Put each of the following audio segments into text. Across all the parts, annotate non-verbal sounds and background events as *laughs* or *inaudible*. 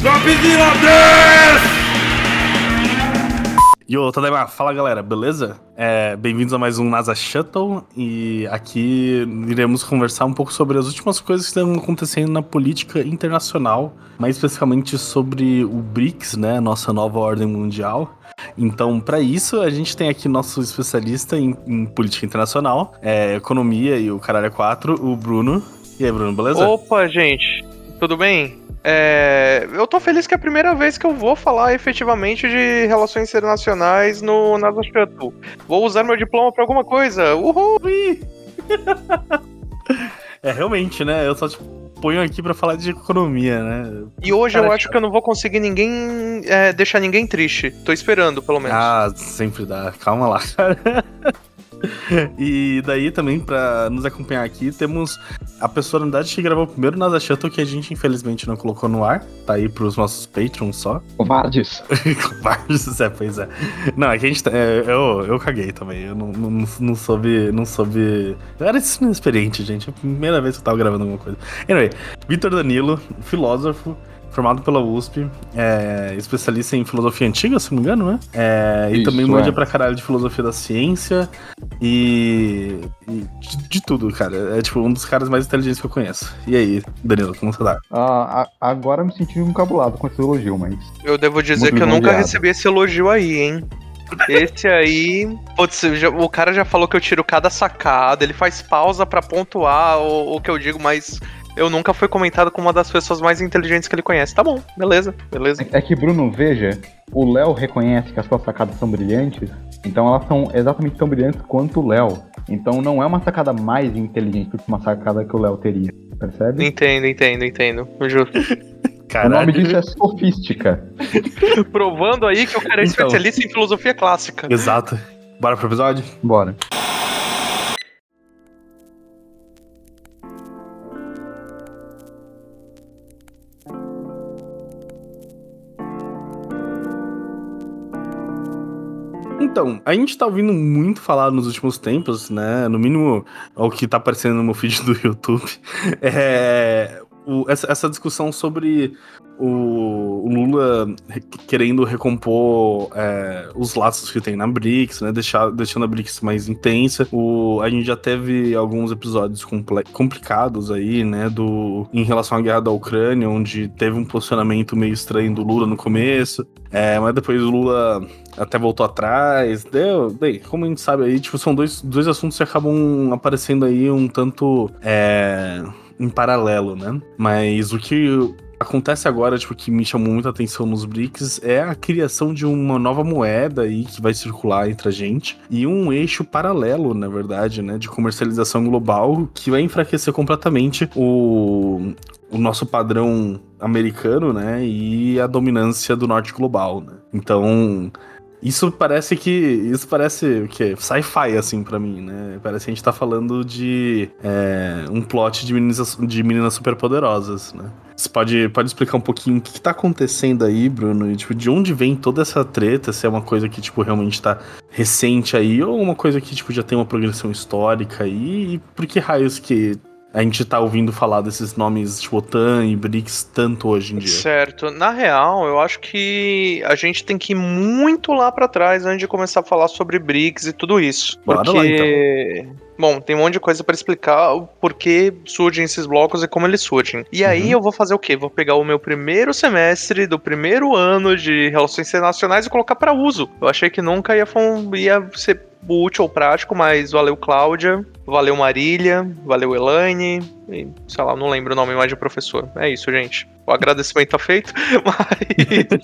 Dropzilla 10! Yo, Tadaima, fala galera, beleza? É, Bem-vindos a mais um NASA Shuttle e aqui iremos conversar um pouco sobre as últimas coisas que estão acontecendo na política internacional, mais especificamente sobre o BRICS, né, nossa nova ordem mundial. Então, para isso, a gente tem aqui nosso especialista em, em política internacional, é, economia e o caralho 4, o Bruno. E aí, Bruno, beleza? Opa, gente, tudo bem? É, eu tô feliz que é a primeira vez que eu vou falar efetivamente de relações internacionais no NASA Shuttle. Vou usar meu diploma pra alguma coisa. Uhul! *laughs* é, realmente, né? Eu só te ponho aqui pra falar de economia, né? E hoje Cara, eu acho que eu não vou conseguir ninguém. É, deixar ninguém triste. Tô esperando, pelo menos. Ah, sempre dá. Calma lá, cara. *laughs* *laughs* e daí também, para nos acompanhar aqui, temos a personalidade que gravou primeiro NASA Shuttle, que a gente infelizmente não colocou no ar. Tá aí pros nossos patrons só. *laughs* Covardes. Covardes, é, pois é. Não, é que a gente. É, eu, eu caguei também. Eu não, não, não soube. Não soube. Eu era inexperiente, gente. É a primeira vez que eu tava gravando alguma coisa. Anyway, Vitor Danilo, filósofo formado pela USP, é, especialista em filosofia antiga, se não me engano, né? É, Isso, e também manja é. pra caralho de filosofia da ciência e, e de, de, tudo, cara. É tipo um dos caras mais inteligentes que eu conheço. E aí, Danilo, como você tá? Ah, agora me senti encabulado com esse elogio, mas. Eu devo dizer que eu nunca recebi esse elogio aí, hein? Esse aí. Putz, já, o cara já falou que eu tiro cada sacada, ele faz pausa para pontuar o, o que eu digo, mas eu nunca fui comentado como uma das pessoas mais inteligentes que ele conhece. Tá bom, beleza, beleza. É, é que, Bruno, veja, o Léo reconhece que as suas sacadas são brilhantes, então elas são exatamente tão brilhantes quanto o Léo. Então não é uma sacada mais inteligente do que uma sacada que o Léo teria, percebe? Entendo, entendo, entendo. Justo. *laughs* Caralho. O nome disso é sofística. *laughs* Provando aí que o cara é então, especialista em filosofia clássica. Exato. Bora pro episódio? Bora. Então, a gente tá ouvindo muito falar nos últimos tempos, né? No mínimo, o que tá aparecendo no meu feed do YouTube. *laughs* É, o, essa, essa, discussão sobre o, o Lula querendo recompor é, os laços que tem na BRICS, né? Deixar, deixando a BRICS mais intensa. O, a gente já teve alguns episódios complicados aí, né? Do, em relação à guerra da Ucrânia, onde teve um posicionamento meio estranho do Lula no começo. É, mas depois o Lula até voltou atrás. Deu, bem, como a gente sabe aí, tipo, são dois, dois assuntos que acabam aparecendo aí um tanto. É, em paralelo, né? Mas o que acontece agora, tipo, que me chamou muita atenção nos BRICS é a criação de uma nova moeda aí que vai circular entre a gente e um eixo paralelo, na verdade, né, de comercialização global que vai enfraquecer completamente o, o nosso padrão americano, né, e a dominância do norte global, né. Então, isso parece que. Isso parece o quê? Sci-fi, assim, para mim, né? Parece que a gente tá falando de é, um plot de meninas, de meninas superpoderosas, né? Você pode, pode explicar um pouquinho o que, que tá acontecendo aí, Bruno? E, tipo, de onde vem toda essa treta? Se é uma coisa que, tipo, realmente tá recente aí, ou uma coisa que, tipo, já tem uma progressão histórica aí? E por que raios que a gente tá ouvindo falar desses nomes tipo OTAN e BRICS tanto hoje em dia. Certo. Na real, eu acho que a gente tem que ir muito lá para trás antes de começar a falar sobre BRICS e tudo isso. Bora porque... lá, então. Bom, tem um monte de coisa para explicar o porquê surgem esses blocos e como eles surgem. E aí uhum. eu vou fazer o quê? Vou pegar o meu primeiro semestre do primeiro ano de Relações Internacionais e colocar para uso. Eu achei que nunca ia, ia ser útil ou prático, mas valeu Cláudia, valeu Marília, valeu Elaine, e, sei lá, não lembro o nome mais de professor. É isso, gente. O agradecimento tá feito, *laughs* mas...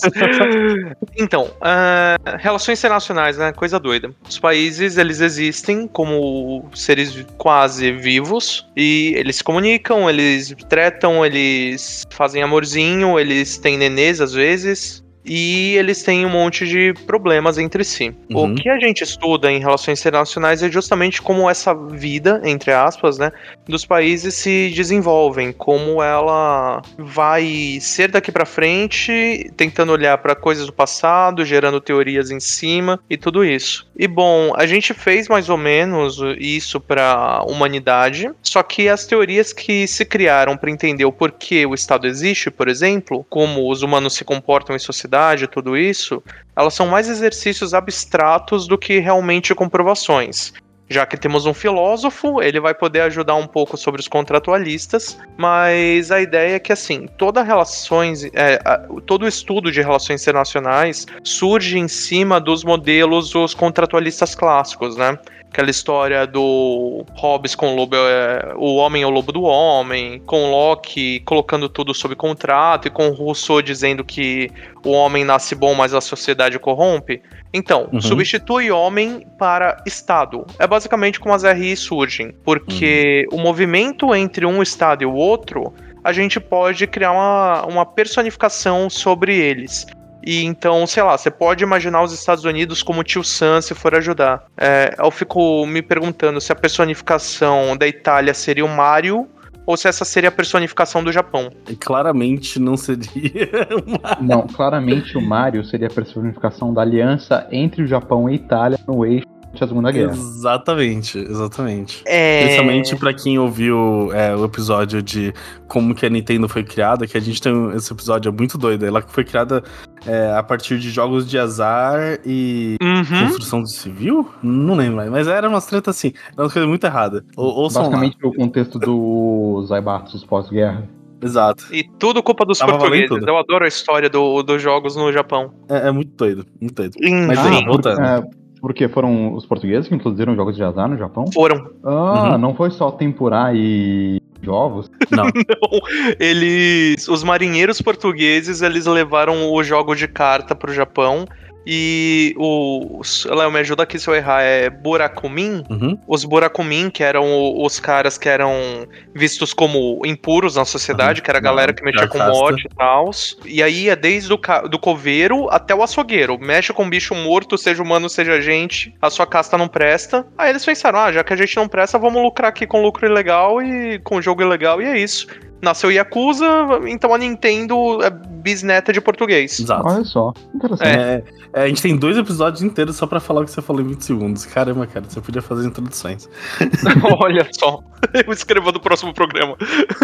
então, uh, relações internacionais, né? Coisa doida. Os países, eles existem como seres quase vivos e eles se comunicam, eles tretam, eles fazem amorzinho, eles têm nenês às vezes, e eles têm um monte de problemas entre si. Uhum. O que a gente estuda em relações internacionais é justamente como essa vida, entre aspas, né, dos países se desenvolvem, como ela vai ser daqui para frente, tentando olhar para coisas do passado, gerando teorias em cima e tudo isso. E bom, a gente fez mais ou menos isso para humanidade, só que as teorias que se criaram para entender o porquê o Estado existe, por exemplo, como os humanos se comportam em sociedade, tudo isso, elas são mais exercícios abstratos do que realmente comprovações. Já que temos um filósofo, ele vai poder ajudar um pouco sobre os contratualistas, mas a ideia é que assim, toda relações, é, todo estudo de relações internacionais surge em cima dos modelos os contratualistas clássicos, né? Aquela história do Hobbes com o lobo, é, o homem é o lobo do homem, com Locke colocando tudo sob contrato e com Rousseau dizendo que o homem nasce bom, mas a sociedade corrompe. Então, uhum. substitui homem para Estado. É basicamente como as RI surgem, porque uhum. o movimento entre um Estado e o outro, a gente pode criar uma, uma personificação sobre eles. E então, sei lá, você pode imaginar os Estados Unidos como o tio Sam se for ajudar. É, eu fico me perguntando se a personificação da Itália seria o Mario ou se essa seria a personificação do Japão. E claramente não seria. *laughs* não, claramente o Mario seria a personificação da aliança entre o Japão e a Itália no eixo a Segunda Guerra. Exatamente, exatamente. É... Principalmente para quem ouviu é, o episódio de como que a Nintendo foi criada, que a gente tem esse episódio é muito doido. Ela foi criada é, a partir de jogos de azar e uhum. construção do civil? Não lembro mais, mas era uma treta assim. Era uma coisa muito errada. Ou, Basicamente lá. o contexto do Zaibatsu pós-guerra. Exato. E tudo culpa dos Tava portugueses. Eu adoro a história do, dos jogos no Japão. É, é muito doido, muito doido. Mas aí, voltando. É, porque foram os portugueses que introduziram jogos de azar no Japão? Foram. Ah, uhum. não foi só tempurá e jogos? Não. *laughs* não. Eles, os marinheiros portugueses, eles levaram o jogo de carta pro Japão e os. Léo, me ajuda aqui se eu errar. É Burakumin? Uhum. Os Burakumin, que eram os caras que eram vistos como impuros na sociedade, uhum. que era a galera que metia com morte e tal. E aí é desde o do coveiro até o açougueiro. Mexe com bicho morto, seja humano, seja gente, a sua casta não presta. Aí eles pensaram: ah, já que a gente não presta, vamos lucrar aqui com lucro ilegal e com jogo ilegal, e é isso nasceu Yakuza, então a Nintendo é bisneta de português. Exato. Olha só, interessante. É, é, a gente tem dois episódios inteiros só pra falar o que você falou em 20 segundos. Caramba, cara, você podia fazer introduções. *laughs* Olha só, eu escrevo do próximo programa.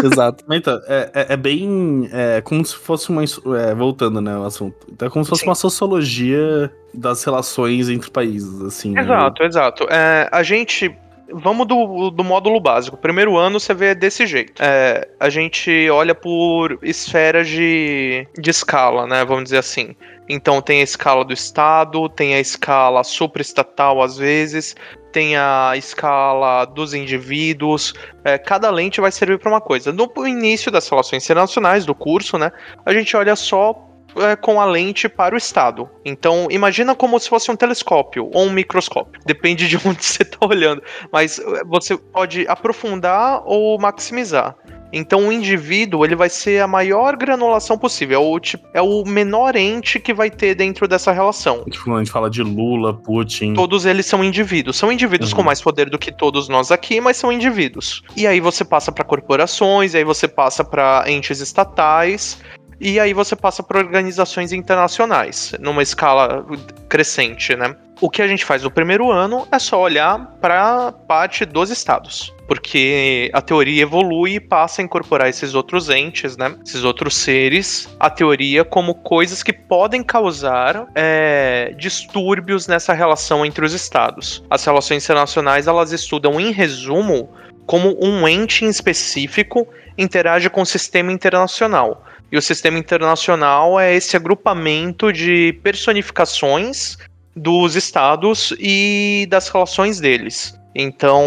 Exato. Então, é, é, é bem é, como se fosse uma. É, voltando, né, o assunto. Então é como se fosse Sim. uma sociologia das relações entre países, assim. Exato, né? exato. É, a gente vamos do, do módulo básico. Primeiro ano você vê desse jeito. É, a gente olha por esferas de, de escala, né? Vamos dizer assim. Então tem a escala do Estado, tem a escala supraestatal às vezes, tem a escala dos indivíduos. É, cada lente vai servir para uma coisa. No início das relações internacionais do curso, né? A gente olha só é, com a lente para o estado. Então, imagina como se fosse um telescópio ou um microscópio. Depende de *laughs* onde você está olhando. Mas é, você pode aprofundar ou maximizar. Então o indivíduo ele vai ser a maior granulação possível. É o, tipo, é o menor ente que vai ter dentro dessa relação. Tipo, a gente fala de Lula, Putin. Todos eles são indivíduos. São indivíduos uhum. com mais poder do que todos nós aqui, mas são indivíduos. E aí você passa para corporações, e aí você passa para entes estatais e aí você passa para organizações internacionais, numa escala crescente, né? O que a gente faz no primeiro ano é só olhar para parte dos estados, porque a teoria evolui e passa a incorporar esses outros entes, né? Esses outros seres, a teoria como coisas que podem causar é, distúrbios nessa relação entre os estados. As relações internacionais elas estudam, em resumo, como um ente em específico interage com o sistema internacional. E o sistema internacional é esse agrupamento de personificações dos estados e das relações deles. Então,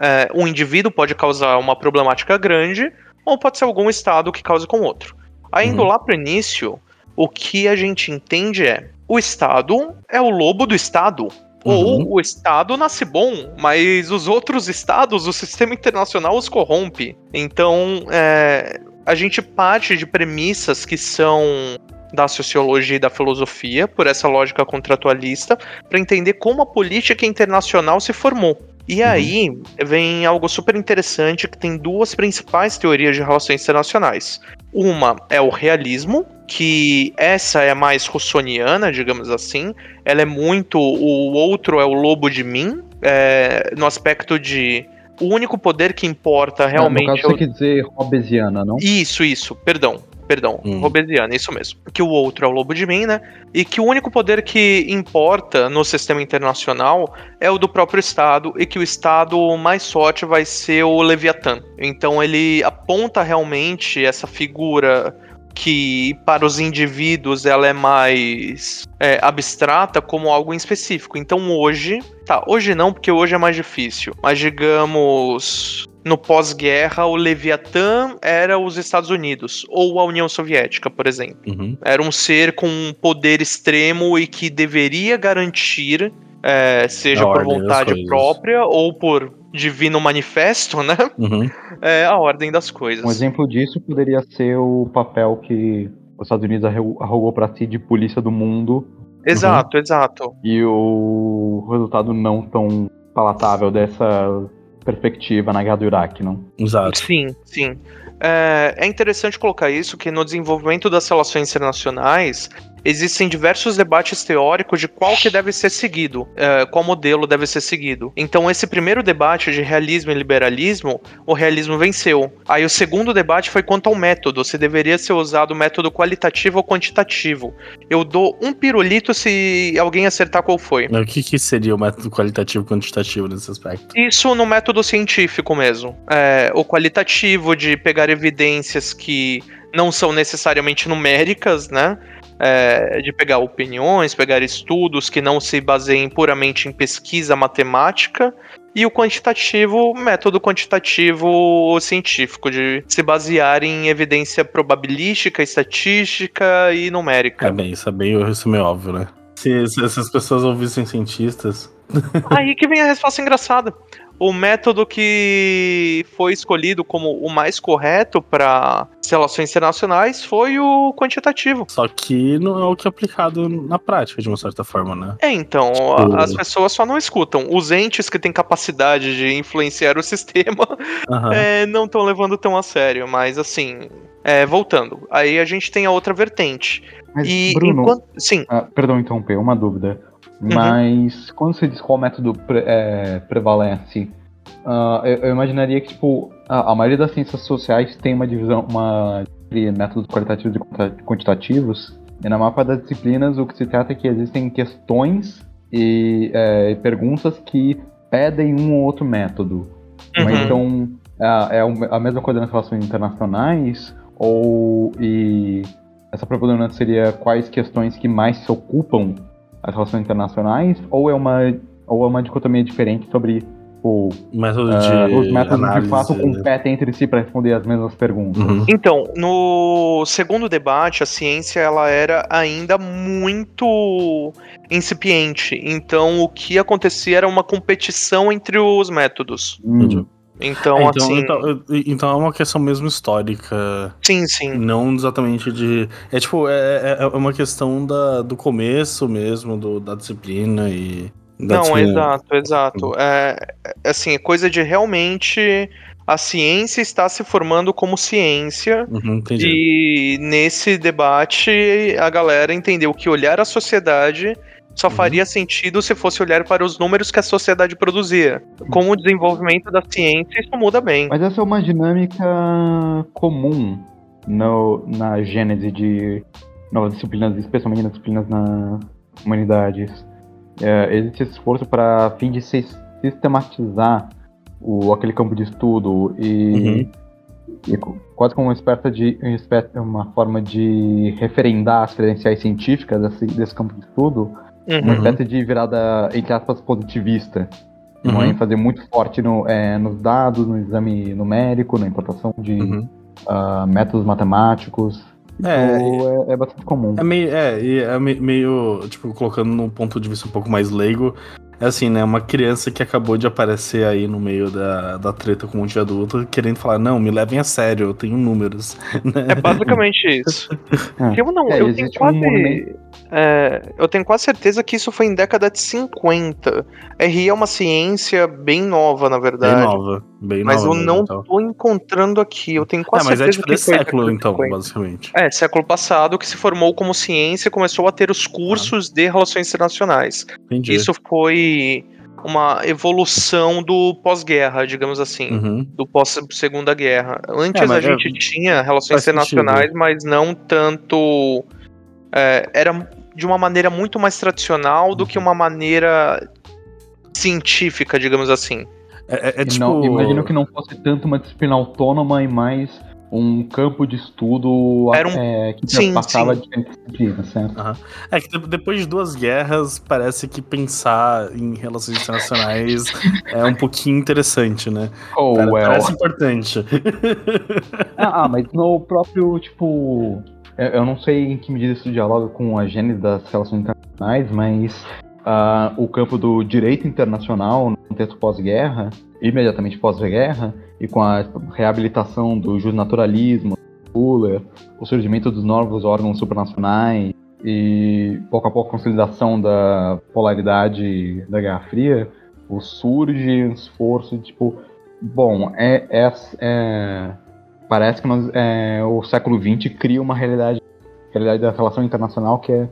é, um indivíduo pode causar uma problemática grande, ou pode ser algum estado que cause com outro. Aí, indo uhum. lá para o início, o que a gente entende é: o estado é o lobo do estado. Uhum. Ou o Estado nasce bom, mas os outros estados, o sistema internacional os corrompe. Então, é, a gente parte de premissas que são da sociologia e da filosofia, por essa lógica contratualista, para entender como a política internacional se formou. E uhum. aí vem algo super interessante que tem duas principais teorias de relações internacionais. Uma é o realismo, que essa é mais russoniana, digamos assim. Ela é muito. O outro é o lobo de mim, é, no aspecto de. O único poder que importa realmente. no caso, é o... você quer dizer hobbesiana, não? Isso, isso, perdão. Perdão, hum. Robesiana, isso mesmo. Que o outro é o lobo de mim, né? E que o único poder que importa no sistema internacional é o do próprio Estado e que o Estado mais forte vai ser o Leviatã. Então ele aponta realmente essa figura que para os indivíduos ela é mais é, abstrata como algo em específico. Então hoje, tá, hoje não, porque hoje é mais difícil, mas digamos no pós-guerra, o Leviatã era os Estados Unidos, ou a União Soviética, por exemplo. Uhum. Era um ser com um poder extremo e que deveria garantir, é, seja por vontade própria ou por divino manifesto, né? Uhum. É, a ordem das coisas. Um exemplo disso poderia ser o papel que os Estados Unidos arrogou para si de polícia do mundo. Exato, uhum. exato. E o resultado não tão palatável dessa perspectiva na guerra do Iraque, não? Exato. Sim, sim. É, é interessante colocar isso, que no desenvolvimento das relações internacionais, existem diversos debates teóricos de qual que deve ser seguido, é, qual modelo deve ser seguido. Então, esse primeiro debate de realismo e liberalismo, o realismo venceu. Aí o segundo debate foi quanto ao método, se deveria ser usado o método qualitativo ou quantitativo. Eu dou um pirulito se alguém acertar qual foi. O que, que seria o método qualitativo e quantitativo nesse aspecto? Isso no método científico mesmo. É, o qualitativo de pegar evidências que não são necessariamente numéricas, né? É, de pegar opiniões, pegar estudos que não se baseiem puramente em pesquisa matemática, e o quantitativo, método quantitativo científico, de se basear em evidência probabilística, estatística e numérica. É bem, isso é bem, isso é meio óbvio, né? Se, se essas pessoas ouvissem cientistas. Aí que vem a resposta engraçada o método que foi escolhido como o mais correto para relações internacionais foi o quantitativo. Só que não é o que é aplicado na prática, de uma certa forma, né? É, então, tipo... as pessoas só não escutam. Os entes que têm capacidade de influenciar o *laughs* sistema uhum. é, não estão levando tão a sério, mas assim. É, voltando, aí a gente tem a outra vertente. Mas, e Bruno, enquanto... sim. Ah, perdão interromper, uma dúvida. Uhum. Mas uhum. quando você diz qual método pre é, prevalece, uh, eu, eu, imaginaria que tipo a, a, maioria das ciências sociais tem uma divisão, uma entre métodos qualitativos e quantitativos. E na maior das disciplinas o que se trata é que existem questões e é, perguntas que pedem um ou outro método. Uhum. Mas então é, é a mesma coisa nas relações internacionais ou e essa preponderância seria quais questões que mais se ocupam as relações internacionais, ou é uma, ou é uma dicotomia diferente sobre o, método uh, de os métodos análise. de fato competem entre si para responder as mesmas perguntas. Uhum. Então, no segundo debate, a ciência ela era ainda muito incipiente. Então, o que acontecia era uma competição entre os métodos. Uhum. Então, é, então, assim. Então, então, é uma questão mesmo histórica. Sim, sim. Não exatamente de. É tipo, é, é, é uma questão da, do começo mesmo, do, da disciplina e. Da não, disciplina. exato, exato. É, é, assim, é coisa de realmente. A ciência está se formando como ciência. Uhum, e nesse debate a galera entendeu que olhar a sociedade só uhum. faria sentido se fosse olhar para os números que a sociedade produzia. Com o desenvolvimento da ciência, isso muda bem. Mas essa é uma dinâmica comum no, na gênese de novas disciplinas, especialmente nas disciplinas na humanidades. É, existe esse esforço para fim de sistematizar o, aquele campo de estudo e, uhum. e quase como uma espécie de uma forma de referendar as credenciais científicas desse, desse campo de estudo Uhum. Uma espécie de virada, entre aspas, positivista. Uhum. Uma ênfase muito forte no, é, nos dados, no exame numérico, na implantação de uhum. uh, métodos matemáticos. É, é, é, bastante comum. É meio, é, é meio, tipo, colocando num ponto de vista um pouco mais leigo, é assim, né? Uma criança que acabou de aparecer aí no meio da, da treta com um monte de adulto, querendo falar, não, me levem a sério, eu tenho números. *laughs* Né? É basicamente isso. É. *laughs* Eu não, é, eu tenho quase. Um é, eu tenho quase certeza que isso foi em década de 50. RI é uma ciência bem nova, na verdade. Bem nova, bem mas nova. Eu não então. tô encontrando aqui. Eu tenho quase é, mas certeza é tipo que foi século, então, basicamente. É, século passado que se formou como ciência e começou a ter os cursos ah. de relações internacionais. Entendi. Isso foi uma evolução do pós-guerra, digamos assim, uhum. do pós-segunda guerra. Antes é, a gente é... tinha relações internacionais, sentido. mas não tanto. É, era de uma maneira muito mais tradicional do que uhum. uma maneira científica, digamos assim. É, é, é tipo... Não, imagino que não fosse tanto uma disciplina autônoma e mais um campo de estudo Era um... é, que sim, passava sim. diferentes disciplinas, certo? Uhum. É que depois de duas guerras, parece que pensar em relações internacionais é um pouquinho interessante, né? Oh, well. Parece importante. *laughs* ah, ah, mas no próprio, tipo... Eu não sei em que medida isso dialoga com a gênese das relações internacionais, mas uh, o campo do direito internacional no contexto pós-guerra, imediatamente pós-guerra, e com a reabilitação do justnaturalismo, Fuller, o surgimento dos novos órgãos supranacionais e pouco a pouco a consolidação da polaridade da Guerra Fria, surge um esforço tipo, bom, é, é, é parece que nós, é, o século XX cria uma realidade, realidade da relação internacional que é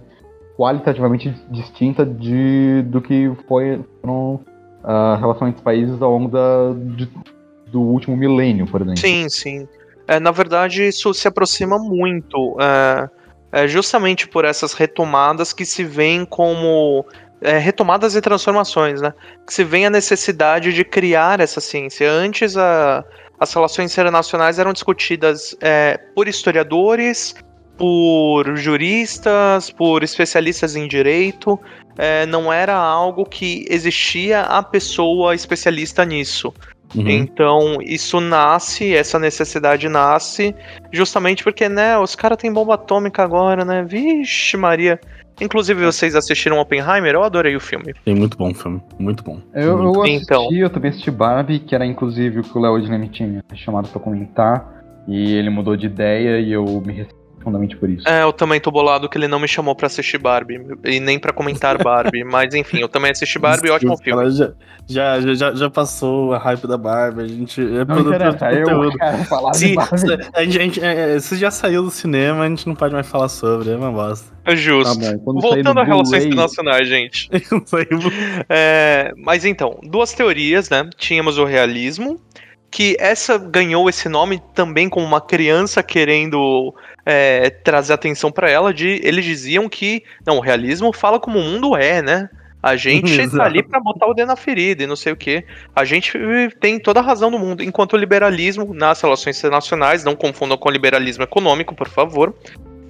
qualitativamente distinta de, do que foi a relação entre países ao longo da, de, do último milênio, por exemplo. Sim, sim. É, na verdade, isso se aproxima muito. É, é justamente por essas retomadas que se veem como é, retomadas e transformações, né? Que se vê a necessidade de criar essa ciência. Antes, a, as relações internacionais eram discutidas é, por historiadores, por juristas, por especialistas em direito. É, não era algo que existia a pessoa especialista nisso. Uhum. Então, isso nasce, essa necessidade nasce, justamente porque, né, os caras têm bomba atômica agora, né? Vixe, Maria. Inclusive, é. vocês assistiram Oppenheimer? Eu adorei o filme. Tem muito bom filme, muito bom. Eu, eu assisti, então... eu também assisti Barbie, que era inclusive o que o Léo Dinami tinha chamado pra comentar, e ele mudou de ideia e eu me profundamente por isso. É, eu também tô bolado que ele não me chamou pra assistir Barbie, e nem pra comentar Barbie, *laughs* mas enfim, eu também assisti Barbie, ótimo filme. Já, já, já, já, passou a hype da Barbie, a gente... É não interessa, eu *laughs* quero falar Sim, de Barbie. A gente, a gente, é, se já saiu do cinema, a gente não pode mais falar sobre, é uma bosta. É justo. Tá Voltando a relações internacionais, gente. *laughs* é, mas então, duas teorias, né? Tínhamos o realismo, que essa ganhou esse nome também como uma criança querendo é, trazer atenção para ela. De eles diziam que não, o realismo fala como o mundo é, né? A gente Exato. *laughs* tá ali para botar o dedo na ferida e não sei o que. A gente tem toda a razão do mundo. Enquanto o liberalismo nas relações internacionais, não confundam com o liberalismo econômico, por favor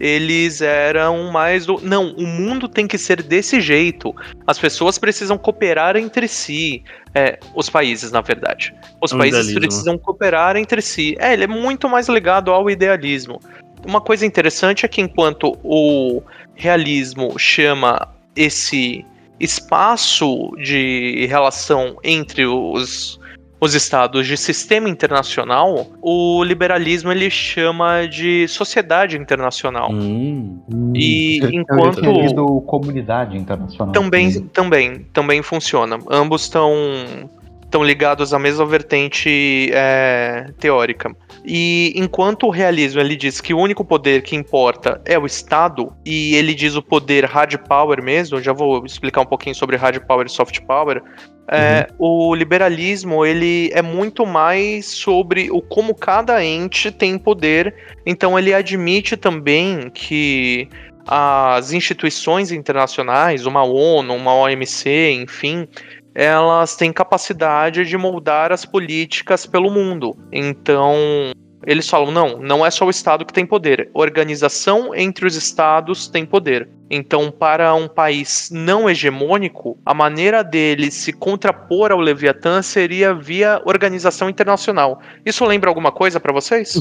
eles eram mais do. Não, o mundo tem que ser desse jeito. As pessoas precisam cooperar entre si. É, os países, na verdade. Os o países idealismo. precisam cooperar entre si. É, ele é muito mais ligado ao idealismo. Uma coisa interessante é que enquanto o realismo chama esse espaço de relação entre os os estados de sistema internacional, o liberalismo ele chama de sociedade internacional. Hum, e hum, enquanto comunidade internacional também também também funciona. Ambos estão estão ligados à mesma vertente é, teórica. E enquanto o realismo ele diz que o único poder que importa é o Estado, e ele diz o poder hard power mesmo, já vou explicar um pouquinho sobre hard power e soft power, é, uhum. o liberalismo ele é muito mais sobre o como cada ente tem poder. Então ele admite também que as instituições internacionais, uma ONU, uma OMC, enfim, elas têm capacidade de moldar as políticas pelo mundo. Então eles falam não, não é só o Estado que tem poder. Organização entre os Estados tem poder. Então, para um país não hegemônico, a maneira dele se contrapor ao Leviatã seria via organização internacional. Isso lembra alguma coisa para vocês?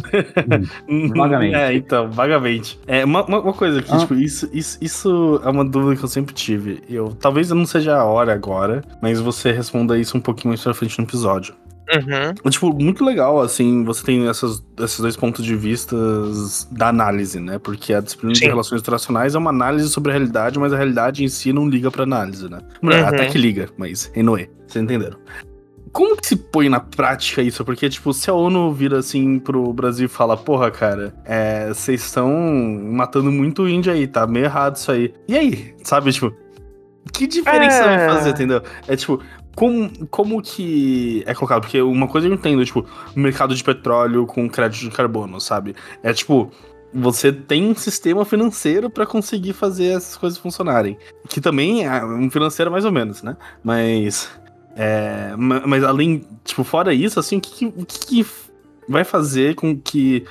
*laughs* vagamente. É, então, vagamente. É, uma, uma coisa que, ah. tipo, isso, isso, isso é uma dúvida que eu sempre tive. Eu, talvez não seja a hora agora, mas você responda isso um pouquinho mais pra frente no episódio. Uhum. Tipo, muito legal, assim, você tem essas, esses dois pontos de vista da análise, né? Porque a disciplina Sim. de relações internacionais é uma análise sobre a realidade, mas a realidade em si não liga pra análise, né? Uhum. Até que liga, mas anyway, vocês entenderam. Como que se põe na prática isso? Porque, tipo, se a ONU vira assim pro Brasil e fala, porra, cara, é, vocês é, estão matando muito índio aí, tá meio errado isso aí. E aí? Sabe, tipo, que diferença é... vai fazer, entendeu? É tipo, como, como que é colocado? Porque uma coisa eu entendo, tipo, o mercado de petróleo com crédito de carbono, sabe? É tipo, você tem um sistema financeiro para conseguir fazer essas coisas funcionarem. Que também é um financeiro mais ou menos, né? Mas. É, mas além, tipo, fora isso, assim, o que, que, que vai fazer com que,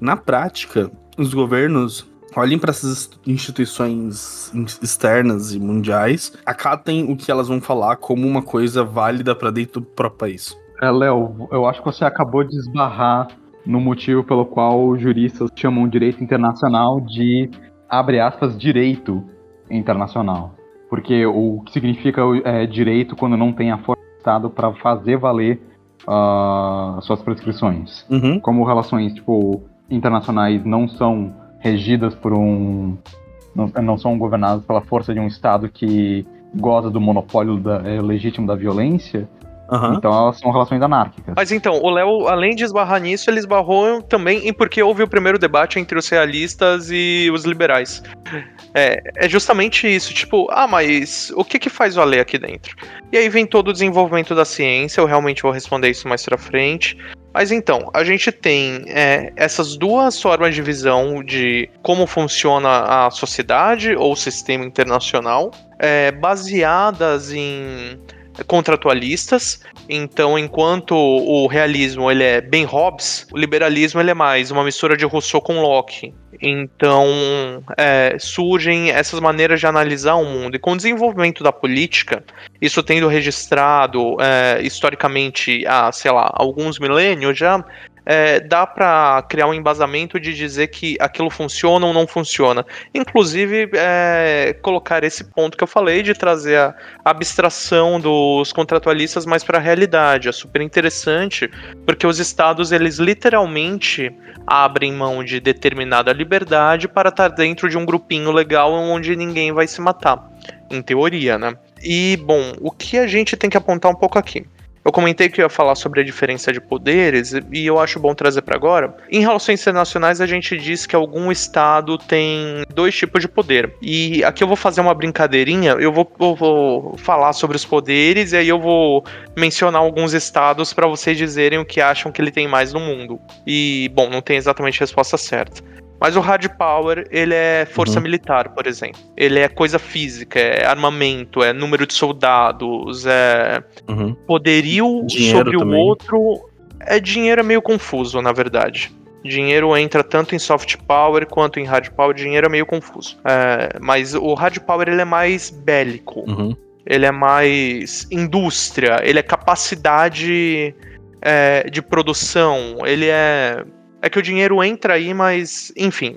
na prática, os governos olhem para essas instituições externas e mundiais, acatem o que elas vão falar como uma coisa válida para dentro do próprio país. É, Léo, eu acho que você acabou de esbarrar no motivo pelo qual juristas chamam direito internacional de, abre aspas, direito internacional. Porque o que significa é, direito quando não tem a força do Estado para fazer valer uh, suas prescrições. Uhum. Como relações tipo, internacionais não são regidas por um. Não, não são governadas pela força de um Estado que goza do monopólio da, é, legítimo da violência. Uhum. Então elas são relações anárquicas. Mas então, o Léo, além de esbarrar nisso, ele esbarrou também em porque houve o primeiro debate entre os realistas e os liberais. É, é justamente isso, tipo, ah, mas o que que faz valer aqui dentro? E aí vem todo o desenvolvimento da ciência, eu realmente vou responder isso mais pra frente. Mas então, a gente tem é, essas duas formas de visão de como funciona a sociedade ou o sistema internacional, é, baseadas em contratualistas. Então, enquanto o realismo ele é bem Hobbes, o liberalismo ele é mais uma mistura de Rousseau com Locke. Então, é, surgem essas maneiras de analisar o mundo. E com o desenvolvimento da política, isso tendo registrado é, historicamente há, sei lá, alguns milênios já, é, dá para criar um embasamento de dizer que aquilo funciona ou não funciona. Inclusive, é, colocar esse ponto que eu falei de trazer a abstração dos contratualistas mais para a realidade. É super interessante, porque os estados, eles literalmente abrem mão de determinada liberdade para estar dentro de um grupinho legal onde ninguém vai se matar. Em teoria, né? E, bom, o que a gente tem que apontar um pouco aqui? Eu comentei que ia falar sobre a diferença de poderes e eu acho bom trazer para agora. Em relações internacionais, a gente diz que algum estado tem dois tipos de poder. E aqui eu vou fazer uma brincadeirinha. Eu vou, eu vou falar sobre os poderes e aí eu vou mencionar alguns estados para vocês dizerem o que acham que ele tem mais no mundo. E, bom, não tem exatamente a resposta certa. Mas o hard power, ele é força uhum. militar, por exemplo. Ele é coisa física, é armamento, é número de soldados, é uhum. poderio dinheiro sobre também. o outro. É dinheiro é meio confuso, na verdade. Dinheiro entra tanto em soft power quanto em hard power. Dinheiro é meio confuso. É, mas o hard power ele é mais bélico. Uhum. Ele é mais indústria. Ele é capacidade é, de produção. Ele é é que o dinheiro entra aí, mas, enfim,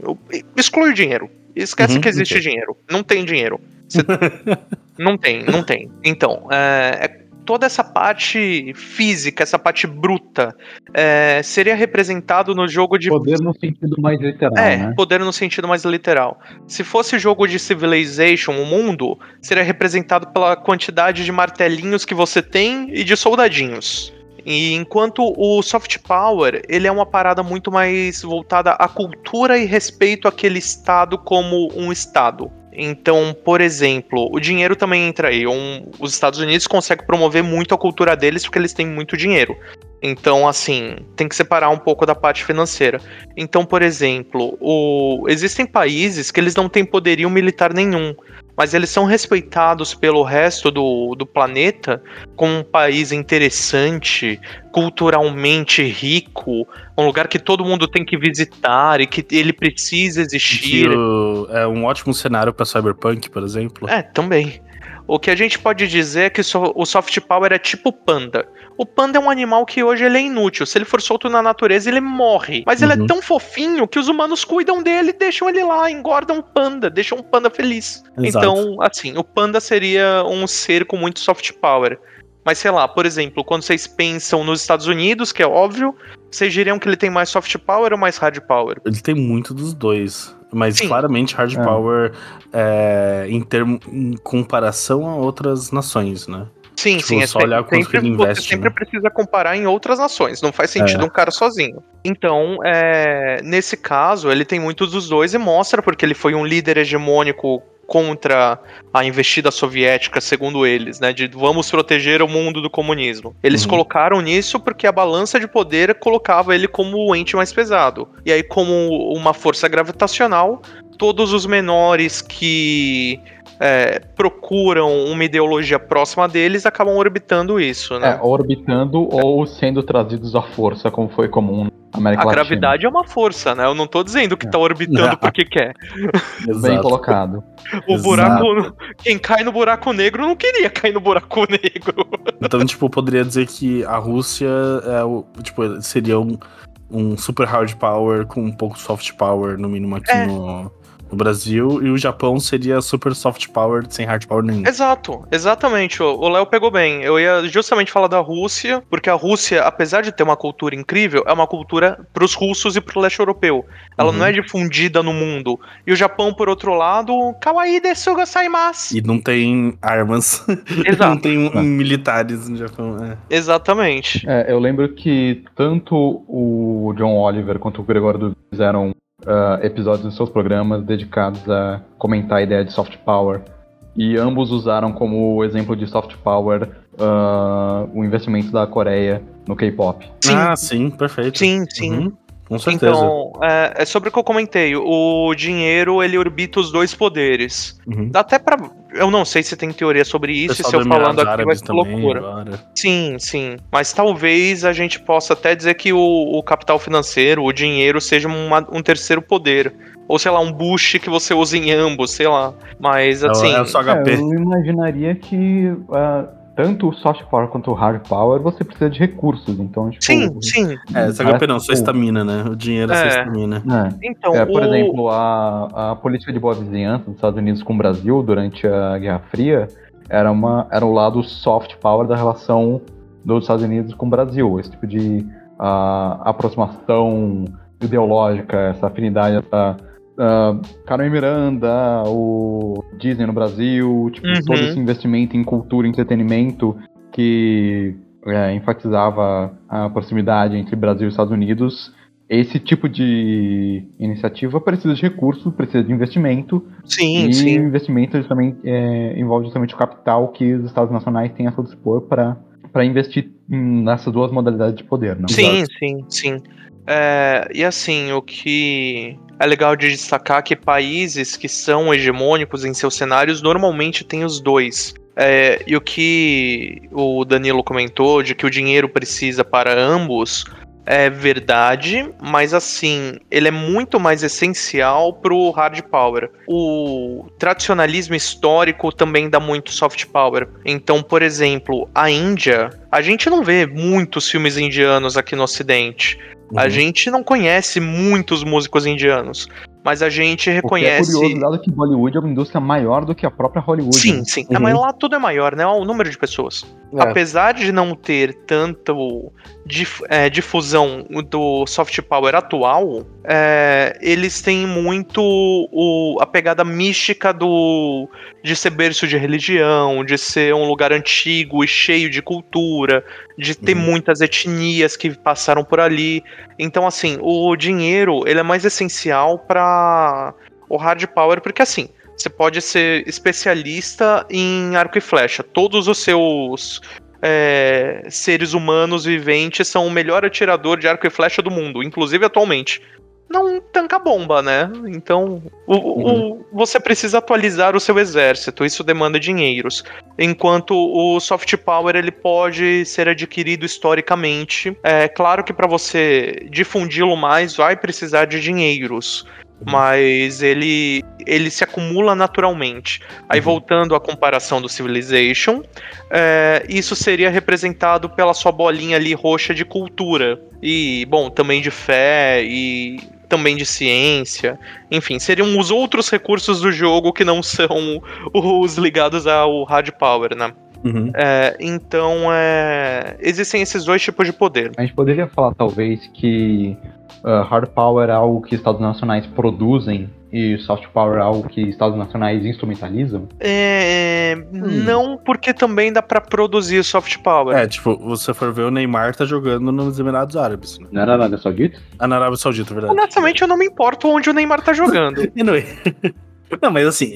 exclui o dinheiro. Esquece uhum, que existe dinheiro. Não tem dinheiro. *laughs* não tem, não tem. Então, é, é, toda essa parte física, essa parte bruta, é, seria representado no jogo de. Poder no sentido mais literal. É, né? poder no sentido mais literal. Se fosse jogo de Civilization, o mundo, seria representado pela quantidade de martelinhos que você tem e de soldadinhos. E enquanto o soft power, ele é uma parada muito mais voltada à cultura e respeito àquele estado como um estado. Então, por exemplo, o dinheiro também entra aí. Um, os Estados Unidos conseguem promover muito a cultura deles porque eles têm muito dinheiro. Então, assim, tem que separar um pouco da parte financeira. Então, por exemplo, o... existem países que eles não têm poderio militar nenhum, mas eles são respeitados pelo resto do, do planeta como um país interessante, culturalmente rico, um lugar que todo mundo tem que visitar e que ele precisa existir. O, é um ótimo cenário para Cyberpunk, por exemplo. É, também. O que a gente pode dizer é que o soft power é tipo panda. O panda é um animal que hoje ele é inútil. Se ele for solto na natureza, ele morre. Mas uhum. ele é uhum. tão fofinho que os humanos cuidam dele e deixam ele lá, engordam o panda, deixam o panda feliz. Exato. Então, assim, o panda seria um ser com muito soft power. Mas sei lá, por exemplo, quando vocês pensam nos Estados Unidos, que é óbvio, vocês diriam que ele tem mais soft power ou mais hard power? Ele tem muito dos dois. Mas Sim. claramente hard é. power é, em, termo, em comparação a outras nações, né? Sim, tipo, sim. É só olhar sempre, ele investe, você sempre né? precisa comparar em outras nações. Não faz sentido é. um cara sozinho. Então, é, nesse caso, ele tem muitos dos dois e mostra porque ele foi um líder hegemônico contra a investida soviética, segundo eles, né, de vamos proteger o mundo do comunismo. Eles uhum. colocaram nisso porque a balança de poder colocava ele como o ente mais pesado. E aí, como uma força gravitacional, todos os menores que é, procuram uma ideologia próxima deles acabam orbitando isso, né? É, orbitando é. ou sendo trazidos à força, como foi comum na América A Latina. gravidade é uma força, né? Eu não tô dizendo que tá orbitando *laughs* porque quer. Bem colocado. o buraco. Quem cai no buraco negro não queria cair no buraco *laughs* negro. Então, tipo, poderia dizer que a Rússia é o, tipo, seria um, um super hard power com um pouco soft power, no mínimo aqui é. no no Brasil, e o Japão seria super soft power sem hard power nenhum. Exato, exatamente. O Léo pegou bem. Eu ia justamente falar da Rússia, porque a Rússia, apesar de ter uma cultura incrível, é uma cultura pros russos e pro leste europeu. Ela uhum. não é difundida no mundo. E o Japão, por outro lado, kawaii desuga saimasu. E não tem armas. *laughs* Exato. não tem um, militares no Japão. É. Exatamente. É, eu lembro que tanto o John Oliver quanto o Gregório fizeram uh, episódios nos seus programas dedicados a comentar a ideia de soft power. E ambos usaram como exemplo de soft power uh, o investimento da Coreia no K-pop. Ah, sim, perfeito. Sim, sim. Uhum. Com certeza. Então, é, é, sobre o que eu comentei. O dinheiro, ele orbita os dois poderes. Uhum. Dá até pra... Eu não sei se tem teoria sobre isso, e se eu falando aqui vai ser loucura. Agora. Sim, sim. Mas talvez a gente possa até dizer que o, o capital financeiro, o dinheiro, seja uma, um terceiro poder. Ou, sei lá, um boost que você usa em ambos, sei lá. Mas, assim... É, é só HP. É, eu imaginaria que... Uh tanto o soft power quanto o hard power, você precisa de recursos. Então, tipo, sim, sim. É, essa HP não, só estamina, né? O dinheiro é só estamina. É. Então, é, por o... exemplo, a, a política de boa vizinhança dos Estados Unidos com o Brasil durante a Guerra Fria era, uma, era o lado soft power da relação dos Estados Unidos com o Brasil. Esse tipo de uh, aproximação ideológica, essa afinidade, essa uh, Carmen Miranda, o Disney no Brasil, tipo, uhum. todo esse investimento em cultura e entretenimento que é, enfatizava a proximidade entre Brasil e Estados Unidos. Esse tipo de iniciativa precisa de recursos, precisa de investimento. Sim, e sim. o investimento justamente, é, envolve justamente o capital que os Estados nacionais têm a seu dispor para para investir nessas duas modalidades de poder, não? Sim, sim, sim. É, e assim, o que é legal de destacar que países que são hegemônicos em seus cenários normalmente têm os dois. É, e o que o Danilo comentou de que o dinheiro precisa para ambos é verdade, mas assim, ele é muito mais essencial pro hard power. O tradicionalismo histórico também dá muito soft power. Então, por exemplo, a Índia, a gente não vê muitos filmes indianos aqui no ocidente. Uhum. A gente não conhece muitos músicos indianos, mas a gente reconhece. O que é curioso, dado que Bollywood é uma indústria maior do que a própria Hollywood. Sim, né? sim. Uhum. mas lá tudo é maior, né? O número de pessoas. É. Apesar de não ter tanto dif é, difusão do soft power atual, é, eles têm muito o, a pegada mística do de ser berço de religião, de ser um lugar antigo e cheio de cultura, de ter uhum. muitas etnias que passaram por ali. Então, assim, o dinheiro ele é mais essencial para o hard power, porque assim, você pode ser especialista em arco e flecha. Todos os seus é, seres humanos viventes são o melhor atirador de arco e flecha do mundo, inclusive atualmente não tanca bomba, né? Então, o, uhum. o, você precisa atualizar o seu exército, isso demanda dinheiros. Enquanto o soft power ele pode ser adquirido historicamente. É claro que para você difundi-lo mais vai precisar de dinheiros uhum. mas ele ele se acumula naturalmente. Aí uhum. voltando à comparação do Civilization, é, isso seria representado pela sua bolinha ali roxa de cultura e bom também de fé e também de ciência. Enfim, seriam os outros recursos do jogo que não são *laughs* os ligados ao hard power, né? Uhum. É, então, é, existem esses dois tipos de poder. A gente poderia falar, talvez, que uh, hard power é algo que estados nacionais produzem e soft power é algo que estados nacionais instrumentalizam? É, hum. Não, porque também dá para produzir soft power. É, tipo, você for ver o Neymar tá jogando nos Emirados Árabes. Né? Na Arábia Saudita? Ah, na Arábia Saudita, verdade. Honestamente, eu não me importo onde o Neymar tá jogando. *laughs* *laughs* não, mas assim,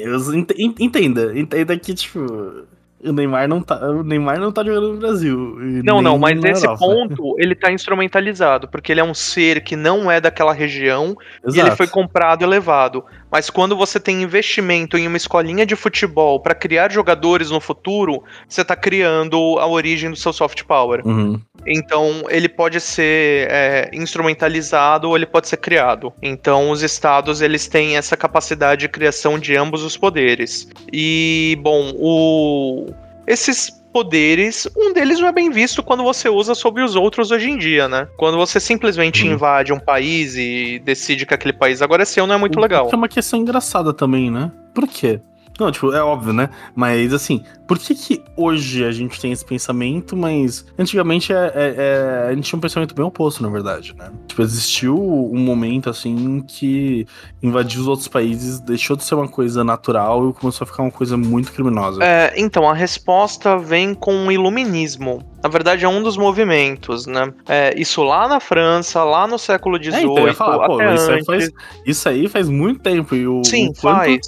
entenda, entenda que, tipo o Neymar não tá, o Neymar não tá jogando no Brasil. Não, não, mas nesse Europa. ponto ele tá instrumentalizado, porque ele é um ser que não é daquela região Exato. e ele foi comprado e levado. Mas quando você tem investimento em uma escolinha de futebol para criar jogadores no futuro, você tá criando a origem do seu soft power. Uhum. Então ele pode ser é, instrumentalizado ou ele pode ser criado. Então os estados eles têm essa capacidade de criação de ambos os poderes. E bom, o esses poderes, um deles não é bem visto quando você usa sobre os outros hoje em dia, né? Quando você simplesmente hum. invade um país e decide que aquele país agora é seu, não é muito legal. É uma questão engraçada também, né? Por quê? Não, tipo, é óbvio, né? Mas assim, por que que hoje a gente tem esse pensamento, mas antigamente é, é, é, a gente tinha um pensamento bem oposto, na verdade, né? Tipo, existiu um momento, assim, que invadir os outros países deixou de ser uma coisa natural e começou a ficar uma coisa muito criminosa. É, então, a resposta vem com o iluminismo. Na verdade, é um dos movimentos, né? É, isso lá na França, lá no século XVIII, é, então, falar, pô, isso, aí faz, isso aí faz muito tempo. E o, Sim, o quanto... faz.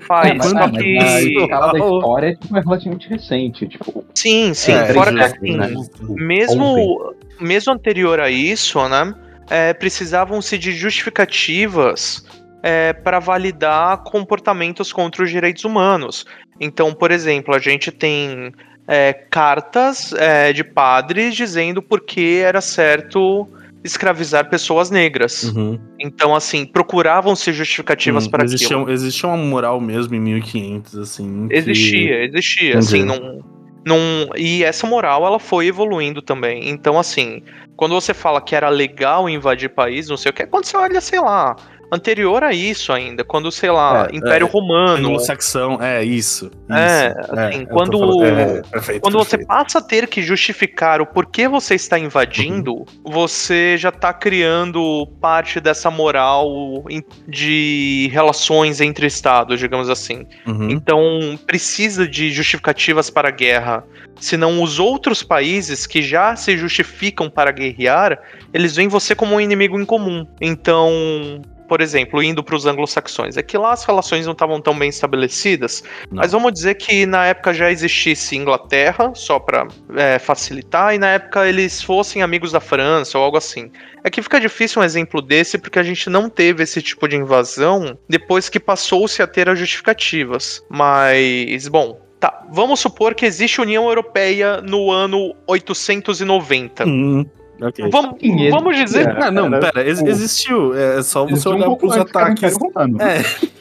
*laughs* faz. Só que... a escala da história é tipo, relativamente recente. Tipo, sim, sim. É, fora que assim, né? mesmo, mesmo anterior a isso, né? É, precisavam-se de justificativas é, para validar comportamentos contra os direitos humanos. Então, por exemplo, a gente tem é, cartas é, de padres dizendo por que era certo escravizar pessoas negras. Uhum. Então, assim, procuravam-se justificativas hum, para existia, aquilo. Existia uma moral mesmo em 1500, assim. Que... Existia, existia, assim, não, não... E essa moral, ela foi evoluindo também. Então, assim, quando você fala que era legal invadir país, não sei o que, quando você olha, sei lá, anterior a isso ainda, quando, sei lá, é, Império é, Romano. Anglo-saxão, é isso. É, isso, é, assim, quando, falando, é, perfeito, quando perfeito. você passa a ter que justificar o porquê você está invadindo, uhum. você já está criando parte dessa moral de relações entre estados, digamos assim. Uhum. Então, precisa de justificativas para a guerra. Senão, os outros países que já se justificam para guerrear, eles veem você como um inimigo em comum. Então, por exemplo, indo para os anglo-saxões. É que lá as relações não estavam tão bem estabelecidas, não. mas vamos dizer que na época já existisse Inglaterra, só para é, facilitar, e na época eles fossem amigos da França ou algo assim. É que fica difícil um exemplo desse porque a gente não teve esse tipo de invasão depois que passou-se a ter as justificativas. Mas, bom, Tá, vamos supor que existe União Europeia no ano 890. Hum. Okay. Vamos, vamos dizer. Ah, não, pera, ex existiu. É só você olhar um pros ataques. É.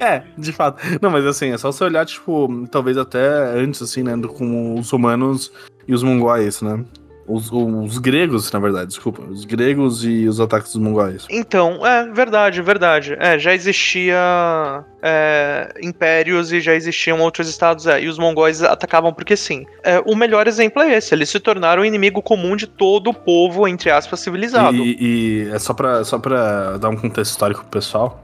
*laughs* é, de fato. Não, mas assim, é só você olhar, tipo, talvez até antes, assim, né? Com os romanos e os mongóis, né? Os, os, gregos, na verdade, desculpa. Os gregos e os ataques dos mongóis. Então, é verdade, verdade. É, já existia é, impérios e já existiam outros estados. É, e os mongóis atacavam porque sim. É, o melhor exemplo é esse. Eles se tornaram o inimigo comum de todo o povo, entre aspas, civilizado. E, e é só pra, só pra dar um contexto histórico pro pessoal.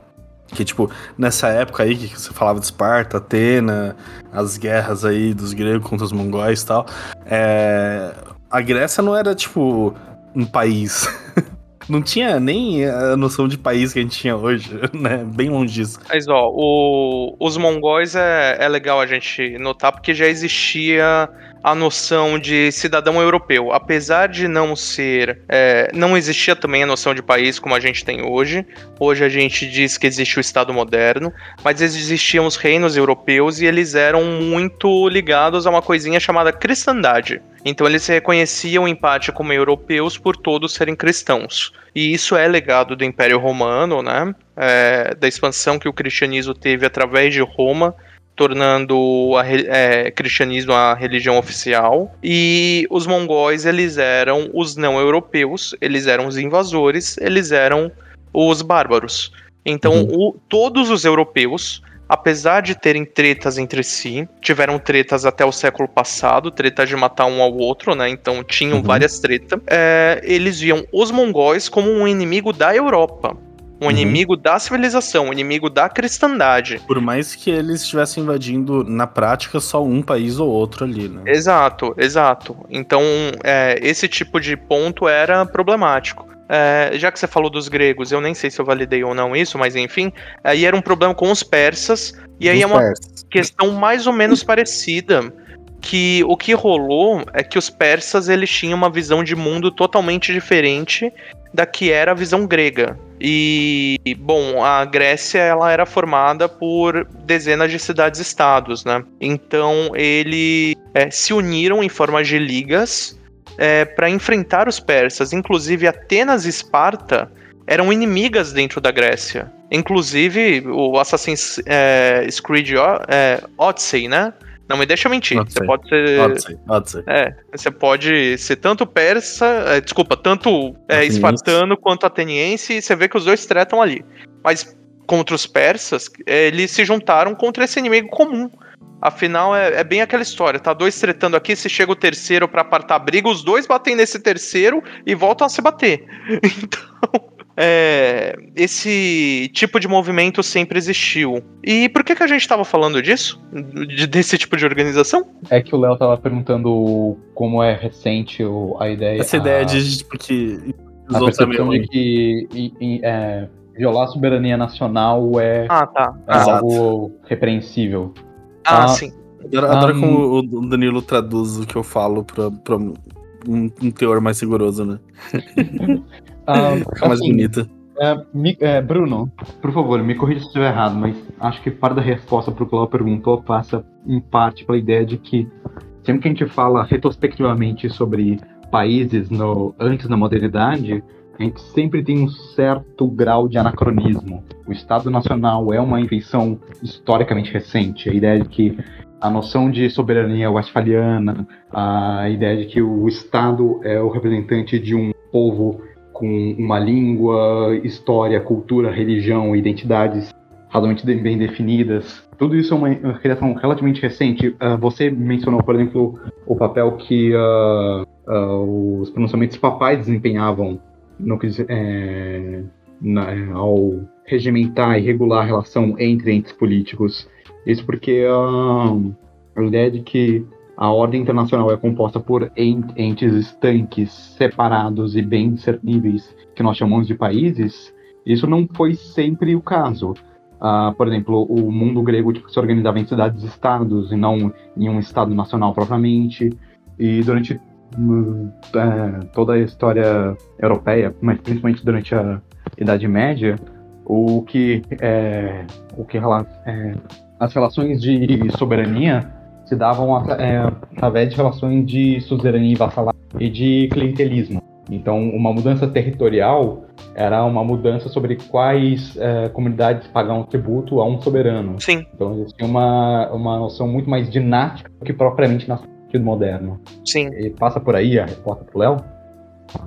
Que, tipo, nessa época aí que você falava de Esparta, Atena, as guerras aí dos gregos contra os mongóis e tal, é, a Grécia não era, tipo, um país. *laughs* não tinha nem a noção de país que a gente tinha hoje, *laughs* né? Bem longe disso. Mas, ó, o, os mongóis é, é legal a gente notar porque já existia a noção de cidadão europeu. Apesar de não ser. É, não existia também a noção de país como a gente tem hoje. Hoje a gente diz que existe o Estado moderno, mas existiam os reinos europeus e eles eram muito ligados a uma coisinha chamada cristandade. Então eles se reconheciam em parte como europeus por todos serem cristãos. E isso é legado do Império Romano, né? É, da expansão que o cristianismo teve através de Roma tornando o é, cristianismo a religião oficial. E os mongóis, eles eram os não europeus, eles eram os invasores, eles eram os bárbaros. Então, uhum. o, todos os europeus, apesar de terem tretas entre si, tiveram tretas até o século passado, tretas de matar um ao outro, né? Então tinham uhum. várias tretas. É, eles viam os mongóis como um inimigo da Europa um uhum. inimigo da civilização, um inimigo da cristandade. Por mais que eles estivessem invadindo, na prática, só um país ou outro ali, né? Exato, exato. Então, é, esse tipo de ponto era problemático. É, já que você falou dos gregos, eu nem sei se eu validei ou não isso, mas enfim, aí era um problema com os persas, e aí os é uma persas. questão mais ou menos parecida que o que rolou é que os persas eles tinham uma visão de mundo totalmente diferente da que era a visão grega. E, bom, a Grécia ela era formada por dezenas de cidades-estados, né? Então eles é, se uniram em forma de ligas é, para enfrentar os persas. Inclusive Atenas e Esparta eram inimigas dentro da Grécia. Inclusive o Assassin's é, Creed é, Odyssey, né? Não me deixa mentir. Você pode ser. Odyssey, Odyssey. É, você pode ser tanto persa, é, desculpa, tanto é, espartano quanto ateniense, e você vê que os dois tretam ali. Mas contra os persas, eles se juntaram contra esse inimigo comum. Afinal, é, é, bem aquela história, tá? Dois tretando aqui, se chega o terceiro para apartar a briga, os dois batem nesse terceiro e voltam a se bater. *laughs* Então, é, esse tipo de movimento sempre existiu. E por que, que a gente estava falando disso? De, desse tipo de organização? É que o Léo estava perguntando como é recente a ideia. Essa a, ideia de tipo, que os a percepção de que e, e, é, violar a soberania nacional é, ah, tá. é algo repreensível. Ah, ah sim. Adoro, adoro um, como o Danilo traduz o que eu falo para um, um teor mais rigoroso, né? *laughs* Ah, *laughs* Fica mais assim, bonita. É, me, é, Bruno, por favor, me corrija se estiver errado, mas acho que parte da resposta para o que o perguntou passa em parte pela ideia de que sempre que a gente fala retrospectivamente sobre países no, antes da modernidade, a gente sempre tem um certo grau de anacronismo. O Estado Nacional é uma invenção historicamente recente. A ideia de que a noção de soberania westfaliana, a ideia de que o Estado é o representante de um povo com uma língua, história, cultura, religião, identidades razoavelmente bem definidas. Tudo isso é uma criação relativamente recente. Uh, você mencionou, por exemplo, o papel que uh, uh, os pronunciamentos papais desempenhavam no que, é, na, ao regimentar e regular a relação entre entes políticos. Isso porque a ideia de que a ordem internacional é composta por entes estanques, separados e bem discerníveis, que nós chamamos de países, isso não foi sempre o caso. Uh, por exemplo, o mundo grego tipo, se organizava em cidades-estados e não em um estado nacional propriamente. E durante uh, toda a história europeia, mas principalmente durante a Idade Média, o que, é, o que é, as relações de soberania se davam é, através de relações de suzerania e vassalagem e de clientelismo. Então, uma mudança territorial era uma mudança sobre quais é, comunidades pagam tributo a um soberano. Sim. Então, existia uma, uma noção muito mais dinástica do que propriamente na sentido moderno. Sim. E passa por aí a resposta pro Léo?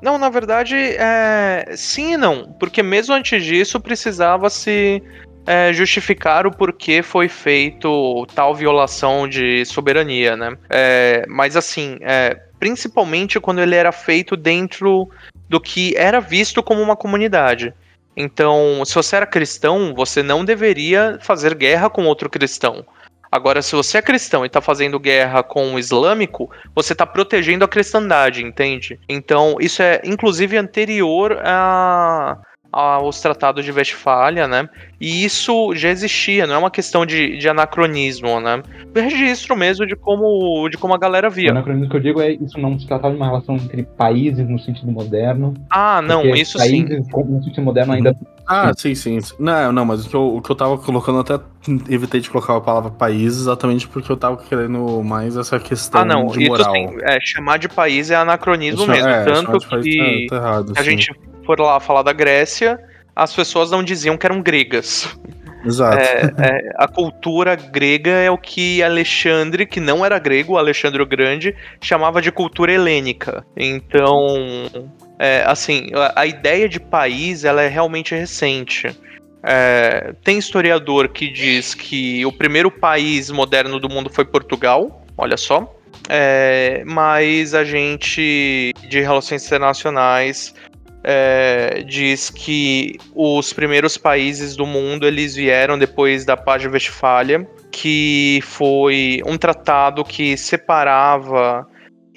Não, na verdade, é... sim e não. Porque mesmo antes disso, precisava se é, justificar o porquê foi feito tal violação de soberania, né? É, mas assim, é, principalmente quando ele era feito dentro do que era visto como uma comunidade. Então, se você era cristão, você não deveria fazer guerra com outro cristão. Agora, se você é cristão e está fazendo guerra com o islâmico, você está protegendo a cristandade, entende? Então, isso é inclusive anterior a aos tratados de Westfália, né? E isso já existia, não é uma questão de, de anacronismo, né? Registro mesmo de como, de como a galera via. O anacronismo que eu digo é isso não se tratava de uma relação entre países no sentido moderno. Ah, não, isso países, sim. No sentido moderno ainda. Ah, sim, sim. Não, não, mas o que, eu, o que eu tava colocando, até evitei de colocar a palavra país, exatamente porque eu tava querendo mais essa questão ah, não, de moral. Sim, é, chamar de país é anacronismo isso, mesmo. É, tanto que tá, tá errado, a sim. gente for lá falar da Grécia, as pessoas não diziam que eram gregas. Exato. É, é, a cultura grega é o que Alexandre, que não era grego, Alexandre o Grande, chamava de cultura helênica. Então, é, assim, a, a, ideia de país ela é realmente recente. É, tem historiador que diz que o primeiro país moderno do mundo foi Portugal, olha só. É, mas a gente de relações internacionais é, diz que os primeiros países do mundo eles vieram depois da Paz de Westfália, que foi um tratado que separava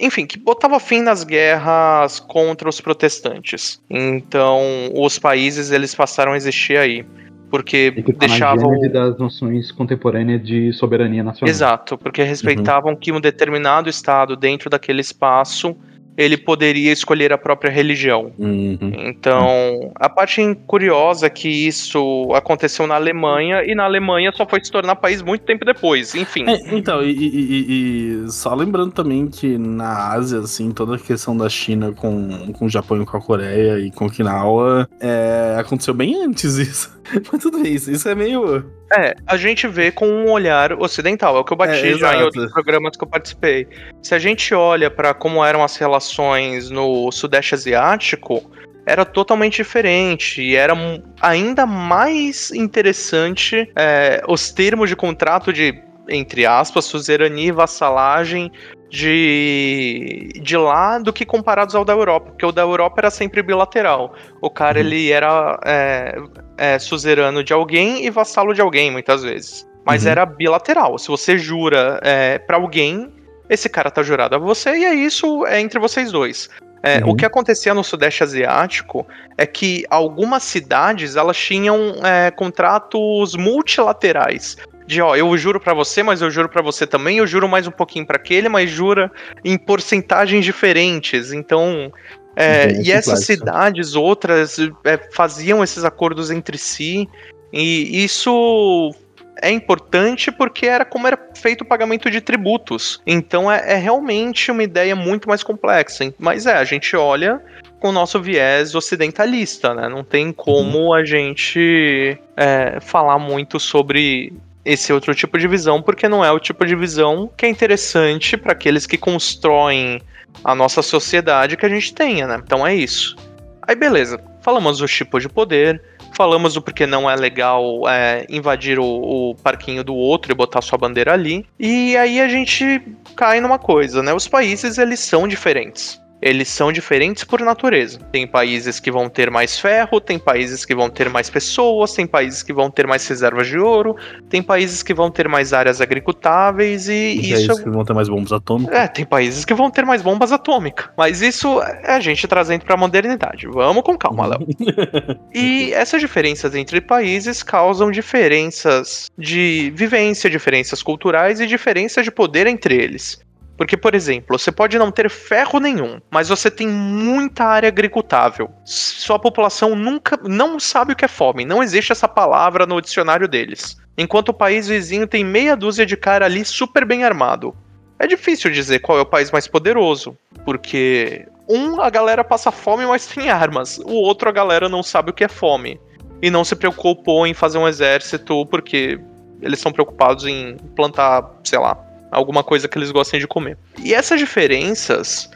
enfim, que botava fim nas guerras contra os protestantes. Então, os países eles passaram a existir aí porque e deixavam das noções contemporâneas de soberania nacional. Exato, porque respeitavam uhum. que um determinado estado dentro daquele espaço ele poderia escolher a própria religião. Uhum. Então, a parte curiosa é que isso aconteceu na Alemanha e na Alemanha só foi se tornar país muito tempo depois, enfim. É, então, e, e, e, só lembrando também que na Ásia, assim, toda a questão da China com, com o Japão e com a Coreia e com Okinawa é, aconteceu bem antes isso. *laughs* Mas tudo isso, isso é meio. É, a gente vê com um olhar ocidental, é o que eu bati é, já em outros programas que eu participei. Se a gente olha para como eram as relações no Sudeste Asiático, era totalmente diferente e era ainda mais interessante é, os termos de contrato de entre aspas, suzerania e vassalagem de, de lá do que comparados ao da Europa, porque o da Europa era sempre bilateral. O cara uhum. ele era é, é, suzerano de alguém e vassalo de alguém, muitas vezes. Mas uhum. era bilateral. Se você jura é, para alguém, esse cara tá jurado a você, e é isso é entre vocês dois. É, uhum. O que acontecia no Sudeste Asiático é que algumas cidades elas tinham é, contratos multilaterais de ó, eu juro para você, mas eu juro para você também, eu juro mais um pouquinho para aquele, mas jura em porcentagens diferentes. Então, é, e essas cidades, outras, é, faziam esses acordos entre si, e isso é importante porque era como era feito o pagamento de tributos. Então é, é realmente uma ideia muito mais complexa. Hein? Mas é, a gente olha com o nosso viés ocidentalista, né? Não tem como uhum. a gente é, falar muito sobre esse outro tipo de visão, porque não é o tipo de visão que é interessante para aqueles que constroem a nossa sociedade que a gente tenha, né? Então é isso. Aí beleza, falamos dos tipos de poder, falamos do porquê não é legal é, invadir o, o, parquinho do outro e botar sua bandeira ali. E aí a gente cai numa coisa, né? Os países eles são diferentes eles são diferentes por natureza. Tem países que vão ter mais ferro, tem países que vão ter mais pessoas, tem países que vão ter mais reservas de ouro, tem países que vão ter mais áreas agricultáveis e tem isso. Países que vão ter mais bombas atômicas. É, tem países que vão ter mais bombas atômicas. Mas isso é a gente trazendo para a modernidade. Vamos com calma, Léo. *laughs* e essas diferenças entre países causam diferenças de vivência, diferenças culturais e diferenças de poder entre eles. Porque, por exemplo, você pode não ter ferro nenhum, mas você tem muita área agricultável. Sua população nunca não sabe o que é fome, não existe essa palavra no dicionário deles. Enquanto o país vizinho tem meia dúzia de cara ali super bem armado. É difícil dizer qual é o país mais poderoso, porque um a galera passa fome, mas tem armas. O outro a galera não sabe o que é fome e não se preocupou em fazer um exército porque eles são preocupados em plantar, sei lá, alguma coisa que eles gostem de comer. E essas diferenças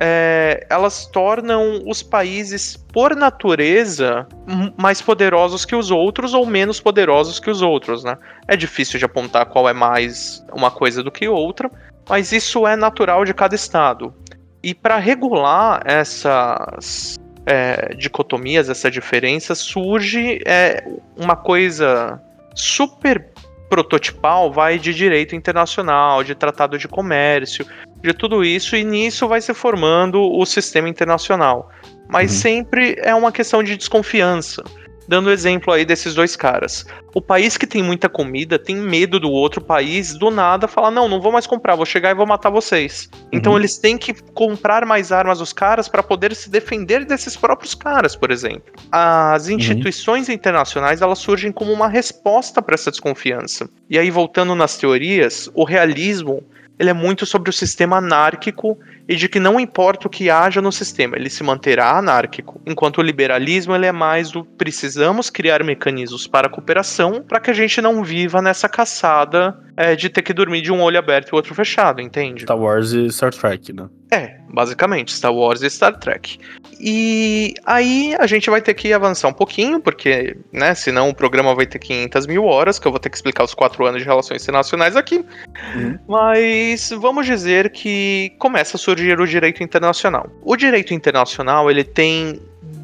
é, elas tornam os países, por natureza, mais poderosos que os outros ou menos poderosos que os outros, né? É difícil de apontar qual é mais uma coisa do que outra, mas isso é natural de cada estado. E para regular essas é, dicotomias, essa diferença, surge é, uma coisa super prototipal vai de direito internacional, de tratado de comércio, de tudo isso e nisso vai se formando o sistema internacional. Mas uhum. sempre é uma questão de desconfiança dando exemplo aí desses dois caras. O país que tem muita comida tem medo do outro país do nada falar: não, não vou mais comprar, vou chegar e vou matar vocês. Uhum. Então eles têm que comprar mais armas dos caras para poder se defender desses próprios caras, por exemplo. As uhum. instituições uhum. internacionais elas surgem como uma resposta para essa desconfiança. E aí voltando nas teorias, o realismo ele é muito sobre o sistema anárquico e de que não importa o que haja no sistema, ele se manterá anárquico, enquanto o liberalismo ele é mais do precisamos criar mecanismos para a cooperação para que a gente não viva nessa caçada é, de ter que dormir de um olho aberto e o outro fechado, entende? Star Wars e Star Trek, né? É, basicamente, Star Wars e Star Trek. E aí a gente vai ter que avançar um pouquinho, porque, né, senão o programa vai ter 500 mil horas, que eu vou ter que explicar os quatro anos de relações internacionais aqui. Uhum. Mas vamos dizer que começa a surgir o direito internacional. O direito internacional, ele tem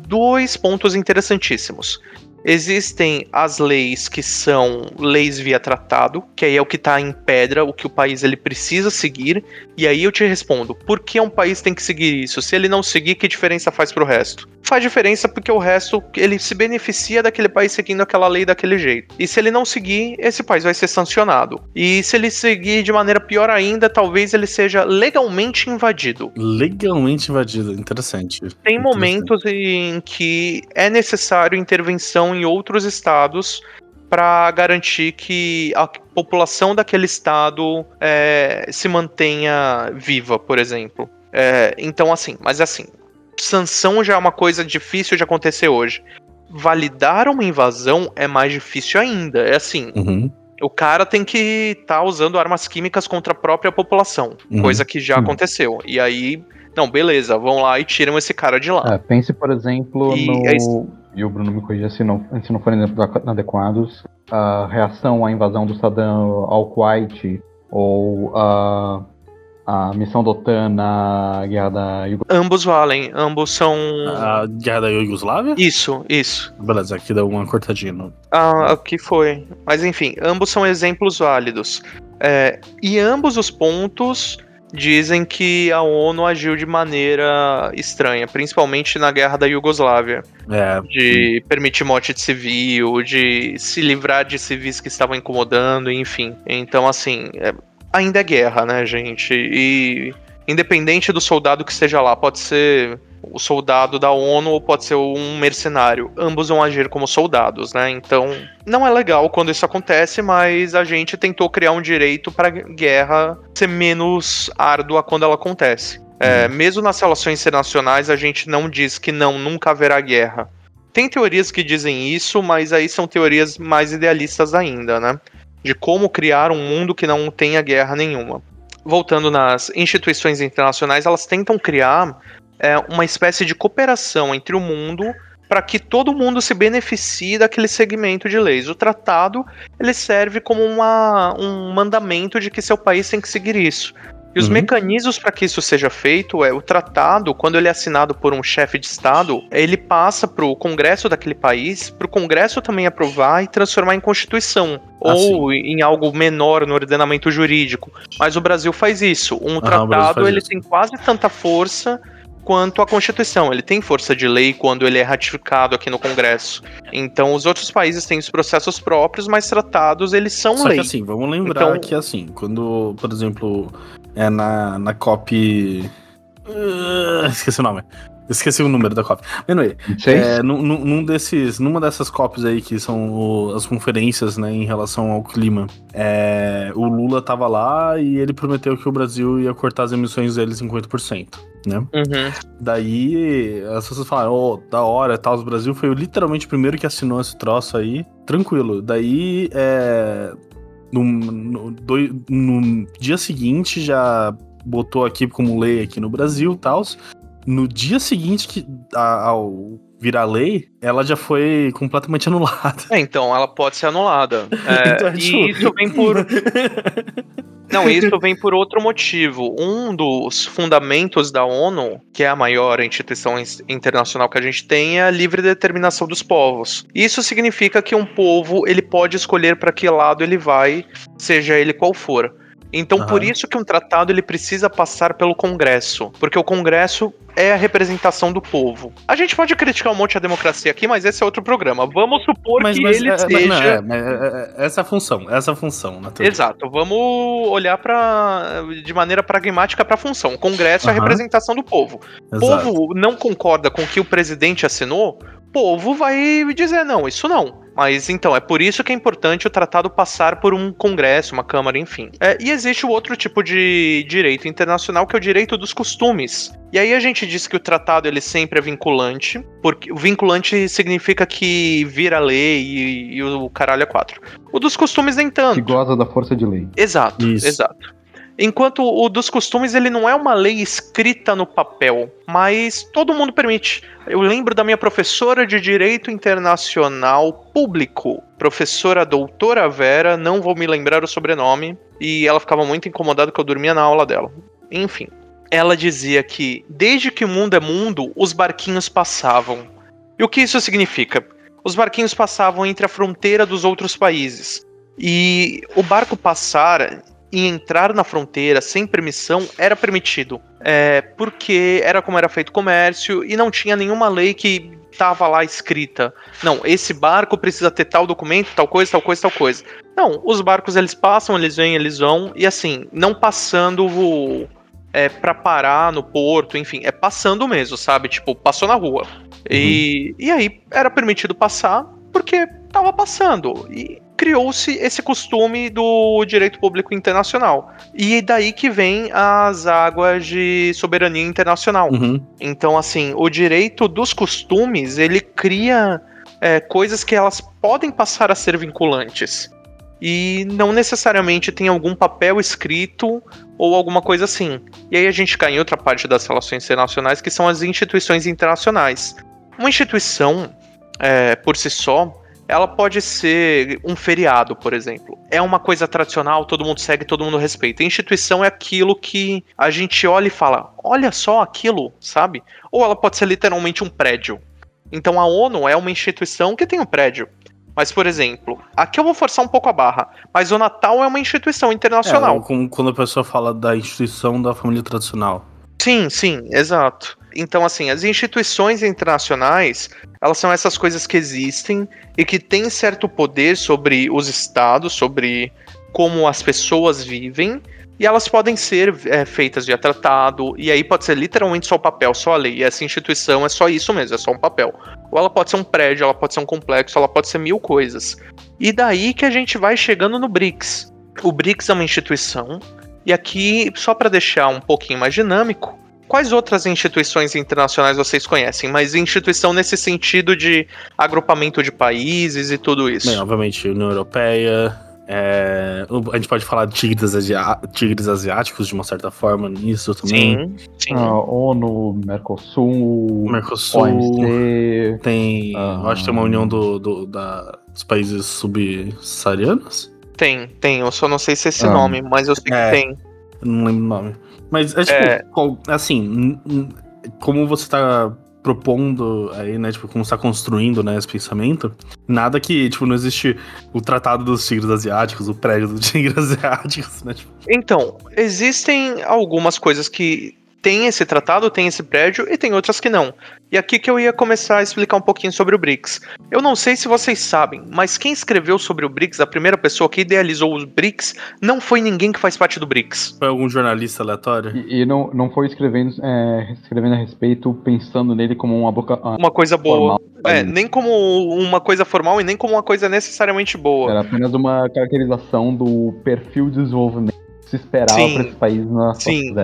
dois pontos interessantíssimos. Existem as leis que são leis via tratado, que aí é o que está em pedra, o que o país ele precisa seguir. E aí eu te respondo, por que um país tem que seguir isso? Se ele não seguir, que diferença faz para o resto? Faz diferença porque o resto ele se beneficia daquele país seguindo aquela lei daquele jeito. E se ele não seguir, esse país vai ser sancionado. E se ele seguir de maneira pior ainda, talvez ele seja legalmente invadido. Legalmente invadido, interessante. Tem interessante. momentos em que é necessário intervenção em outros estados para garantir que a população daquele estado é, se mantenha viva, por exemplo. É, então, assim, mas assim, sanção já é uma coisa difícil de acontecer hoje. Validar uma invasão é mais difícil ainda. É assim. Uhum. O cara tem que estar tá usando armas químicas contra a própria população, uhum. coisa que já uhum. aconteceu. E aí, não, beleza, vão lá e tiram esse cara de lá. É, pense, por exemplo, e no. E o Bruno me corrija se não, se não forem adequados, a reação à invasão do Saddam ao Kuwait ou a, a missão da OTAN na guerra da Iugoslávia? Ambos valem, ambos são. A guerra da Iugoslávia? Isso, isso. Beleza, aqui dá uma cortadinha. Ah, aqui foi. Mas enfim, ambos são exemplos válidos. É, e ambos os pontos dizem que a ONU agiu de maneira estranha, principalmente na guerra da Iugoslávia. É. De permitir morte de civil, de se livrar de civis que estavam incomodando, enfim. Então, assim, é, ainda é guerra, né, gente? E independente do soldado que esteja lá, pode ser o soldado da ONU ou pode ser um mercenário. Ambos vão agir como soldados, né? Então, não é legal quando isso acontece, mas a gente tentou criar um direito para guerra ser menos árdua quando ela acontece. É, uhum. mesmo nas relações internacionais, a gente não diz que não, nunca haverá guerra. Tem teorias que dizem isso, mas aí são teorias mais idealistas ainda, né? De como criar um mundo que não tenha guerra nenhuma voltando nas instituições internacionais, elas tentam criar é, uma espécie de cooperação entre o mundo para que todo mundo se beneficie daquele segmento de leis. O tratado ele serve como uma, um mandamento de que seu país tem que seguir isso. E os uhum. mecanismos para que isso seja feito é o tratado, quando ele é assinado por um chefe de Estado, ele passa para o Congresso daquele país, para o Congresso também aprovar e transformar em Constituição. Ah, ou sim. em algo menor no ordenamento jurídico. Mas o Brasil faz isso. Um tratado ele isso. tem quase tanta força quanto a Constituição. Ele tem força de lei quando ele é ratificado aqui no Congresso. Então, os outros países têm os processos próprios, mas tratados eles são Só lei. Que, assim, vamos lembrar então, que assim, quando, por exemplo, é na, na COP. Uh, esqueci o nome. Esqueci o número da COP. Anyway, é, num, num, desses, numa dessas COPs aí, que são o, as conferências né, em relação ao clima, é, o Lula tava lá e ele prometeu que o Brasil ia cortar as emissões dele 50%. Né? Uhum. Daí as pessoas falaram, oh, da hora, tal, o Brasil foi literalmente o primeiro que assinou esse troço aí, tranquilo. Daí, é, no, no, do, no dia seguinte já botou aqui como lei aqui no Brasil tal no dia seguinte que, ao virar lei, ela já foi completamente *laughs* anulada. É, então, ela pode ser anulada. *laughs* É, então, e tipo... isso vem por. *laughs* Não, isso vem por outro motivo. Um dos fundamentos da ONU, que é a maior instituição internacional que a gente tem, é a livre determinação dos povos. Isso significa que um povo ele pode escolher para que lado ele vai, seja ele qual for. Então, uhum. por isso que um tratado ele precisa passar pelo Congresso, porque o Congresso é a representação do povo. A gente pode criticar um monte a democracia aqui, mas esse é outro programa. Vamos supor mas, que mas, ele é, seja. Não, é, é, é, essa é a função, essa função, Exato. Vamos olhar para de maneira pragmática para a função. O Congresso uhum. é a representação do povo. O povo não concorda com o que o presidente assinou, povo vai dizer não, isso não. Mas então, é por isso que é importante o tratado passar por um congresso, uma câmara, enfim. É, e existe o outro tipo de direito internacional, que é o direito dos costumes. E aí a gente diz que o tratado ele sempre é vinculante, porque o vinculante significa que vira lei e, e o caralho é quatro. O dos costumes nem tanto. Que goza da força de lei. Exato, isso. exato. Enquanto o dos costumes ele não é uma lei escrita no papel, mas todo mundo permite. Eu lembro da minha professora de Direito Internacional Público, professora doutora Vera, não vou me lembrar o sobrenome, e ela ficava muito incomodada que eu dormia na aula dela. Enfim, ela dizia que desde que o mundo é mundo, os barquinhos passavam. E o que isso significa? Os barquinhos passavam entre a fronteira dos outros países. E o barco passar e entrar na fronteira sem permissão era permitido. É, porque era como era feito comércio e não tinha nenhuma lei que estava lá escrita. Não, esse barco precisa ter tal documento, tal coisa, tal coisa, tal coisa. Não, os barcos eles passam, eles vêm, eles vão, e assim, não passando o, é, para parar no porto, enfim, é passando mesmo, sabe? Tipo, passou na rua. Uhum. E, e aí era permitido passar porque tava passando. E criou-se esse costume do direito público internacional. E daí que vem as águas de soberania internacional. Uhum. Então, assim, o direito dos costumes, ele cria é, coisas que elas podem passar a ser vinculantes. E não necessariamente tem algum papel escrito ou alguma coisa assim. E aí a gente cai em outra parte das relações internacionais, que são as instituições internacionais. Uma instituição, é, por si só, ela pode ser um feriado, por exemplo. É uma coisa tradicional, todo mundo segue, todo mundo respeita. A instituição é aquilo que a gente olha e fala: olha só aquilo, sabe? Ou ela pode ser literalmente um prédio. Então a ONU é uma instituição que tem um prédio. Mas, por exemplo, aqui eu vou forçar um pouco a barra, mas o Natal é uma instituição internacional. É, quando a pessoa fala da instituição da família tradicional. Sim, sim, exato. Então, assim, as instituições internacionais, elas são essas coisas que existem e que têm certo poder sobre os estados, sobre como as pessoas vivem, e elas podem ser é, feitas via tratado, e aí pode ser literalmente só o papel, só a lei. E essa instituição é só isso mesmo, é só um papel. Ou ela pode ser um prédio, ela pode ser um complexo, ela pode ser mil coisas. E daí que a gente vai chegando no BRICS. O BRICS é uma instituição, e aqui, só para deixar um pouquinho mais dinâmico, Quais outras instituições internacionais vocês conhecem? Mas instituição nesse sentido de agrupamento de países e tudo isso. Bem, obviamente, União Europeia. É, a gente pode falar de tigres, tigres asiáticos de uma certa forma nisso também. Sim, sim. Ah, ONU, Mercosul, Mercosul OMC, tem. Ah, acho que tem uma união do, do da, dos países subsaarianos. Tem, tem. Eu só não sei se é esse ah, nome, mas eu sei é, que tem. Não lembro o nome. Mas, é, tipo, é... assim, como você tá propondo aí, né, tipo, como está construindo, né, esse pensamento, nada que, tipo, não existe o tratado dos tigres asiáticos, o prédio dos tigres *laughs* asiáticos, né, tipo. Então, existem algumas coisas que tem esse tratado, tem esse prédio e tem outras que não. E aqui que eu ia começar a explicar um pouquinho sobre o BRICS. Eu não sei se vocês sabem, mas quem escreveu sobre o BRICS, a primeira pessoa que idealizou os BRICS, não foi ninguém que faz parte do BRICS. Foi algum jornalista aleatório? E, e não, não foi escrevendo, é, escrevendo a respeito, pensando nele como uma boca. Uma coisa boa. Formal. É, nem como uma coisa formal e nem como uma coisa necessariamente boa. Era apenas uma caracterização do perfil de desenvolvimento se esperava para esse país na Sim.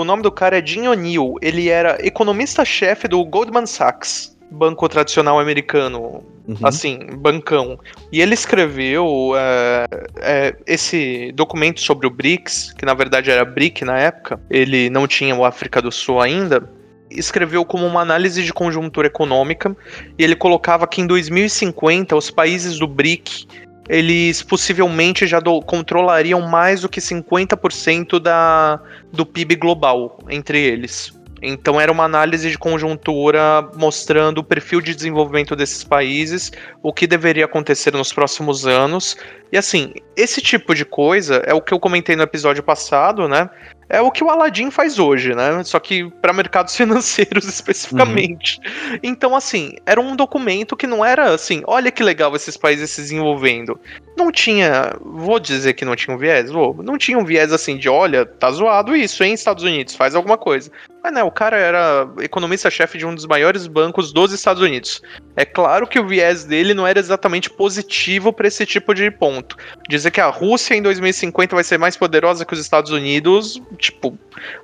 o nome do cara é Jim O'Neill. Ele era economista-chefe do Goldman Sachs, banco tradicional americano, uhum. assim, bancão. E ele escreveu é, é, esse documento sobre o BRICS, que na verdade era BRIC na época. Ele não tinha o África do Sul ainda escreveu como uma análise de conjuntura econômica e ele colocava que em 2050 os países do BRIC eles possivelmente já do, controlariam mais do que 50% da, do PIB global entre eles. Então era uma análise de conjuntura mostrando o perfil de desenvolvimento desses países, o que deveria acontecer nos próximos anos. E assim, esse tipo de coisa é o que eu comentei no episódio passado, né? É o que o Aladdin faz hoje, né? Só que para mercados *laughs* financeiros especificamente. Uhum. Então, assim, era um documento que não era assim, olha que legal esses países se desenvolvendo. Não tinha, vou dizer que não tinha um viés, vou, não tinha um viés assim de, olha, tá zoado isso, hein, Estados Unidos, faz alguma coisa. Mas né, o cara era economista-chefe de um dos maiores bancos dos Estados Unidos. É claro que o viés dele não era exatamente positivo para esse tipo de ponto. Dizer que a Rússia em 2050 vai ser mais poderosa que os Estados Unidos, tipo,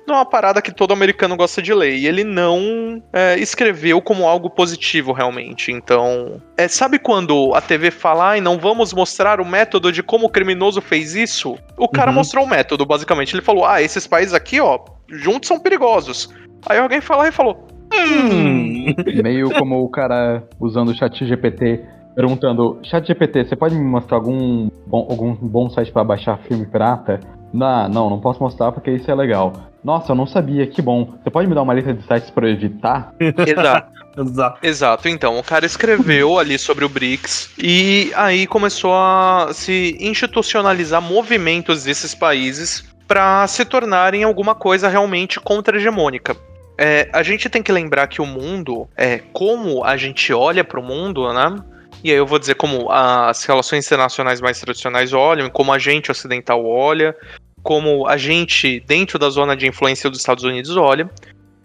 não é uma parada que todo americano gosta de ler. E ele não é, escreveu como algo positivo realmente. Então, é, sabe quando a TV fala, e não vamos mostrar o método de como o criminoso fez isso? O cara uhum. mostrou o método, basicamente. Ele falou, ah, esses países aqui, ó, juntos são perigosos. Aí alguém falou e falou. Hum. *laughs* Meio como o cara usando o chat GPT, perguntando: Chat GPT, você pode me mostrar algum bom, algum bom site para baixar filme pirata? Não, não, não posso mostrar porque isso é legal. Nossa, eu não sabia, que bom. Você pode me dar uma lista de sites para evitar? *laughs* Exato. Exato. Exato, então, o cara escreveu ali sobre o BRICS e aí começou a se institucionalizar movimentos desses países para se tornarem alguma coisa realmente contra-hegemônica. É, a gente tem que lembrar que o mundo, é como a gente olha para o mundo, né? E aí eu vou dizer como as relações internacionais mais tradicionais olham, como a gente ocidental olha, como a gente dentro da zona de influência dos Estados Unidos olha.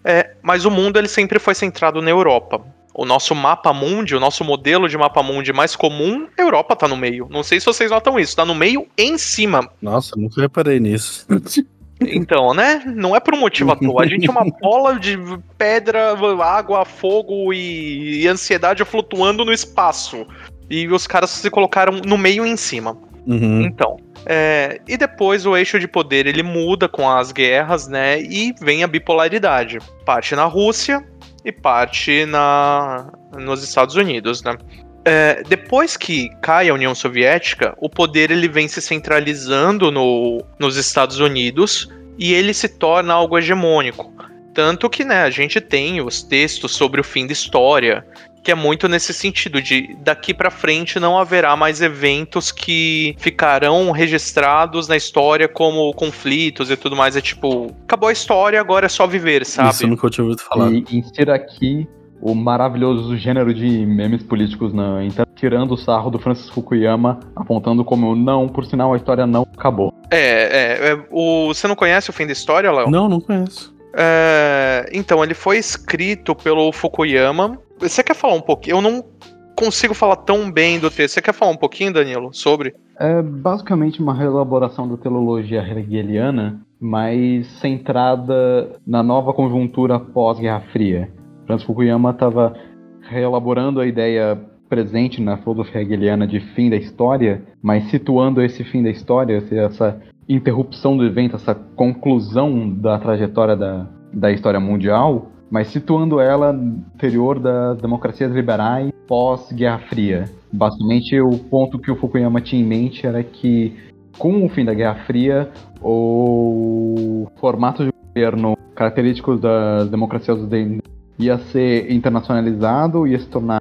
É, mas o mundo ele sempre foi centrado na Europa o nosso mapa mundi, o nosso modelo de mapa mundi mais comum, Europa tá no meio. Não sei se vocês notam isso, tá no meio em cima. Nossa, nunca reparei nisso. *laughs* Então, né? Não é por um motivo à toa. A gente é uma *laughs* bola de pedra, água, fogo e, e ansiedade flutuando no espaço. E os caras se colocaram no meio e em cima. Uhum. Então, é, e depois o eixo de poder ele muda com as guerras, né? E vem a bipolaridade. Parte na Rússia, e parte na, nos Estados Unidos, né? É, depois que cai a União Soviética, o poder ele vem se centralizando no, nos Estados Unidos e ele se torna algo hegemônico. Tanto que né, a gente tem os textos sobre o fim da história, que é muito nesse sentido de daqui para frente não haverá mais eventos que ficarão registrados na história como conflitos e tudo mais. É tipo, acabou a história, agora é só viver, sabe? Isso eu nunca tinha ouvido falar. E insira aqui o maravilhoso gênero de memes políticos na então, tirando o sarro do Francis Fukuyama, apontando como não, por sinal a história não acabou. É, é, é o, você não conhece o fim da história, Léo? Não, não conheço. É, então, ele foi escrito pelo Fukuyama você quer falar um pouquinho? Eu não consigo falar tão bem do texto. Você quer falar um pouquinho, Danilo, sobre? É basicamente uma reelaboração da teologia hegeliana, mas centrada na nova conjuntura pós-Guerra Fria. Francis Fukuyama estava reelaborando a ideia presente na filosofia hegeliana de fim da história, mas situando esse fim da história, essa interrupção do evento, essa conclusão da trajetória da, da história mundial, mas situando ela no interior das democracias liberais pós-Guerra Fria. Basicamente, o ponto que o Fukuyama tinha em mente era que, com o fim da Guerra Fria, o formato de governo característico das democracias ia ser internacionalizado, ia se tornar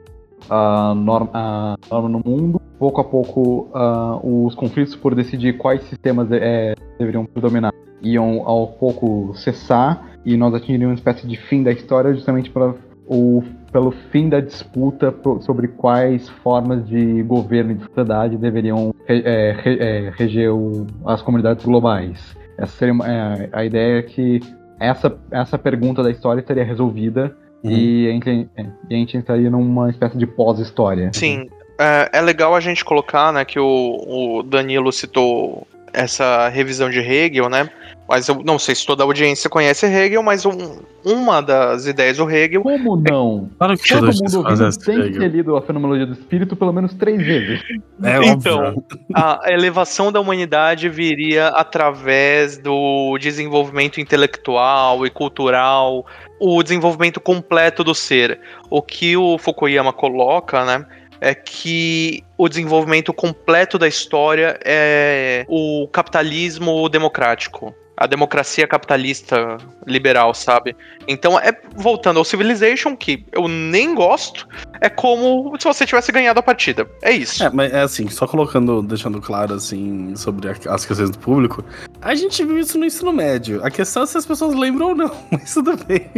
a norma, a norma no mundo. Pouco a pouco, uh, os conflitos por decidir quais sistemas é, deveriam predominar iam ao pouco cessar e nós atingiríamos uma espécie de fim da história justamente para o, pelo fim da disputa sobre quais formas de governo e de sociedade deveriam é, é, reger o, as comunidades globais. Essa seria é, a ideia é que essa, essa pergunta da história estaria resolvida uhum. e, a gente, é, e a gente entraria numa espécie de pós-história. Sim, é, é, legal a gente colocar, né, que o, o Danilo citou essa revisão de Hegel, né? Mas eu não sei se toda a audiência conhece Hegel, mas um, uma das ideias do Hegel. Como não? É... Para que Todo mundo ouvindo tem que ter lido a Fenomenologia do Espírito pelo menos três vezes. É, então, a elevação da humanidade viria através do desenvolvimento intelectual e cultural, o desenvolvimento completo do ser. O que o Fukuyama coloca, né? é que o desenvolvimento completo da história é o capitalismo democrático a democracia capitalista liberal, sabe? Então, é voltando ao Civilization, que eu nem gosto, é como se você tivesse ganhado a partida. É isso. É, mas é assim, só colocando, deixando claro, assim, sobre as questões do público, a gente viu isso no ensino médio. A questão é se as pessoas lembram ou não, *laughs* mas tudo bem.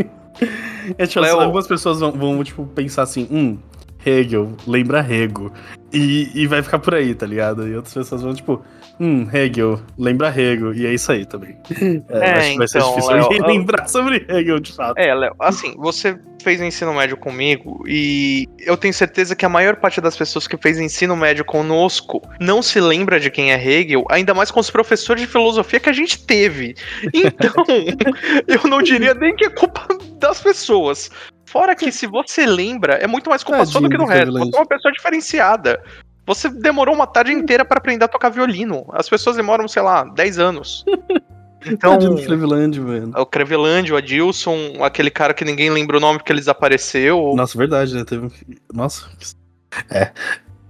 É, tipo, Leo... algumas pessoas vão, vão, tipo, pensar assim, hum, Hegel, lembra Hego. E, e vai ficar por aí, tá ligado? E outras pessoas vão, tipo, hum, Hegel, lembra Hegel. E é isso aí também. É, *laughs* é acho que vai ser então, difícil Léo, lembrar sobre Hegel, de fato. É, Léo, assim, você fez ensino médio comigo e eu tenho certeza que a maior parte das pessoas que fez ensino médio conosco não se lembra de quem é Hegel, ainda mais com os professores de filosofia que a gente teve. Então, *laughs* eu não diria nem que é culpa das pessoas. Fora que se você lembra, é muito mais culpa sua do que do resto. Você é uma pessoa diferenciada. Você demorou uma tarde inteira para aprender a tocar violino. As pessoas demoram, sei lá, 10 anos. *laughs* Então, o Creveland, velho. O Creveland, o Adilson, aquele cara que ninguém lembra o nome porque ele desapareceu. Nossa, verdade, né? Teve... Nossa. É.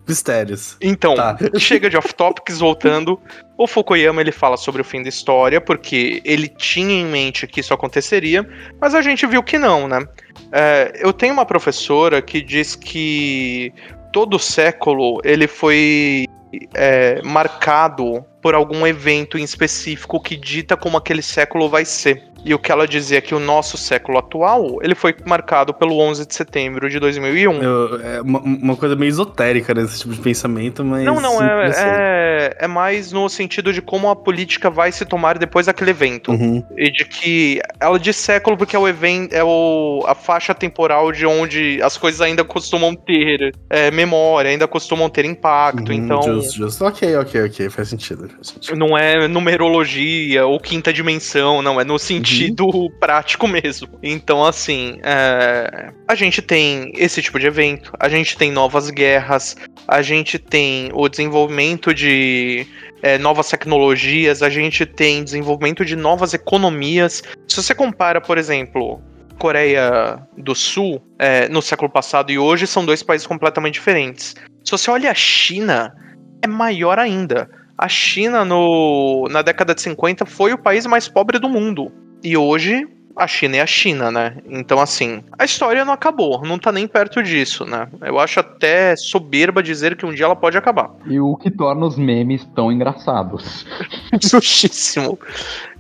Mistérios. Então, tá. *laughs* chega de off-topics, voltando. O Fukuyama ele fala sobre o fim da história, porque ele tinha em mente que isso aconteceria, mas a gente viu que não, né? É, eu tenho uma professora que diz que todo século ele foi é, marcado por algum evento em específico que dita como aquele século vai ser. E o que ela dizia é que o nosso século atual, ele foi marcado pelo 11 de setembro de 2001. Eu, é uma, uma, coisa meio esotérica nesse tipo de pensamento, mas... Não, não, é, é, é, mais no sentido de como a política vai se tomar depois daquele evento. Uhum. E de que ela diz século porque é o evento, é o, a faixa temporal de onde as coisas ainda costumam ter é, memória, ainda costumam ter impacto, uhum, então... Justo, justo. Ok, ok, ok, faz sentido. Não é numerologia ou quinta dimensão, não, é no sentido sentido *laughs* uhum. prático mesmo. Então, assim, é, a gente tem esse tipo de evento, a gente tem novas guerras, a gente tem o desenvolvimento de é, novas tecnologias, a gente tem desenvolvimento de novas economias. Se você compara, por exemplo, Coreia do Sul é, no século passado e hoje, são dois países completamente diferentes. Se você olha a China, é maior ainda. A China, no, na década de 50, foi o país mais pobre do mundo. E hoje a China é a China, né? Então, assim, a história não acabou, não tá nem perto disso, né? Eu acho até soberba dizer que um dia ela pode acabar. E o que torna os memes tão engraçados. *laughs* Justíssimo.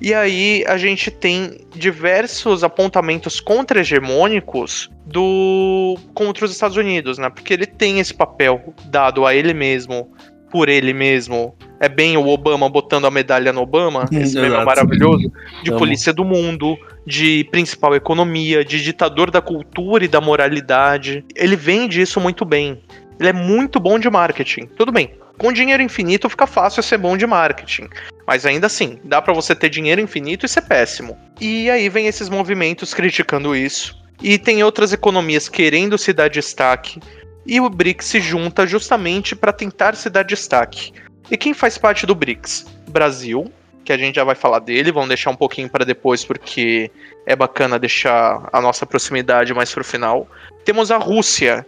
E aí a gente tem diversos apontamentos contra-hegemônicos do contra os Estados Unidos, né? Porque ele tem esse papel dado a ele mesmo por ele mesmo. É bem o Obama botando a medalha no Obama, esse meme é maravilhoso, de Amo. polícia do mundo, de principal economia, de ditador da cultura e da moralidade. Ele vende isso muito bem. Ele é muito bom de marketing. Tudo bem. Com dinheiro infinito fica fácil ser bom de marketing. Mas ainda assim, dá para você ter dinheiro infinito e ser péssimo. E aí vem esses movimentos criticando isso. E tem outras economias querendo se dar destaque e o BRICS se junta justamente para tentar se dar destaque. E quem faz parte do BRICS? Brasil, que a gente já vai falar dele, vamos deixar um pouquinho para depois porque é bacana deixar a nossa proximidade mais pro final. Temos a Rússia,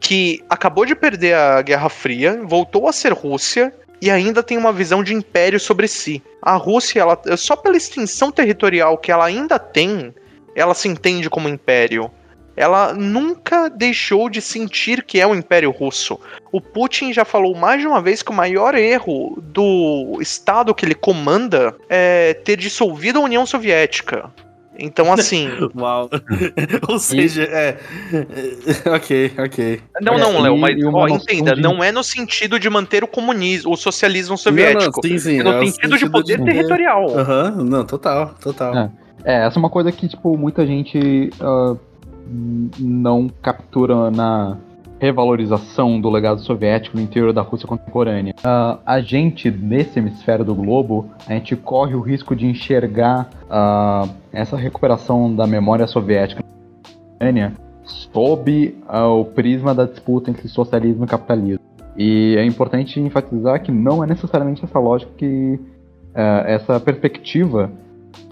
que acabou de perder a Guerra Fria, voltou a ser Rússia e ainda tem uma visão de império sobre si. A Rússia, ela, só pela extensão territorial que ela ainda tem, ela se entende como império ela nunca deixou de sentir que é o Império Russo. O Putin já falou mais de uma vez que o maior erro do Estado que ele comanda é ter dissolvido a União Soviética. Então, assim. *laughs* Uau. *laughs* Ou seja, é. ok, ok. Não, não, Léo, mas ó, entenda, de... não é no sentido de manter o comunismo, o socialismo soviético. Não, não, sim, sim, é no é sentido, sentido, de poder de... territorial. Aham, uhum, não, total, total. É. é. essa é uma coisa que, tipo, muita gente. Uh não captura na revalorização do legado soviético no interior da Rússia contemporânea. Uh, a gente, nesse hemisfério do globo, a gente corre o risco de enxergar uh, essa recuperação da memória soviética sob uh, o prisma da disputa entre socialismo e capitalismo. E é importante enfatizar que não é necessariamente essa lógica que essa perspectiva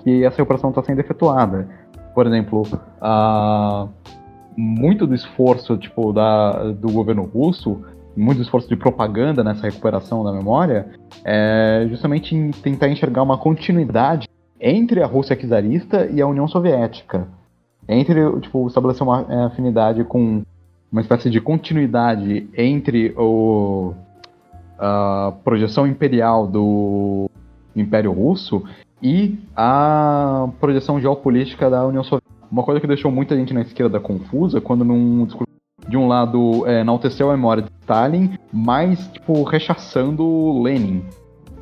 que essa recuperação está sendo efetuada por exemplo, uh, muito do esforço tipo, da, do governo russo muito esforço de propaganda nessa recuperação da memória, é justamente em tentar enxergar uma continuidade entre a Rússia czarista e a União Soviética. Entre, tipo, estabelecer uma é, afinidade com uma espécie de continuidade entre o, a projeção imperial do Império Russo e a projeção geopolítica da União Soviética. Uma coisa que deixou muita gente na esquerda confusa quando num discurso de um lado é, enalteceu a memória de Stalin, mas tipo rechaçando Lenin.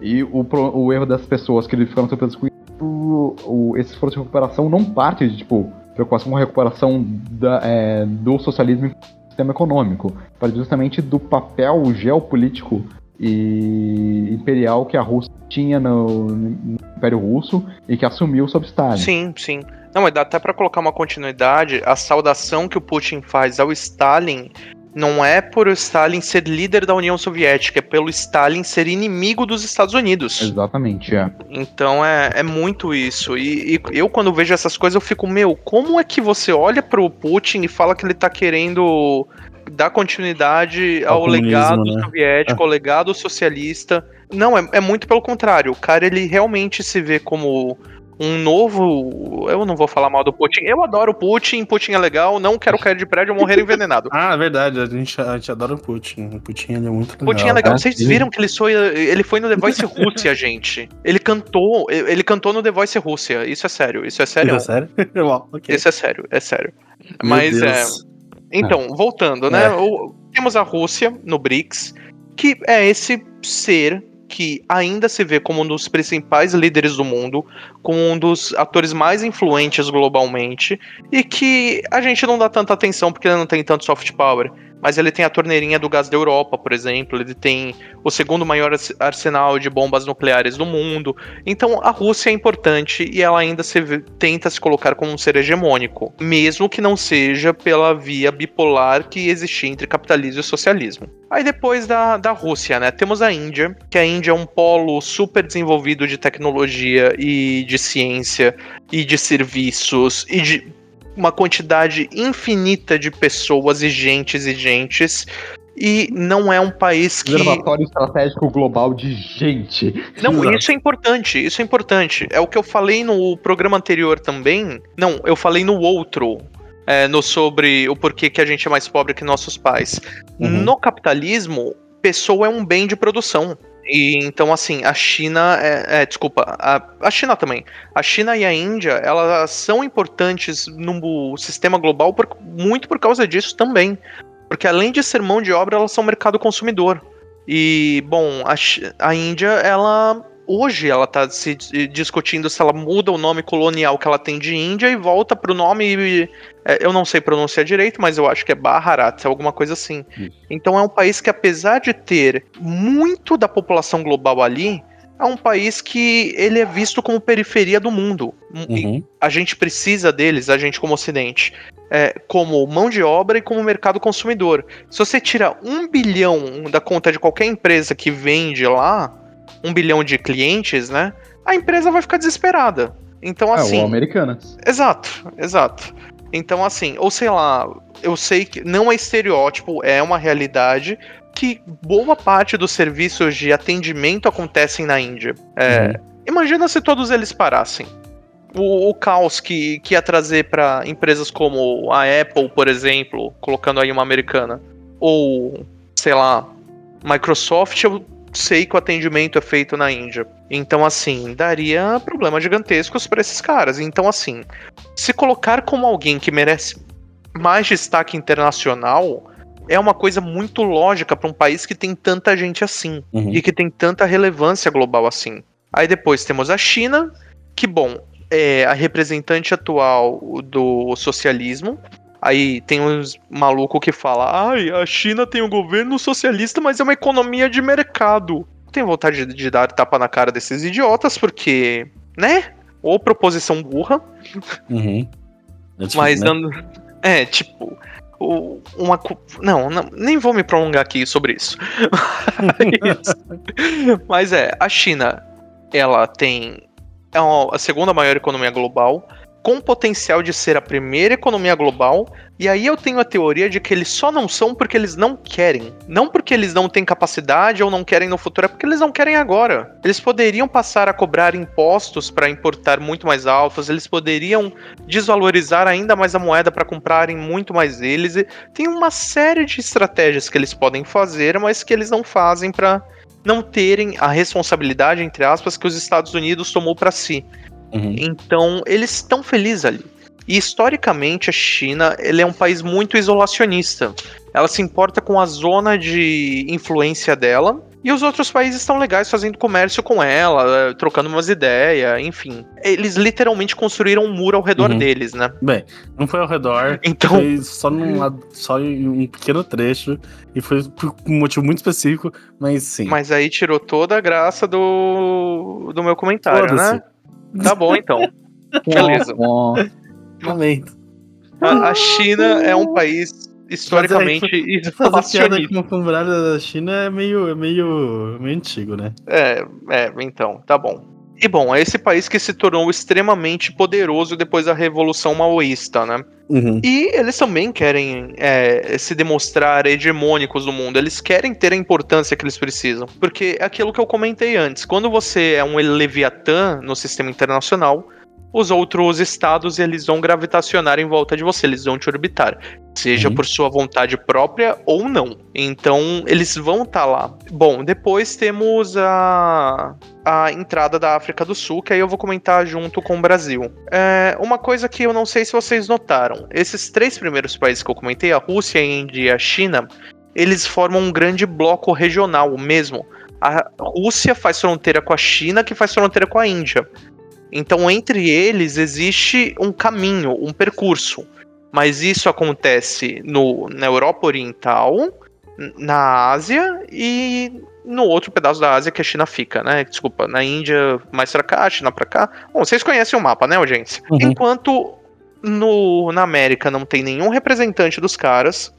E o, o erro das pessoas que ficaram surpresas com o, esse esforço de recuperação não parte de tipo preocupação com a recuperação da, é, do socialismo no sistema econômico, parte justamente do papel geopolítico e imperial que a Rússia tinha no, no Império Russo e que assumiu sob Stalin. Sim, sim. Não, mas dá até para colocar uma continuidade. A saudação que o Putin faz ao Stalin não é por Stalin ser líder da União Soviética, é pelo Stalin ser inimigo dos Estados Unidos. Exatamente, é. Então é, é muito isso. E, e, eu, quando vejo essas coisas, eu fico, meu, como é que você olha pro Putin e fala que ele tá querendo dar continuidade ao, ao legado né? soviético, é. ao legado socialista? Não, é, é muito pelo contrário. O cara, ele realmente se vê como um novo. Eu não vou falar mal do Putin. Eu adoro o Putin, Putin é legal, não quero cair de prédio ou morrer envenenado. *laughs* ah, é verdade, a gente, a gente adora o Putin. O Putin ele é muito legal. Putin é legal. É, Vocês viram que ele foi, ele foi no The Voice Rússia, gente. Ele cantou, ele cantou no The Voice Rússia. Isso é sério, isso é sério. Isso é sério? *laughs* okay. Isso é sério, é sério. Meu Mas é, Deus. é. Então, voltando, né? É. O, temos a Rússia no BRICS, que é esse ser que ainda se vê como um dos principais líderes do mundo, como um dos atores mais influentes globalmente, e que a gente não dá tanta atenção porque ele não tem tanto soft power mas ele tem a torneirinha do gás da Europa, por exemplo, ele tem o segundo maior arsenal de bombas nucleares do mundo. Então a Rússia é importante e ela ainda se, tenta se colocar como um ser hegemônico, mesmo que não seja pela via bipolar que existe entre capitalismo e socialismo. Aí depois da, da Rússia, né, temos a Índia, que a Índia é um polo super desenvolvido de tecnologia e de ciência e de serviços e de uma quantidade infinita de pessoas e gentes e gentes. E não é um país que. Observatório estratégico global de gente. Não, Exato. isso é importante. Isso é importante. É o que eu falei no programa anterior também. Não, eu falei no outro. É, no sobre o porquê que a gente é mais pobre que nossos pais. Uhum. No capitalismo, pessoa é um bem de produção. E então, assim, a China. É, é, desculpa, a, a China também. A China e a Índia, elas são importantes no sistema global por, muito por causa disso também. Porque além de ser mão de obra, elas são mercado consumidor. E, bom, a, a Índia, ela hoje ela está se discutindo se ela muda o nome colonial que ela tem de Índia e volta para o nome. É, eu não sei pronunciar direito, mas eu acho que é Bharat, alguma coisa assim. Então é um país que, apesar de ter muito da população global ali, é um país que ele é visto como periferia do mundo. Uhum. A gente precisa deles, a gente como Ocidente, é, como mão de obra e como mercado consumidor. Se você tira um bilhão da conta de qualquer empresa que vende lá, um bilhão de clientes, né? A empresa vai ficar desesperada. Então, assim. É, ou americanas. Exato, exato. Então, assim, ou sei lá, eu sei que não é estereótipo, é uma realidade que boa parte dos serviços de atendimento acontecem na Índia. É, uhum. Imagina se todos eles parassem. O, o caos que, que ia trazer para empresas como a Apple, por exemplo, colocando aí uma americana, ou sei lá, Microsoft, eu sei que o atendimento é feito na Índia. Então, assim, daria problemas gigantescos para esses caras. Então, assim, se colocar como alguém que merece mais destaque internacional é uma coisa muito lógica para um país que tem tanta gente assim uhum. e que tem tanta relevância global assim. Aí depois temos a China, que, bom, é a representante atual do socialismo, Aí tem uns maluco que fala: ai, a China tem um governo socialista, mas é uma economia de mercado. Tenho vontade de, dar tapa na cara desses idiotas, porque, né? Ou proposição burra. Uhum. mas né? dando. É, tipo. Uma, não, não, nem vou me prolongar aqui sobre isso. *laughs* *laughs* mas é, a China, ela tem. É a segunda maior economia global com potencial de ser a primeira economia global. E aí eu tenho a teoria de que eles só não são porque eles não querem. Não porque eles não têm capacidade ou não querem no futuro, é porque eles não querem agora. Eles poderiam passar a cobrar impostos para importar muito mais altos, eles poderiam desvalorizar ainda mais a moeda para comprarem muito mais deles. E tem uma série de estratégias que eles podem fazer, mas que eles não fazem para não terem a responsabilidade, entre aspas, que os Estados Unidos tomou para si. Uhum. Então, eles estão felizes ali. E historicamente a China ele é um país muito isolacionista. Ela se importa com a zona de influência dela e os outros países estão legais fazendo comércio com ela, trocando umas ideias, enfim. Eles literalmente construíram um muro ao redor uhum. deles, né? Bem, não foi ao redor, então... foi só, num, só em um pequeno trecho e foi por um motivo muito específico, mas sim. Mas aí tirou toda a graça do, do meu comentário, né? Tá bom então. *laughs* Beleza. Momento. A, a China é um país historicamente e fazer com muralha da China é meio, é meio, meio antigo, né? É, é, então, tá bom. E bom, é esse país que se tornou extremamente poderoso depois da Revolução Maoísta, né? Uhum. E eles também querem é, se demonstrar hegemônicos no mundo. Eles querem ter a importância que eles precisam. Porque é aquilo que eu comentei antes. Quando você é um Leviatã no sistema internacional, os outros estados eles vão gravitacionar em volta de você, eles vão te orbitar, seja uhum. por sua vontade própria ou não. Então eles vão estar tá lá. Bom, depois temos a a entrada da África do Sul, que aí eu vou comentar junto com o Brasil. É, uma coisa que eu não sei se vocês notaram: esses três primeiros países que eu comentei, a Rússia, a Índia e a China, eles formam um grande bloco regional mesmo. A Rússia faz fronteira com a China, que faz fronteira com a Índia. Então, entre eles existe um caminho, um percurso. Mas isso acontece no, na Europa Oriental, na Ásia e no outro pedaço da Ásia que a China fica, né? Desculpa, na Índia mais pra cá, China pra cá. Bom, vocês conhecem o mapa, né, audiência? Uhum. Enquanto no, na América não tem nenhum representante dos caras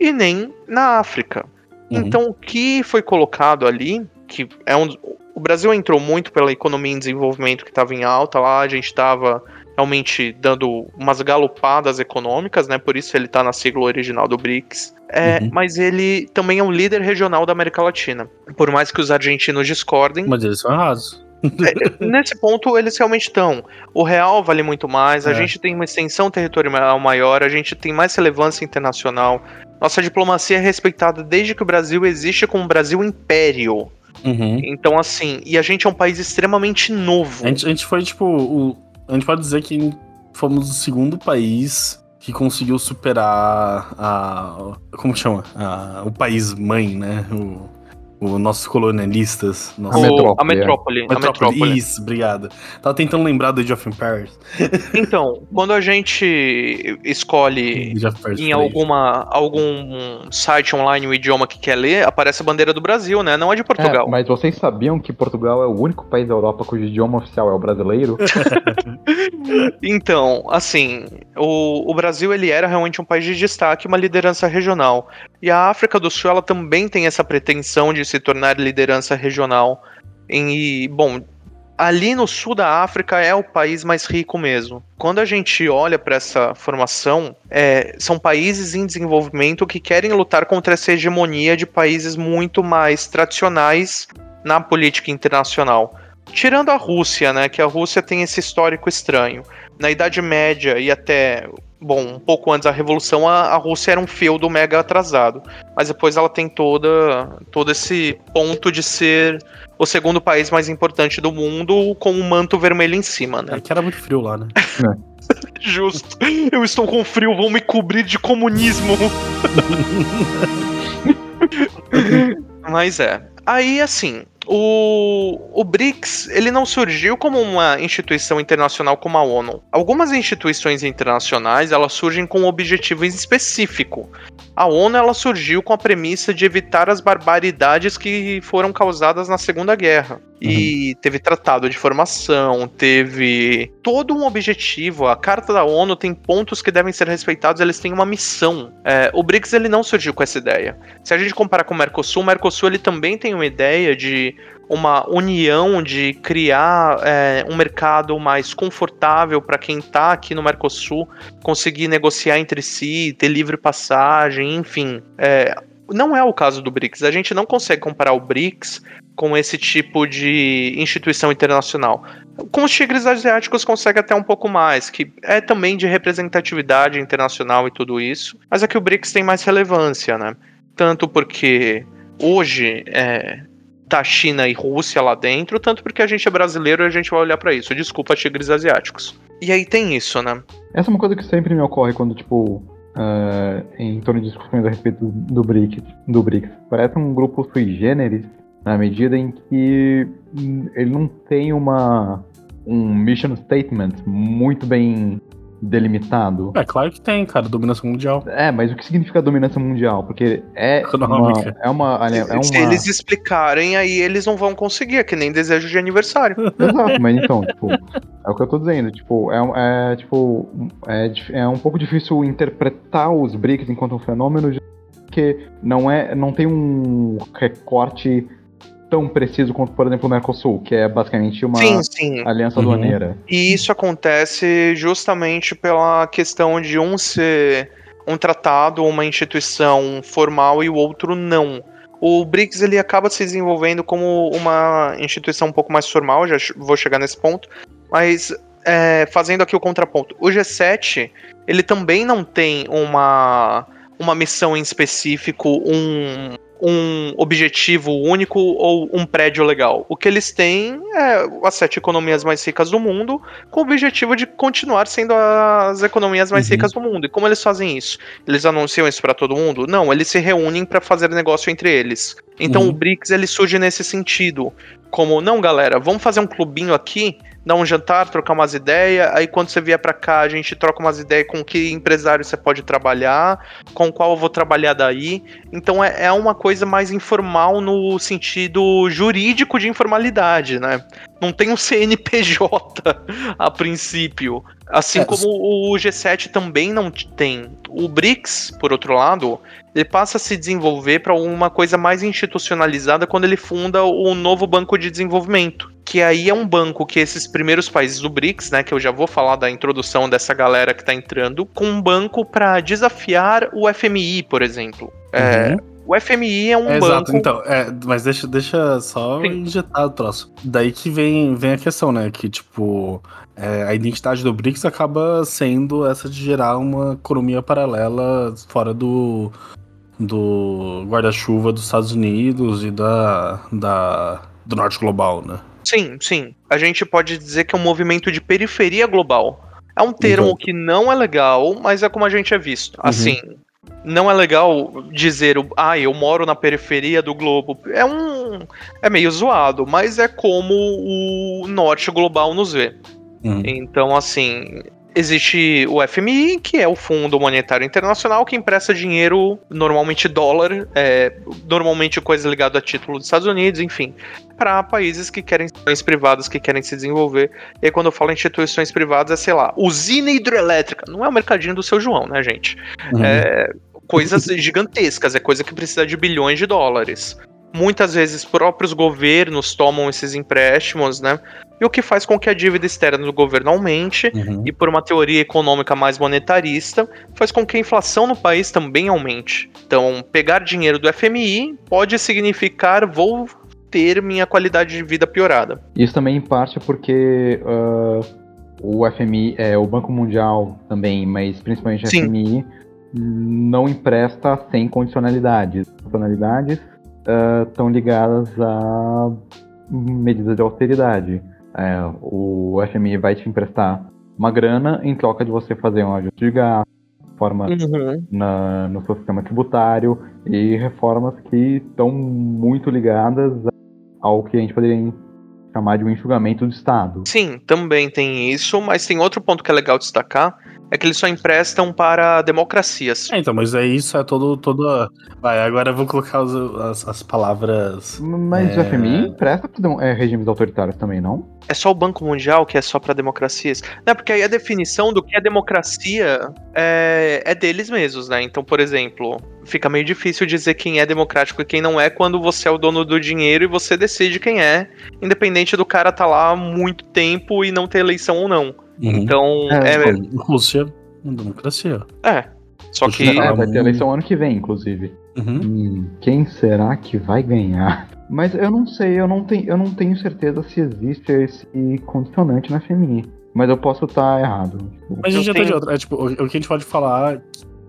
e nem na África. Uhum. Então, o que foi colocado ali, que é um, o Brasil entrou muito pela economia em desenvolvimento que estava em alta lá, a gente estava realmente dando umas galopadas econômicas, né? Por isso ele está na sigla original do BRICS. É, uhum. Mas ele também é um líder regional da América Latina. Por mais que os argentinos discordem. Mas eles são rasos. *laughs* É, nesse ponto, eles realmente estão. O real vale muito mais, a é. gente tem uma extensão territorial maior, a gente tem mais relevância internacional. Nossa diplomacia é respeitada desde que o Brasil existe como Brasil Império. Uhum. Então, assim, e a gente é um país extremamente novo. A gente, a gente foi, tipo, o, a gente pode dizer que fomos o segundo país que conseguiu superar a. Como chama? A, o país mãe, né? O, os nossos colonialistas. Nosso... A, metrópole, a, metrópole, a metrópole. Isso, obrigado. Tava tentando lembrar do Age of Empires. *laughs* Então, quando a gente escolhe em alguma, algum site online o idioma que quer ler, aparece a bandeira do Brasil, né? Não é de Portugal. É, mas vocês sabiam que Portugal é o único país da Europa cujo idioma oficial é o brasileiro? *laughs* então, assim, o, o Brasil ele era realmente um país de destaque, uma liderança regional. E a África do Sul ela também tem essa pretensão de se tornar liderança regional. E, bom, ali no sul da África é o país mais rico mesmo. Quando a gente olha para essa formação, é, são países em desenvolvimento que querem lutar contra essa hegemonia de países muito mais tradicionais na política internacional. Tirando a Rússia, né, que a Rússia tem esse histórico estranho. Na Idade Média e até Bom, um pouco antes da Revolução, a, a, Rússia era um feudo mega atrasado. Mas depois ela tem toda, todo esse ponto de ser o segundo país mais importante do mundo com um manto vermelho em cima, né? É que era muito frio lá, né? *laughs* Justo. Eu estou com frio, vão me cobrir de comunismo. *laughs* Mas é. Aí, assim, o, o BRICS ele não surgiu como uma instituição internacional como a ONU. Algumas instituições internacionais elas surgem com um objetivo específico. A ONU ela surgiu com a premissa de evitar as barbaridades que foram causadas na Segunda Guerra. E uhum. teve tratado de formação, teve todo um objetivo. A Carta da ONU tem pontos que devem ser respeitados, eles têm uma missão. É, o BRICS ele não surgiu com essa ideia. Se a gente comparar com o Mercosul, o Mercosul ele também tem uma ideia de uma união de criar é, um mercado mais confortável para quem está aqui no Mercosul, conseguir negociar entre si, ter livre passagem, enfim. É, não é o caso do BRICS. A gente não consegue comparar o BRICS com esse tipo de instituição internacional. Com os tigres asiáticos consegue até um pouco mais, que é também de representatividade internacional e tudo isso, mas é que o BRICS tem mais relevância, né? Tanto porque hoje é, tá China e Rússia lá dentro, tanto porque a gente é brasileiro e a gente vai olhar para isso. Desculpa, tigres asiáticos. E aí tem isso, né? Essa é uma coisa que sempre me ocorre quando, tipo, uh, em torno de discussões a respeito do, BRICS, do BRICS. Parece um grupo sui generis, na medida em que ele não tem uma um mission statement muito bem delimitado. É claro que tem, cara, dominação mundial. É, mas o que significa dominação mundial? Porque é uma, é uma, é uma... Se eles explicarem, aí eles não vão conseguir, é que nem desejo de aniversário. *laughs* Exato, mas então, tipo, é o que eu tô dizendo, tipo, é, é tipo, é, é um pouco difícil interpretar os BRICS enquanto um fenômeno, porque não é, não tem um recorte tão preciso quanto, por exemplo, o Mercosul, que é basicamente uma sim, sim. aliança uhum. aduaneira. E isso acontece justamente pela questão de um ser um tratado ou uma instituição formal e o outro não. O BRICS ele acaba se desenvolvendo como uma instituição um pouco mais formal, já vou chegar nesse ponto, mas é, fazendo aqui o contraponto. O G7 ele também não tem uma, uma missão em específico, um, um objetivo único ou um prédio legal. O que eles têm é as sete economias mais ricas do mundo, com o objetivo de continuar sendo as economias mais uhum. ricas do mundo. E como eles fazem isso? Eles anunciam isso para todo mundo? Não, eles se reúnem para fazer negócio entre eles. Então uhum. o BRICS ele surge nesse sentido, como não, galera, vamos fazer um clubinho aqui dar um jantar, trocar umas ideias. Aí quando você vier para cá, a gente troca umas ideias com que empresário você pode trabalhar, com qual eu vou trabalhar daí. Então é, é uma coisa mais informal no sentido jurídico de informalidade, né? Não tem um CNPJ *laughs* a princípio. Assim é, como o G7 também não tem. O BRICS, por outro lado, ele passa a se desenvolver para uma coisa mais institucionalizada quando ele funda o novo Banco de Desenvolvimento. Que aí é um banco que esses primeiros países do BRICS, né, que eu já vou falar da introdução dessa galera que está entrando, com um banco para desafiar o FMI, por exemplo. É, uhum. É, o FMI é um é, banco. Exato, então, é, mas deixa, deixa só Sim. injetar o troço. Daí que vem, vem a questão, né? Que, tipo, é, a identidade do BRICS acaba sendo essa de gerar uma economia paralela fora do, do guarda-chuva dos Estados Unidos e da, da, do norte global, né? Sim, sim. A gente pode dizer que é um movimento de periferia global. É um termo Exato. que não é legal, mas é como a gente é visto. Uhum. Assim, não é legal dizer, ah, eu moro na periferia do globo. É um. É meio zoado, mas é como o norte global nos vê. Uhum. Então, assim, existe o FMI, que é o Fundo Monetário Internacional, que empresta dinheiro, normalmente dólar, é, normalmente coisa ligada a título dos Estados Unidos, enfim, para países que querem instituições privadas que querem se desenvolver. E aí, quando eu falo instituições privadas, é, sei lá, usina hidrelétrica. Não é o mercadinho do seu João, né, gente? Uhum. É coisas *laughs* gigantescas, é coisa que precisa de bilhões de dólares. Muitas vezes próprios governos tomam esses empréstimos, né? E o que faz com que a dívida externa do governo aumente, uhum. e por uma teoria econômica mais monetarista, faz com que a inflação no país também aumente. Então, pegar dinheiro do FMI pode significar vou ter minha qualidade de vida piorada. Isso também em parte porque uh, o FMI, é, o Banco Mundial também, mas principalmente o FMI, não empresta sem condicionalidades. Condicionalidades estão uh, ligadas a medidas de austeridade. É, o FMI vai te emprestar uma grana em troca de você fazer um ajuste de gasto, reformas uhum. na, no seu sistema tributário e reformas que estão muito ligadas ao que a gente poderia chamar de um enxugamento do Estado. Sim, também tem isso, mas tem outro ponto que é legal destacar, é que eles só emprestam para democracias. É, então, mas é isso, é todo. todo Vai, agora eu vou colocar os, as, as, palavras. Mas é... o FMI empresta para é, regimes autoritários também, não? É só o Banco Mundial que é só para democracias? Não, porque aí a definição do que é democracia é, é deles mesmos, né? Então, por exemplo, fica meio difícil dizer quem é democrático e quem não é quando você é o dono do dinheiro e você decide quem é, independente do cara estar tá lá há muito tempo e não ter eleição ou não. Uhum. Então, é. é... Rússia, uma democracia. É. Só que. É, vai ter eleição ano que vem, inclusive. Uhum. Hum, quem será que vai ganhar? Mas eu não sei, eu não tenho, eu não tenho certeza se existe esse condicionante na FMI. Mas eu posso estar errado. Mas a gente já tenho... tá de outra. É, tipo, o, o que a gente pode falar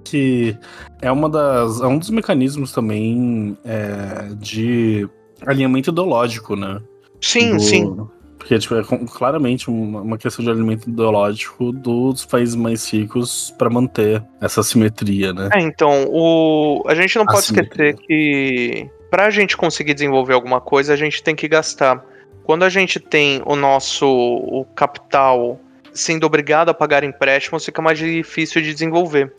que é uma das. É um dos mecanismos também é, de alinhamento ideológico, né? Sim, do, sim. Porque tipo, é claramente uma, questão de alimento ideológico dos países mais ricos para manter essa simetria, né? É, então, o... a gente não pode esquecer que para a gente conseguir desenvolver alguma coisa, a gente tem que gastar. Quando a gente tem o nosso o capital sendo obrigado a pagar empréstimos, fica mais difícil de desenvolver.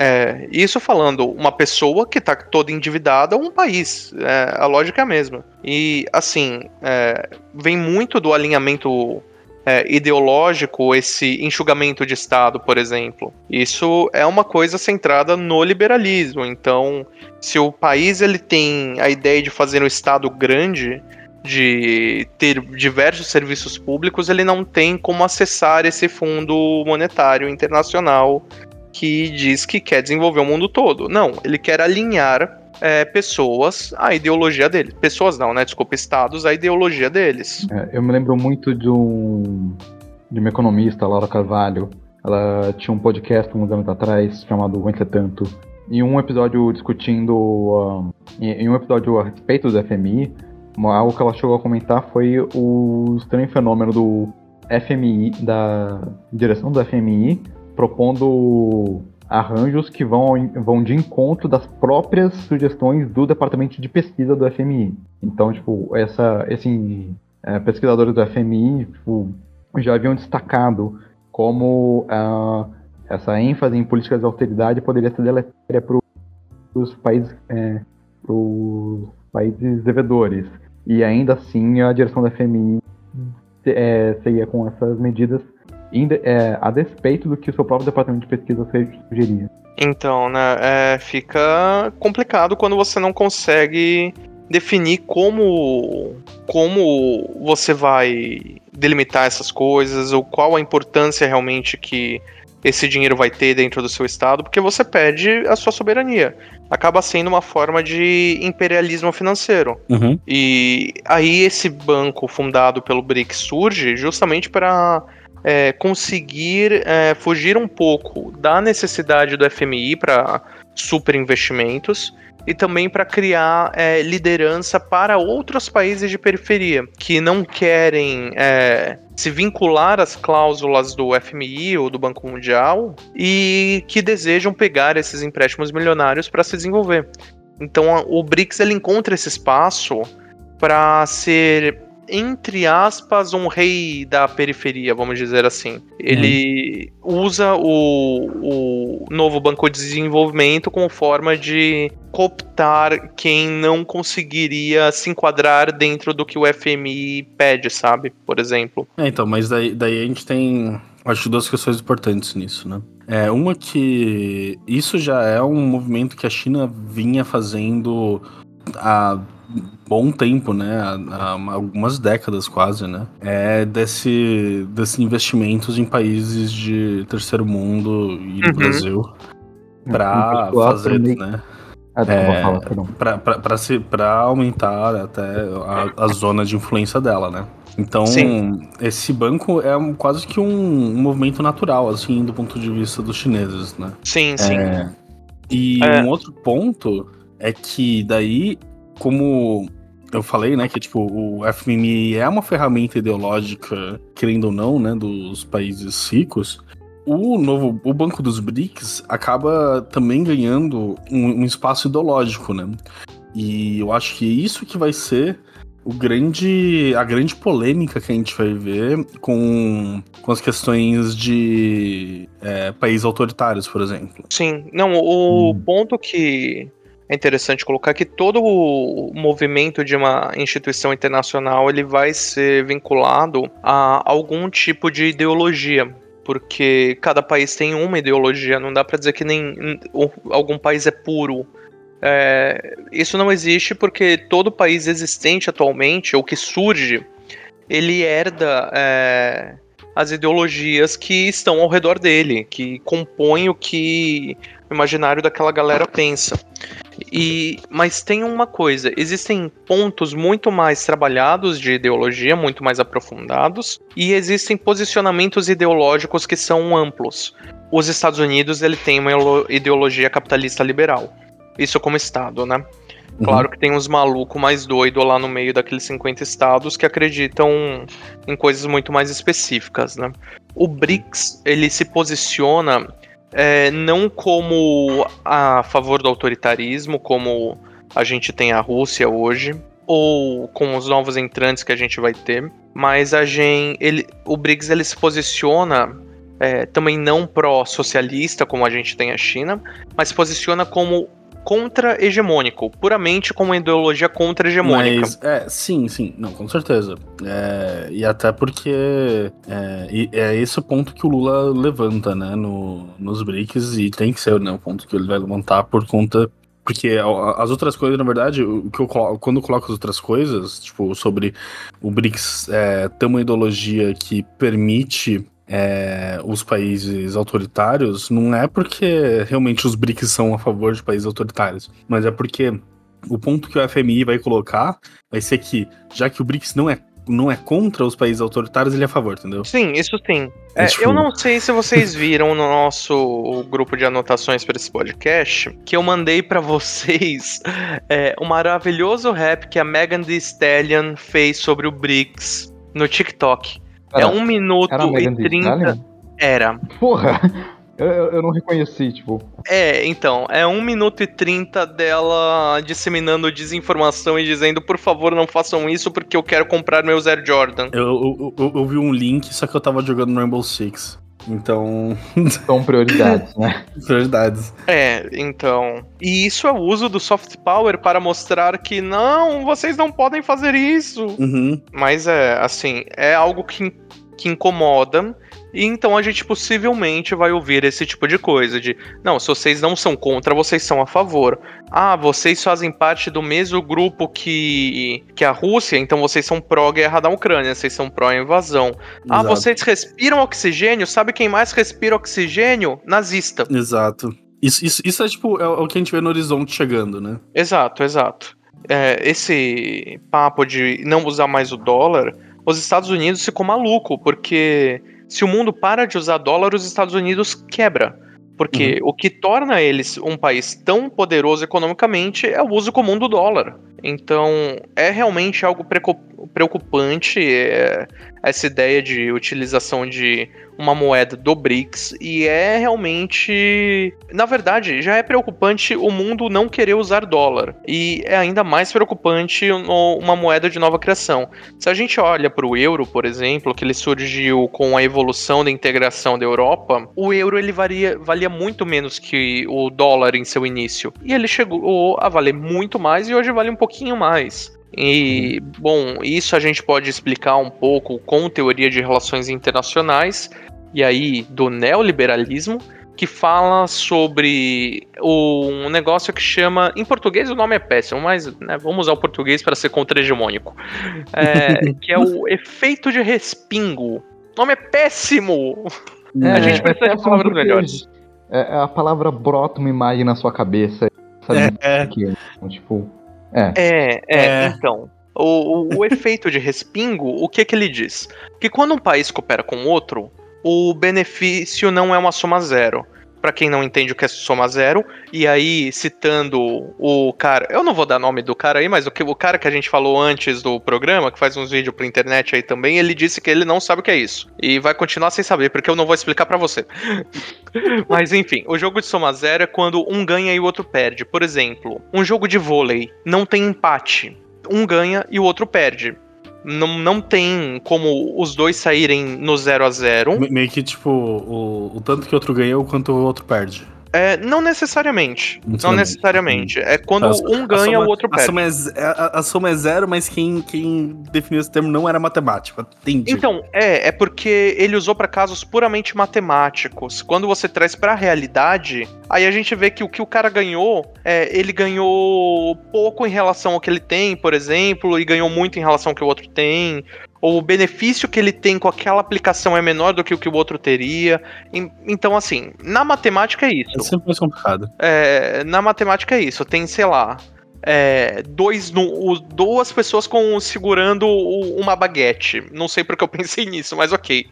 É, isso falando uma pessoa que está toda endividada ou um país. É, a lógica é a mesma. E, assim, é, vem muito do alinhamento é, ideológico esse enxugamento de Estado, por exemplo. Isso é uma coisa centrada no liberalismo. Então, se o país ele tem a ideia de fazer um Estado grande, de ter diversos serviços públicos, ele não tem como acessar esse fundo monetário internacional que diz que quer desenvolver o mundo todo. Não, ele quer alinhar é, pessoas à ideologia dele. Pessoas não, né? Desculpa, estados à ideologia deles. É, eu me lembro muito de um de uma economista, Laura Carvalho. Ela tinha um podcast uns anos atrás chamado O Tanto. Em um episódio discutindo. Um, em um episódio a respeito do FMI, algo que ela chegou a comentar foi o estranho fenômeno do FMI, da direção do FMI, propondo arranjos que vão, vão de encontro das próprias sugestões do departamento de pesquisa do FMI. Então, tipo, essa, esse, é, pesquisadores do FMI tipo, já haviam destacado como uh, essa ênfase em políticas de austeridade poderia ser deletéria para os países, é, países devedores. E ainda assim, a direção da FMI é, seria com essas medidas é, a despeito do que o seu próprio departamento de pesquisa sugeria. Então, né, é, fica complicado quando você não consegue definir como como você vai delimitar essas coisas ou qual a importância realmente que esse dinheiro vai ter dentro do seu estado, porque você perde a sua soberania. Acaba sendo uma forma de imperialismo financeiro. Uhum. E aí esse banco fundado pelo BRICS surge justamente para é, conseguir é, fugir um pouco da necessidade do FMI para super investimentos e também para criar é, liderança para outros países de periferia que não querem é, se vincular às cláusulas do FMI ou do Banco Mundial e que desejam pegar esses empréstimos milionários para se desenvolver. Então o BRICS ele encontra esse espaço para ser entre aspas, um rei da periferia, vamos dizer assim. Ele hum. usa o, o novo Banco de Desenvolvimento como forma de cooptar quem não conseguiria se enquadrar dentro do que o FMI pede, sabe? Por exemplo. É, então, mas daí, daí a gente tem, acho, duas questões importantes nisso, né? É, uma que isso já é um movimento que a China vinha fazendo há bom tempo, né? Há, há, algumas décadas quase, né? É desse, desses investimentos em países de terceiro mundo e no uhum. Brasil para fazer, né? Ah, é, para aumentar até a, a, zona de influência dela, né? Então, Sim. esse banco é um, quase que um, um, movimento natural, assim, do ponto de vista dos chineses, né? Sim, sim. É, e é. um outro ponto é que daí, como eu falei, né, que tipo, o FMI é uma ferramenta ideológica, querendo ou não, né, dos países ricos. O novo, o Banco dos BRICS acaba também ganhando um, um espaço ideológico, né? E eu acho que isso que vai ser o grande, a grande polêmica que a gente vai ver com, com as questões de é, países autoritários, por exemplo. Sim, não, o hum. ponto que é interessante colocar que todo o movimento de uma instituição internacional ele vai ser vinculado a algum tipo de ideologia porque cada país tem uma ideologia, não dá para dizer que nem algum país é puro. É, isso não existe porque todo país existente atualmente, ou que surge, ele herda é, as ideologias que estão ao redor dele, que compõem o que o imaginário daquela galera pensa. E, mas tem uma coisa: existem pontos muito mais trabalhados de ideologia, muito mais aprofundados, e existem posicionamentos ideológicos que são amplos. Os Estados Unidos ele tem uma ideologia capitalista liberal. Isso como estado, né? Uhum. Claro que tem uns malucos mais doidos lá no meio daqueles 50 estados que acreditam em coisas muito mais específicas, né? O BRICS, ele se posiciona é, não como a favor do autoritarismo, como a gente tem a Rússia hoje, ou com os novos entrantes que a gente vai ter, mas a gente, ele, o BRICS ele se posiciona é, também não pró-socialista, como a gente tem a China, mas se posiciona como contra-hegemônico, puramente como uma ideologia contra-hegemônica. Mas, é, sim, sim, não, com certeza. É, e até porque é, é esse o ponto que o Lula levanta, né, no, nos BRICS, e tem que ser né, o ponto que ele vai levantar por conta porque as outras coisas, na verdade, o que eu quando eu coloco as outras coisas, tipo, sobre o BRICS é, ter uma ideologia que permite é, os países autoritários, não é porque realmente os BRICS são a favor de países autoritários, mas é porque o ponto que o FMI vai colocar vai ser que, já que o BRICS não é não é contra os países autoritários, ele é a favor, entendeu? Sim, isso sim. É, é eu não sei se vocês viram no nosso grupo de anotações para esse podcast que eu mandei para vocês *laughs* é, um maravilhoso rap que a Megan Thee Stallion fez sobre o BRICS no TikTok. É era, é um minuto e trinta. Era. Porra! Eu, eu, não reconheci, tipo. É, então, é um minuto e trinta dela disseminando desinformação e dizendo, por favor, não façam isso porque eu quero comprar meu Air Jordan. Eu, eu, eu, vi um link, só que eu tava jogando no Rainbow Six. Então. *laughs* São prioridades, né? prioridades. É, então. E isso é o uso do soft power para mostrar que não, vocês não podem fazer isso. Uhum. Mas é, assim, é algo que, que incomoda e então a gente possivelmente vai ouvir esse tipo de coisa: de não, se vocês não são contra, vocês são a favor. Ah, vocês fazem parte do mesmo grupo que, que a Rússia, então vocês são pró-guerra da Ucrânia, vocês são pró-invasão. Ah, vocês respiram oxigênio? Sabe quem mais respira oxigênio? Nazista. Exato. Isso, isso, isso é tipo é o que a gente vê no horizonte chegando, né? Exato, exato. É, esse papo de não usar mais o dólar, os Estados Unidos ficou maluco, porque se o mundo para de usar dólar, os Estados Unidos quebra. Porque uhum. o que torna eles um país tão poderoso economicamente é o uso comum do dólar. Então, é realmente algo preocupante é, essa ideia de utilização de uma moeda do BRICS e é realmente, na verdade, já é preocupante o mundo não querer usar dólar e é ainda mais preocupante uma moeda de nova criação. Se a gente olha para o euro, por exemplo, que ele surgiu com a evolução da integração da Europa, o euro ele varia, valia muito menos que o dólar em seu início e ele chegou a valer muito mais e hoje vale um pouquinho mais. E, bom, isso a gente pode explicar um pouco com teoria de relações internacionais, e aí do neoliberalismo, que fala sobre um negócio que chama. Em português o nome é péssimo, mas né, vamos usar o português para ser contra-hegemônico. É, *laughs* que é o efeito de respingo. O nome é péssimo! É, a gente precisa é de palavras melhores. É, a palavra brota uma imagem na sua cabeça. Sabe? É, é. Então, tipo, é, é, é, é. então. O, o, o efeito de respingo, o que que ele diz? Que quando um país coopera com outro, o benefício não é uma soma zero para quem não entende o que é soma zero. E aí, citando o cara, eu não vou dar nome do cara aí, mas o, que, o cara que a gente falou antes do programa, que faz uns vídeos pra internet aí também, ele disse que ele não sabe o que é isso. E vai continuar sem saber, porque eu não vou explicar para você. *laughs* mas enfim, o jogo de soma zero é quando um ganha e o outro perde. Por exemplo, um jogo de vôlei não tem empate um ganha e o outro perde. Não, não tem como os dois saírem no 0 a 0 Meio que, tipo, o, o tanto que outro ganha, o quanto o outro perde. É, não necessariamente. Não necessariamente. É quando a, um ganha, soma, o outro perde. A soma, é, a, a soma, é, zero, mas quem, quem definiu esse termo não era matemático. Entendi. Então, é, é porque ele usou para casos puramente matemáticos. Quando você traz para a realidade, aí a gente vê que o que o cara ganhou, é, ele ganhou pouco em relação ao que ele tem, por exemplo, e ganhou muito em relação ao que o outro tem ou o benefício que ele tem com aquela aplicação é menor do que o que o outro teria. Então, assim, na matemática é isso. É sempre mais complicado. É, na matemática é isso. Tem, sei lá, é, dois, duas pessoas com segurando uma baguete. Não sei porque eu *laughs* pensei nisso, mas ok.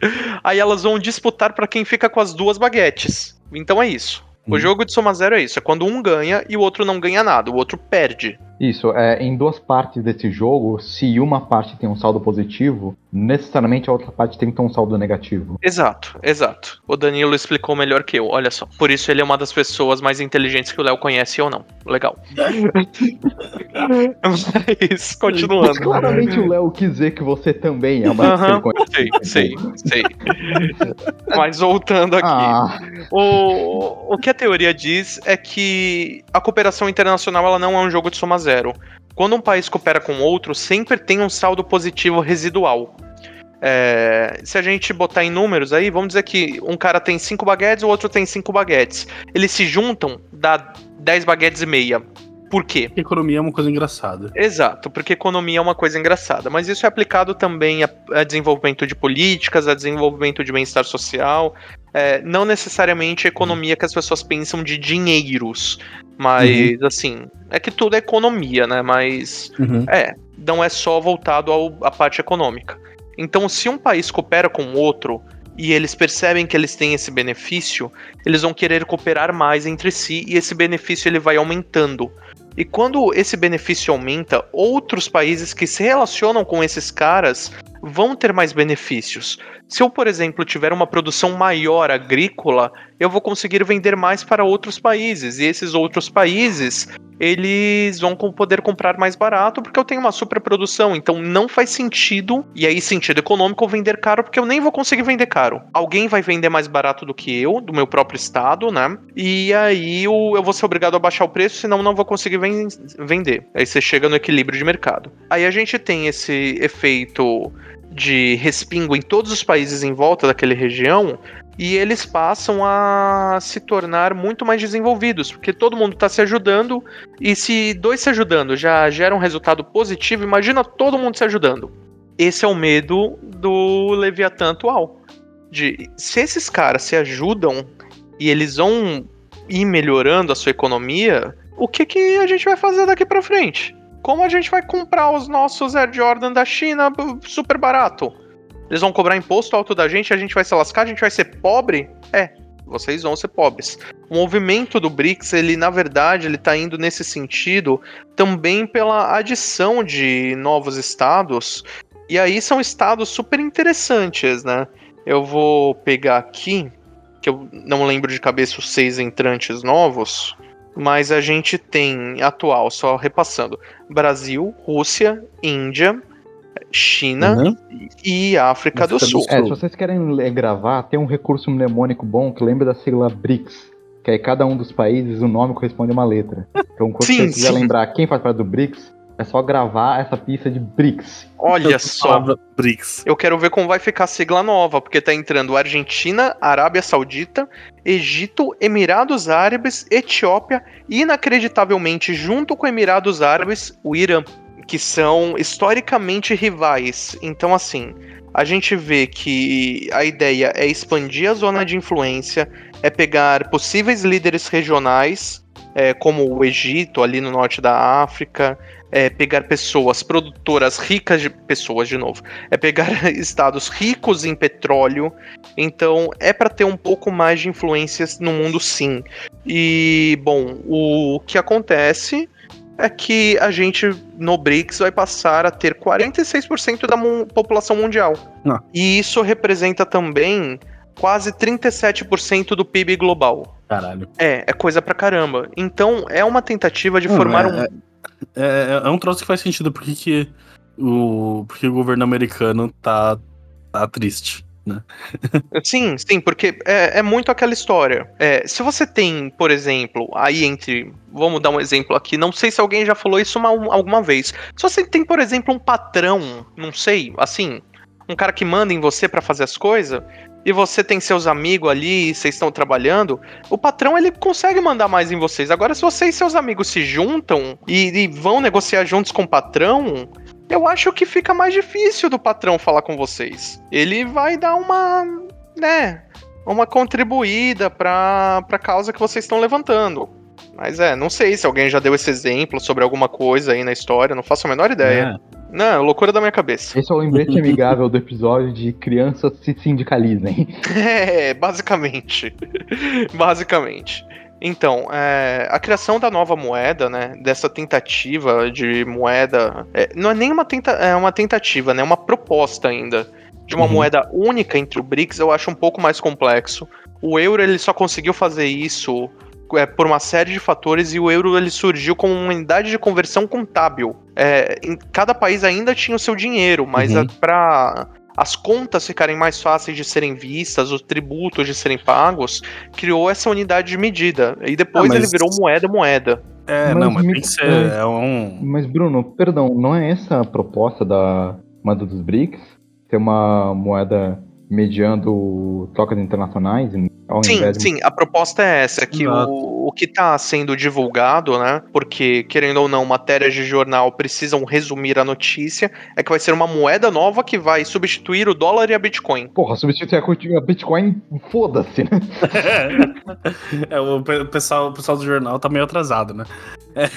Aí elas vão disputar para quem fica com as duas baguetes. Então é isso. O hum. jogo de soma zero é isso: é quando um ganha e o outro não ganha nada, o outro perde. Isso, é, em duas partes desse jogo, se uma parte tem um saldo positivo, necessariamente a outra parte tem que ter um saldo negativo. Exato, exato. O Danilo explicou melhor que eu, olha só. Por isso ele é uma das pessoas mais inteligentes que o Léo conhece ou não. Legal. *laughs* Mas, continuando. Mas claramente o Léo quis dizer que você também é uma uh -huh, Sei, sei, sei. Mas voltando aqui. Ah. O, o que a teoria diz é que a cooperação internacional ela não é um jogo de soma zero. Quando um país coopera com outro, sempre tem um saldo positivo residual. É, se a gente botar em números aí, vamos dizer que um cara tem 5 baguetes, o outro tem 5 baguetes. Eles se juntam, dá 10 baguetes e meia. Por quê? Porque economia é uma coisa engraçada. Exato, porque economia é uma coisa engraçada. Mas isso é aplicado também a, a desenvolvimento de políticas, a desenvolvimento de bem-estar social. É, não necessariamente a economia que as pessoas pensam de dinheiros. Mas, uhum. assim, é que tudo é economia, né? Mas, uhum. é, não é só voltado à parte econômica. Então, se um país coopera com outro e eles percebem que eles têm esse benefício, eles vão querer cooperar mais entre si e esse benefício ele vai aumentando. E quando esse benefício aumenta, outros países que se relacionam com esses caras vão ter mais benefícios. Se eu, por exemplo, tiver uma produção maior agrícola, eu vou conseguir vender mais para outros países. E esses outros países, eles vão poder comprar mais barato porque eu tenho uma superprodução. Então não faz sentido, e aí sentido econômico, vender caro porque eu nem vou conseguir vender caro. Alguém vai vender mais barato do que eu, do meu próprio estado, né? E aí eu, vou ser obrigado a baixar o preço, senão não vou conseguir ven vender. Aí você chega no equilíbrio de mercado. Aí a gente tem esse efeito de respingo em todos os países em volta daquela região e eles passam a se tornar muito mais desenvolvidos, porque todo mundo está se ajudando e se dois se ajudando já gera um resultado positivo, imagina todo mundo se ajudando. Esse é o medo do Leviatã atual. De se esses caras se ajudam e eles vão ir melhorando a sua economia, o que, que a gente vai fazer daqui para frente? Como a gente vai comprar os nossos Air Jordan da China super barato? Eles vão cobrar imposto alto da gente, a gente vai se lascar, a gente vai ser pobre? É, vocês vão ser pobres. O movimento do BRICS, ele na verdade, ele tá indo nesse sentido também pela adição de novos estados. E aí são estados super interessantes, né? Eu vou pegar aqui, que eu não lembro de cabeça os seis entrantes novos mas a gente tem atual, só repassando: Brasil, Rússia, Índia, China uhum. e África, África do, Sul. É, se vocês querem gravar, tem um recurso mnemônico bom que lembra da sigla BRICS. Que aí cada um dos países, o nome corresponde a uma letra. Então, quando sim, você quiser lembrar quem faz parte do BRICS, é só gravar essa pista de BRICS. Olha só. BRICS. Eu quero ver como vai ficar a sigla nova, porque tá entrando Argentina, Arábia Saudita, Egito, Emirados Árabes, Etiópia e, inacreditavelmente, junto com Emirados Árabes, o Irã, que são historicamente rivais. Então, assim, a gente vê que a ideia é expandir a zona de influência, é pegar possíveis líderes regionais, é, como o Egito, ali no norte da África, é pegar pessoas produtoras ricas de pessoas de novo, *laughs* é pegar estados ricos em petróleo. Então é para ter um pouco mais de influências no mundo, sim. E bom, o que acontece é que a gente no BRICS vai passar a ter 46% da população mundial. Ah. E isso representa também quase 37% do PIB global. Caralho. É, é coisa pra caramba. Então é uma tentativa de Não, formar é, um. É é, é um troço que faz sentido porque que o, porque o governo americano tá, tá triste. Né? *laughs* Sim, sim, porque é, é muito aquela história. É, se você tem, por exemplo, aí entre. Vamos dar um exemplo aqui, não sei se alguém já falou isso uma, alguma vez. Se você tem, por exemplo, um patrão, não sei, assim, um cara que manda em você para fazer as coisas, e você tem seus amigos ali, vocês estão trabalhando, o patrão ele consegue mandar mais em vocês. Agora, se vocês e seus amigos se juntam e, e vão negociar juntos com o patrão, eu acho que fica mais difícil do patrão falar com vocês. Ele vai dar uma, né, uma contribuída para a causa que vocês estão levantando. Mas é, não sei se alguém já deu esse exemplo sobre alguma coisa aí na história, não faço a menor ideia. Não, é loucura da minha cabeça. Esse é o lembrete *laughs* amigável do episódio de crianças se sindicalizem. É, basicamente. basicamente. Então, é, a criação da nova moeda, né, dessa tentativa de moeda, é, não é nem uma, tenta, é uma tentativa, né, é uma proposta ainda de uma uhum. moeda única entre o BRICS, eu acho um pouco mais complexo. O euro ele só conseguiu fazer isso é, por uma série de fatores e o euro ele surgiu como uma unidade de conversão contábil. É, em, cada país ainda tinha o seu dinheiro, mas uhum. para as contas ficarem mais fáceis de serem vistas, os tributos de serem pagos, criou essa unidade de medida. E depois ah, mas... ele virou moeda moeda. É, mas não, mas me... tem que ser. É, é um... Mas, Bruno, perdão, não é essa a proposta da moeda dos BRICS? Ter uma moeda mediando trocas internacionais? Sim, de... sim, a proposta é essa, que o, o que está sendo divulgado, né, porque, querendo ou não, matérias de jornal precisam resumir a notícia, é que vai ser uma moeda nova que vai substituir o dólar e a Bitcoin. Porra, substituir a Bitcoin, foda-se, né? *laughs* é, o pessoal, o pessoal do jornal tá meio atrasado, né? É...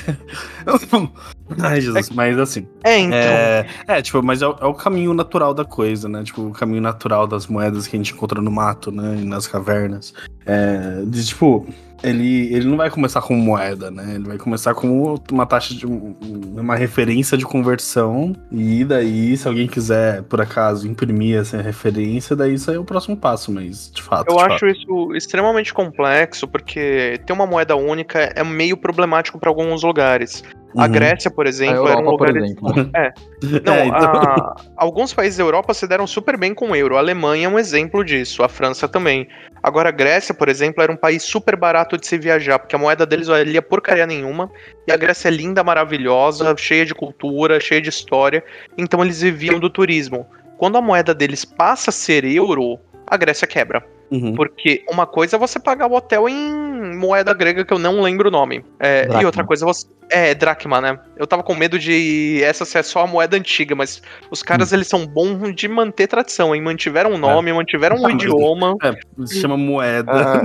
*laughs* Ai, Jesus, é, mas assim. É, então. É, é tipo, mas é, é, o caminho natural da coisa, né? Tipo, o caminho natural das moedas que a gente encontra no mato, né? E nas cavernas. É, de, tipo, ele, ele não vai começar como moeda, né? Ele vai começar como uma taxa de uma referência de conversão. E daí, se alguém quiser, por acaso, imprimir essa referência, daí isso aí é o próximo passo, mas de fato. Eu de acho fato. isso extremamente complexo, porque ter uma moeda única é meio problemático para alguns lugares. A uhum. Grécia, por exemplo, Europa, era um lugar. É. *laughs* Não, é, então... a... alguns países da Europa se deram super bem com o euro. A Alemanha é um exemplo disso, a França também. Agora, a Grécia, por exemplo, era um país super barato de se viajar, porque a moeda deles valia porcaria nenhuma. E a Grécia é linda, maravilhosa, cheia de cultura, cheia de história. Então eles viviam do turismo. Quando a moeda deles passa a ser euro, a Grécia quebra. Uhum. Porque uma coisa é você pagar o hotel em moeda grega que eu não lembro o nome. É, e outra coisa você. É, dracma, né? Eu tava com medo de essa ser só a moeda antiga, mas os caras, hum. eles são bons de manter tradição, hein? Mantiveram o um nome, é. mantiveram um idioma. É, se chama moeda.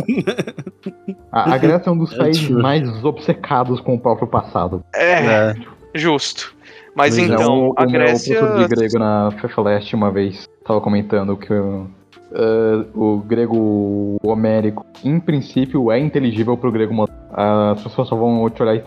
Ah, *laughs* a, a Grécia é um dos é países mais obcecados com o próprio passado. É, é. justo. Mas, mas então, é, o, a Grécia. O professor de grego na FEFLEST uma vez tava comentando que uh, o grego homérico, em princípio, é inteligível pro grego moderno. As pessoas só vão te olhar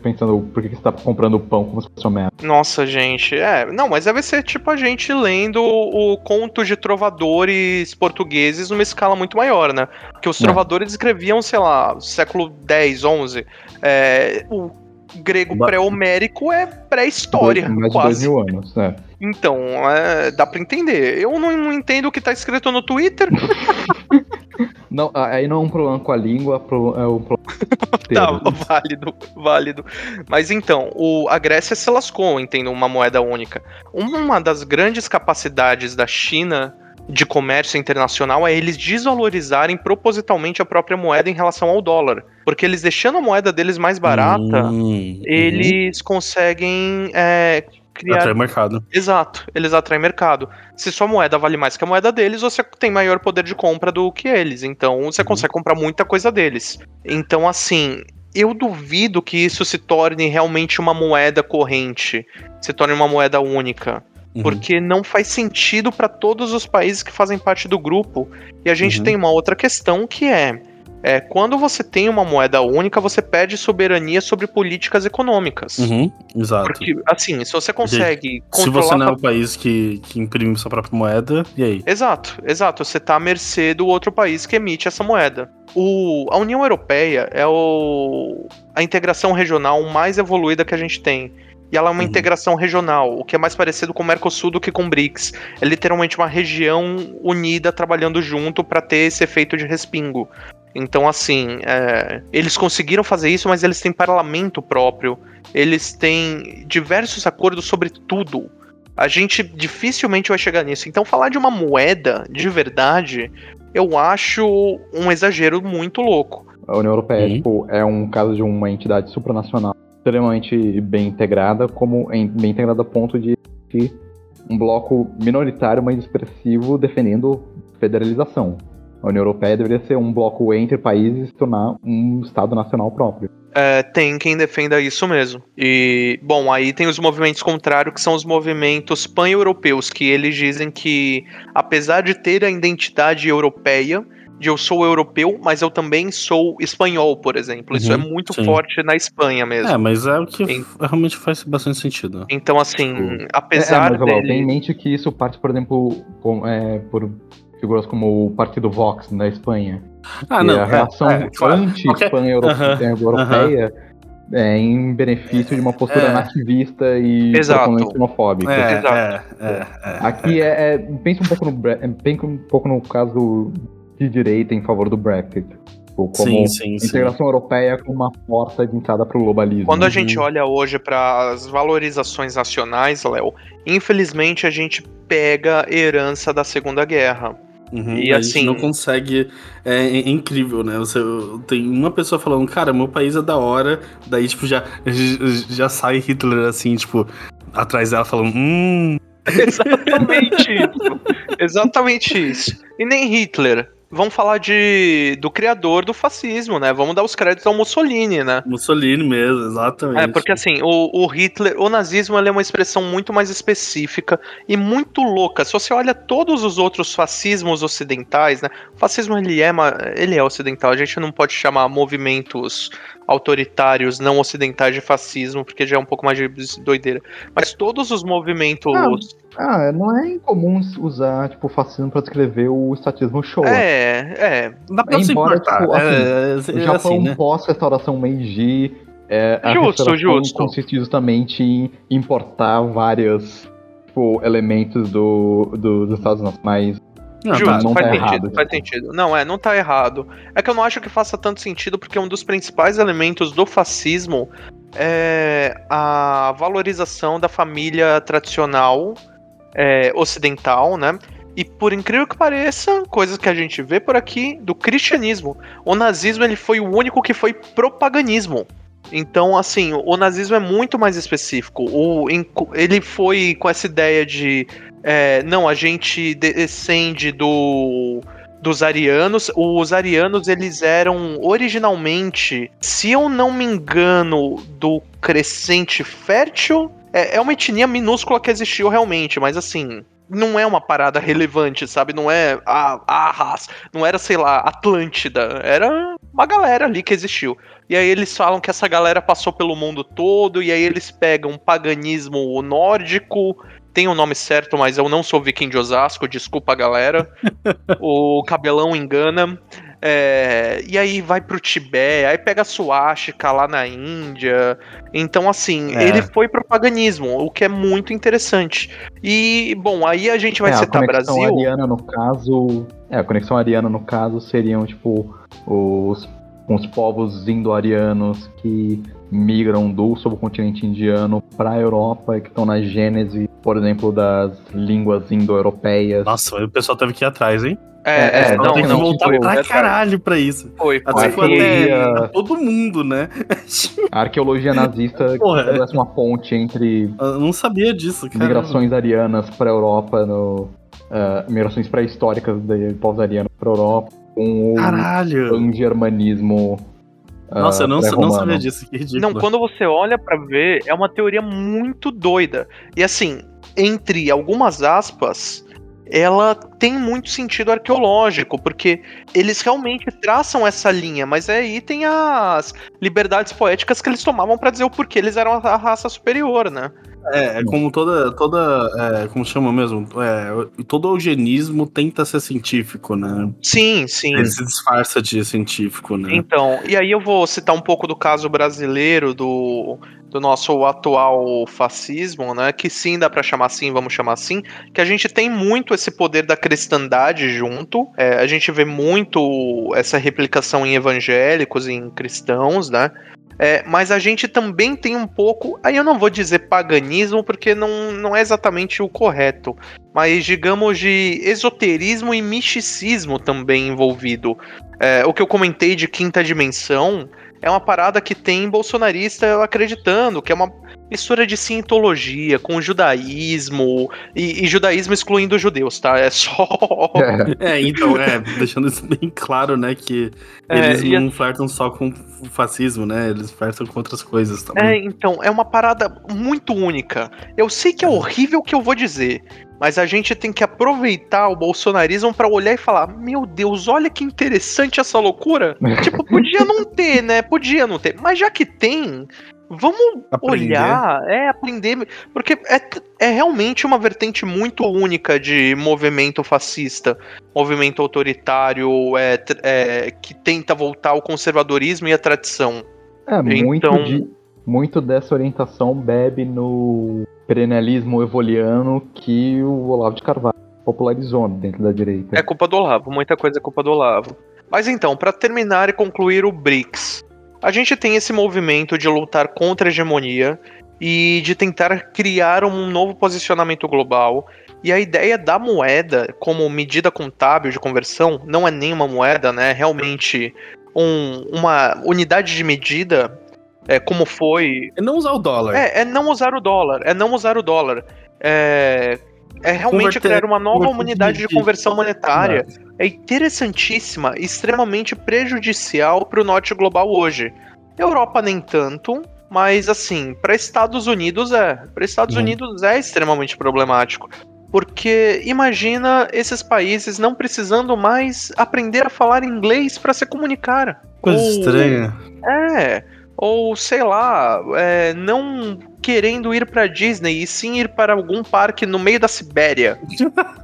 pensando por que você tá comprando pão como se fosse uma merda. Nossa, gente, é. Não, mas deve ser tipo a gente lendo o conto de trovadores portugueses numa escala muito maior, né? Porque os trovadores é. escreviam, sei lá, século X, XI. É, o grego pré-homérico é pré-história. Mais quase. de dois mil anos, né? Então, é, dá pra entender. Eu não, não entendo o que tá escrito no Twitter. *laughs* Não, aí não é um problema com a língua, é um problema. *laughs* tá, válido, válido. Mas então, o, a Grécia se lascou, entendo, uma moeda única. Uma das grandes capacidades da China de comércio internacional é eles desvalorizarem propositalmente a própria moeda em relação ao dólar. Porque eles deixando a moeda deles mais barata, hum, eles uhum. conseguem é, criar. Atrai mercado. Exato, eles atraem mercado. Se sua moeda vale mais que a moeda deles, você tem maior poder de compra do que eles. Então você uhum. consegue comprar muita coisa deles. Então, assim, eu duvido que isso se torne realmente uma moeda corrente, se torne uma moeda única. Uhum. Porque não faz sentido para todos os países que fazem parte do grupo. E a gente uhum. tem uma outra questão que é: É, quando você tem uma moeda única, você perde soberania sobre políticas econômicas. Uhum, exato. Porque, assim, se você consegue Se você não é o país que, que imprime sua própria moeda, e aí? Exato, exato. Você tá à mercê do outro país que emite essa moeda. O, a União Europeia é o, a integração regional mais evoluída que a gente tem. E ela é uma Uhum. integração regional, o que é mais parecido com o Mercosul do que com o BRICS. É literalmente uma região unida trabalhando junto para ter esse efeito de respingo. Então, assim, é, eles conseguiram fazer isso, mas eles têm parlamento próprio. Eles têm diversos acordos sobre tudo. A gente dificilmente vai chegar nisso. Então, falar de uma moeda de verdade, eu acho um exagero muito louco. A União Europeia Uhum. tipo, é um caso de uma entidade supranacional extremamente bem integrada, como em- bem integrada a ponto de um bloco minoritário, mas expressivo, defendendo federalização. A União Europeia deveria ser um bloco entre países e tornar um Estado nacional próprio. É, tem quem defenda isso mesmo. E, bom, aí tem os movimentos contrários, que são os movimentos pan-europeus, que eles dizem que, apesar de ter a identidade europeia, de eu sou europeu, mas eu também sou espanhol, por exemplo. Isso é Uhum, muito sim. forte na Espanha mesmo. É, mas é o que Sim. realmente faz bastante sentido. Então, assim, Tipo, É, apesar mas, dele... tem em mente que isso parte, por exemplo, com- é, por figuras como o Partido Vox na Espanha. Ah, não. a reação é, é, claro. anti-pan-europeia é em benefício de uma postura É. nativista e xenofóbica. É, Exato. é, é, é. Aqui é, é- pensa um pouco no pensa um pouco no caso de direita em favor do Brexit. Tipo, como Sim, sim, sim. integração europeia como uma porta de entrada para o globalismo. Quando a Uhum. gente olha hoje para as valorizações nacionais, Léo, infelizmente a gente pega herança da Segunda Guerra. Uhum, E a assim- gente não consegue. É, é incrível, né? Você tem uma pessoa falando, cara, meu país é da hora, daí, tipo, já, *laughs* já sai Hitler assim, tipo, atrás dela falando, hum. *laughs* Exatamente isso. Exatamente isso. E nem Hitler. Vamos falar de do criador do fascismo, né? Vamos dar os créditos ao Mussolini, né? Mussolini mesmo, exatamente. É, porque assim, o, o Hitler, o nazismo ele é uma expressão muito mais específica e muito louca. Se você olha todos os outros fascismos ocidentais, né? O fascismo ele é, ele é ocidental. A gente não pode chamar movimentos autoritários não ocidentais de fascismo, porque já é um pouco mais de doideira. Mas todos os movimentos. Ah, não é incomum usar tipo fascismo para descrever o estatismo show. é, é. Dá pra se embora, importar. tipo, é, O é, Japão assim, né? pós-restauração Meiji é, a Justo, justo. consiste justamente em importar vários tipo, elementos do, do- dos Estados Unidos, mas Não, Justo, tá, não faz tá sentido, errado, faz sentido. Não, é, não tá errado. É que eu não acho que faça tanto sentido, porque um dos principais elementos do fascismo é a valorização da família tradicional é, ocidental, né? E por incrível que pareça, coisas que a gente vê por aqui do cristianismo. O nazismo ele foi o único que foi propaganismo. Então, assim, o nazismo é muito mais específico. O, ele foi com essa ideia de é, não, a gente descende do dos arianos. Os arianos eles eram originalmente, se eu não me engano, do crescente fértil. É, é uma etnia minúscula que existiu realmente, mas assim. Não é uma parada relevante, sabe? Não é a, a raça. Não era, sei lá, Atlântida. Era uma galera ali que existiu. E aí eles falam que essa galera passou pelo mundo todo, e aí eles pegam um paganismo nórdico, tem o nome certo, mas eu não sou viking de Osasco, desculpa galera. *laughs* o cabelão engana. É, e aí vai pro Tibete, aí pega a suástica lá na Índia. Então, assim, É. ele foi pro paganismo, o que é muito interessante. E, bom, aí a gente vai é, a citar conexão Brasil. ariana no caso. É, a conexão ariana no caso seriam, tipo, os, os povos indo-arianos que migram do subcontinente indiano para a Europa e que estão na gênese, por exemplo, das línguas indo-europeias. Nossa, o pessoal teve que ir atrás, hein? É, É, é, não, não, tem que não, voltar foi, pra caralho pra isso. Foi, Até foi. foi Arqueologia- até todo mundo, né? *laughs* A arqueologia nazista estabelece uma ponte entre Eu não sabia disso, cara. migrações arianas para a Europa, no, ah, migrações pré-históricas de povos arianos para a Europa, com o Caralho. pan-germanismo. Nossa, eu não, não sabia disso. Que ridículo. Não, quando você olha pra ver, é uma teoria muito doida. E assim, entre algumas aspas, ela tem muito sentido arqueológico, porque eles realmente traçam essa linha, mas aí tem as liberdades poéticas que eles tomavam para dizer o porquê eles eram a raça superior, né? É, é como toda. toda é, como chama mesmo? É, todo eugenismo tenta ser científico, né? Sim, sim. Ele se disfarça de científico, né? Então, e aí eu vou citar um pouco do caso brasileiro do, do nosso atual fascismo, né? Que sim dá para chamar assim, vamos chamar assim, que a gente tem muito esse poder da cristandade junto. É, a gente vê muito essa replicação em evangélicos, em cristãos, né? É, mas a gente também tem um pouco. Aí eu não vou dizer paganismo, porque não, não é exatamente o correto. Mas digamos de esoterismo e misticismo também envolvido. É, o que eu comentei de quinta dimensão é uma parada que tem bolsonarista acreditando, que é uma mistura de cientologia com judaísmo e, e judaísmo excluindo os judeus, tá? É só. É, então, é, deixando isso bem claro, né? Que é, eles não a... flertam só com o fascismo, né? Eles flertam com outras coisas também. É, então, é uma parada muito única. Eu sei que é horrível o que eu vou dizer, mas a gente tem que aproveitar o bolsonarismo para olhar e falar: meu Deus, olha que interessante essa loucura. *laughs* tipo, podia não ter, né? Podia não ter. Mas já que tem, vamos aprender. olhar, é aprender, porque é, é realmente uma vertente muito única de movimento fascista, movimento autoritário, é, é que tenta voltar ao conservadorismo e à tradição. É, muito, então, de, muito dessa orientação bebe no perennialismo evoliano que o Olavo de Carvalho popularizou dentro da direita. É culpa do Olavo, muita coisa é culpa do Olavo. Mas então, para terminar e concluir o BRICS, a gente tem esse movimento de lutar contra a hegemonia e de tentar criar um novo posicionamento global. E a ideia da moeda como medida contábil de conversão não é nenhuma moeda, né? É realmente um, uma unidade de medida é, como foi. É não usar o dólar. É, é não usar o dólar. É não usar o dólar. É, é realmente Converter, criar uma nova unidade de conversão monetária. É interessantíssima, extremamente prejudicial para o norte global hoje. Europa nem tanto, mas assim, para Estados Unidos é. Para Estados uhum. Unidos é extremamente problemático. Porque imagina esses países não precisando mais aprender a falar inglês para se comunicar. Coisa Ou, estranha. É ou sei lá, é, não querendo ir para Disney e sim ir para algum parque no meio da Sibéria. *laughs*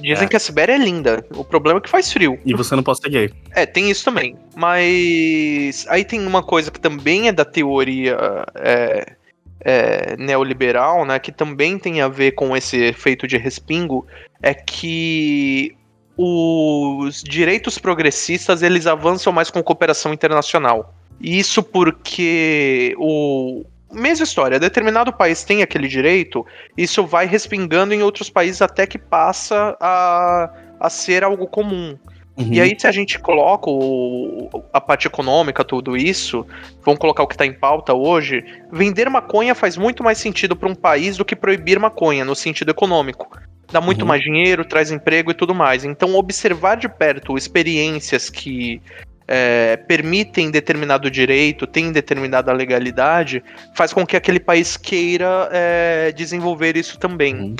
Dizem é. que a Sibéria é linda. O problema é que faz frio. E você não pode ser gay. É, tem isso também. Mas aí tem uma coisa que também é da teoria é, é, neoliberal, né? Que também tem a ver com esse efeito de respingo. É que os direitos progressistas eles avançam mais com cooperação internacional. Isso porque o. Mesma história, determinado país tem aquele direito, isso vai respingando em outros países até que passa a, a ser algo comum. Uhum. E aí, se a gente coloca o, a parte econômica, tudo isso, vamos colocar o que está em pauta hoje, vender maconha faz muito mais sentido para um país do que proibir maconha, no sentido econômico. Dá muito uhum. mais dinheiro, traz emprego e tudo mais. Então, observar de perto experiências que é, permitem determinado direito, tem determinada legalidade, faz com que aquele país queira é, desenvolver isso também, uhum.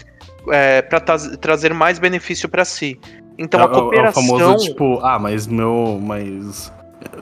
é, para trazer mais benefício para si. Então é, a cooperação. É o famoso tipo, ah, mas meu, mas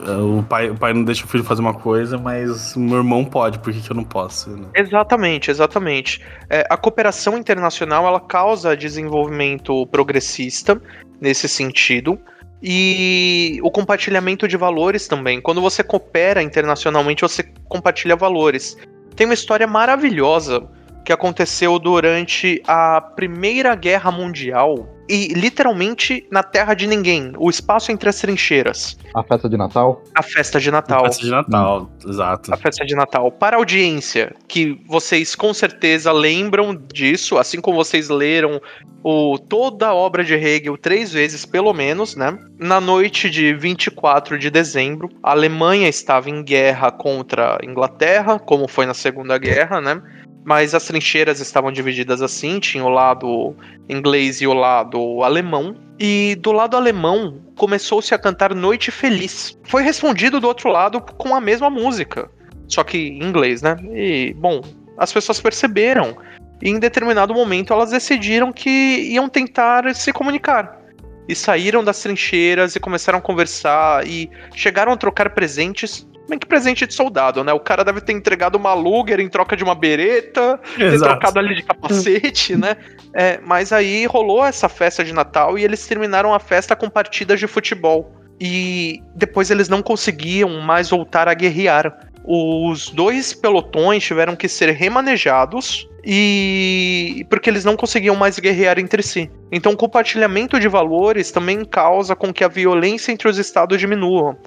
é, o pai, o pai não deixa o filho fazer uma coisa, mas meu irmão pode, por que, que eu não posso? Né? Exatamente, exatamente. É, a cooperação internacional ela causa desenvolvimento progressista nesse sentido e o compartilhamento de valores também. Quando você coopera internacionalmente, você compartilha valores. Tem uma história maravilhosa que aconteceu durante a Primeira Guerra Mundial e literalmente na terra de ninguém, o espaço entre as trincheiras. A festa de Natal? A festa de Natal. A festa de Natal, hum. exato. A festa de Natal. Para a audiência, que vocês com certeza lembram disso, assim como vocês leram o, toda a obra de Hegel três vezes, pelo menos, né? Na noite de 24 de dezembro, a Alemanha estava em guerra contra a Inglaterra, como foi na Segunda Guerra, né? Mas as trincheiras estavam divididas assim, tinha o lado inglês e o lado alemão. E do lado alemão começou-se a cantar Noite Feliz. Foi respondido do outro lado com a mesma música, só que em inglês, né? E bom, as pessoas perceberam E em determinado momento elas decidiram que iam tentar se comunicar. E saíram das trincheiras e começaram a conversar e chegaram a trocar presentes. Bem que presente de soldado, né? O cara deve ter entregado uma Luger em troca de uma bereta, ter trocado ali de capacete, né? É, mas aí rolou essa festa de Natal e eles terminaram a festa com partidas de futebol. E depois eles não conseguiam mais voltar a guerrear. Os dois pelotões tiveram que ser remanejados e porque eles não conseguiam mais guerrear entre si. Então, o compartilhamento de valores também causa com que a violência entre os estados diminua.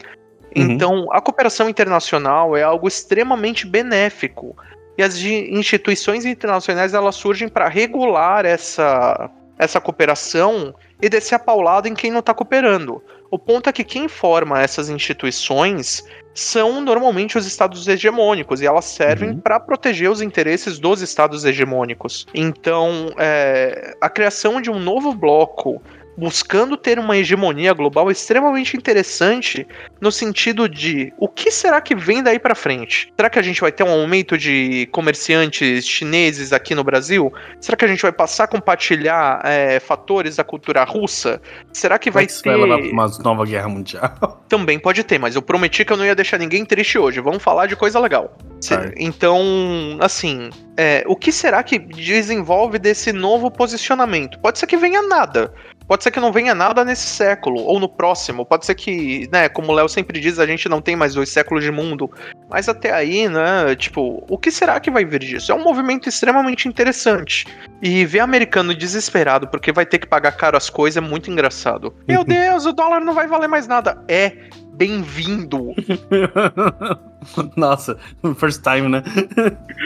Uhum. Então, a cooperação internacional é algo extremamente benéfico. E as instituições internacionais elas surgem para regular essa, essa cooperação e descer a paulada em quem não está cooperando. O ponto é que quem forma essas instituições são normalmente os estados hegemônicos e elas servem uhum. para proteger os interesses dos estados hegemônicos. Então, é, a criação de um novo bloco buscando ter uma hegemonia global extremamente interessante no sentido de o que será que vem daí para frente? Será que a gente vai ter um aumento de comerciantes chineses aqui no Brasil? Será que a gente vai passar a compartilhar é, fatores da cultura russa? Será que vai ter vai levar uma nova guerra mundial? *laughs* Também pode ter, mas eu prometi que eu não ia deixar ninguém triste hoje. Vamos falar de coisa legal. Então, assim, é, o que será que desenvolve desse novo posicionamento? Pode ser que venha nada. Pode ser que não venha nada nesse século, ou no próximo. Pode ser que, né, como o Léo sempre diz, a gente não tem mais dois séculos de mundo. Mas até aí, né, tipo, o que será que vai vir disso? É um movimento extremamente interessante. E ver americano desesperado porque vai ter que pagar caro as coisas é muito engraçado. Meu *laughs* Deus, o dólar não vai valer mais nada. É, bem-vindo. *laughs* Nossa, first time, né?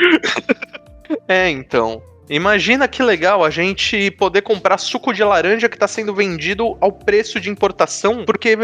*laughs* é, então. Imagina que legal a gente poder comprar suco de laranja que está sendo vendido ao preço de importação, porque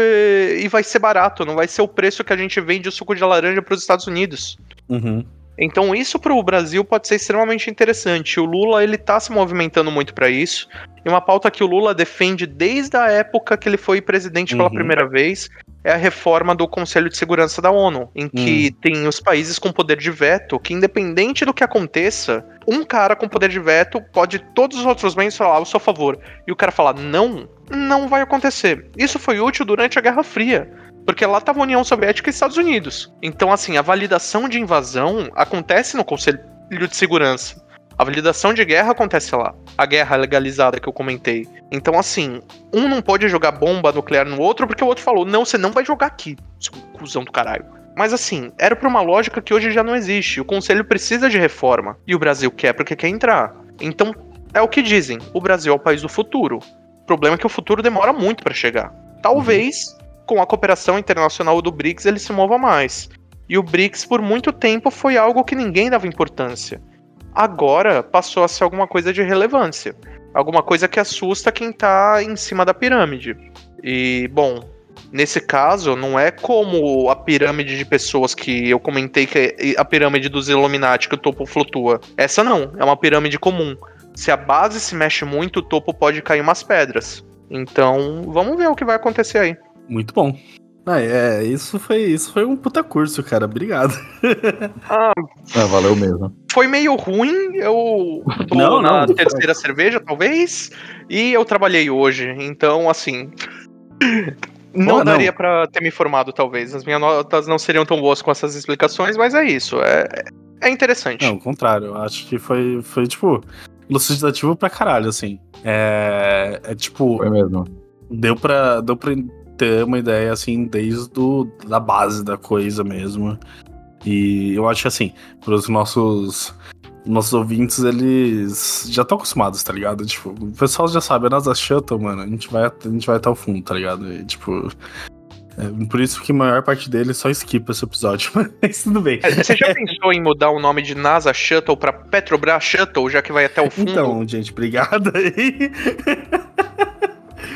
e vai ser barato, não vai ser o preço que a gente vende o suco de laranja para os Estados Unidos. Uhum. Então isso para o Brasil pode ser extremamente interessante. O Lula ele está se movimentando muito para isso. E uma pauta que o Lula defende desde a época que ele foi presidente pela uhum. primeira vez é a reforma do Conselho de Segurança da ONU, em que hum. tem os países com poder de veto, que independente do que aconteça, um cara com poder de veto pode todos os outros bens falar ao seu favor, e o cara falar não, não vai acontecer. Isso foi útil durante a Guerra Fria. Porque lá estava União Soviética e Estados Unidos. Então, assim, a validação de invasão acontece no Conselho de Segurança. A validação de guerra acontece lá. A guerra legalizada que eu comentei. Então, assim, um não pode jogar bomba nuclear no outro porque o outro falou: não, você não vai jogar aqui, seu cuzão do caralho. Mas assim, era pra uma lógica que hoje já não existe. O conselho precisa de reforma. E o Brasil quer porque quer entrar. Então, é o que dizem: o Brasil é o país do futuro. O problema é que o futuro demora muito para chegar. Talvez, com a cooperação internacional do BRICS, ele se mova mais. E o BRICS, por muito tempo, foi algo que ninguém dava importância agora passou a ser alguma coisa de relevância. Alguma coisa que assusta quem tá em cima da pirâmide. E, bom, nesse caso, não é como a pirâmide de pessoas que eu comentei que é a pirâmide dos Illuminati, que o topo flutua. Essa não, é uma pirâmide comum. Se a base se mexe muito, o topo pode cair umas pedras. Então, vamos ver o que vai acontecer aí. Muito bom. Ah, é, isso foi, isso foi um puta curso, cara. Obrigado. *laughs* Ah, ah valeu mesmo. Foi meio ruim, eu tô não, na não, terceira cerveja, talvez, e eu trabalhei hoje, então, assim. Não daria para ter me formado, talvez. As minhas notas não seriam tão boas com essas explicações, mas é isso. É, é interessante. Não, ao contrário. Eu acho que foi, foi tipo, elucidativo pra caralho, assim. É, é tipo. Foi mesmo. Deu pra, deu pra ter uma ideia, assim, desde do, da base da coisa mesmo. E eu acho que, assim, para os nossos nossos ouvintes, eles já estão acostumados, tá ligado? Tipo, o pessoal já sabe, a NASA Shuttle, mano, a gente vai, a gente vai até o fundo, tá ligado? E, tipo. É, por isso que a maior parte deles só esquipa esse episódio, *laughs* mas tudo bem. É, você já pensou em mudar o nome de NASA Shuttle pra Petrobras Shuttle, já que vai até o fundo? Então, gente, obrigado aí. *laughs*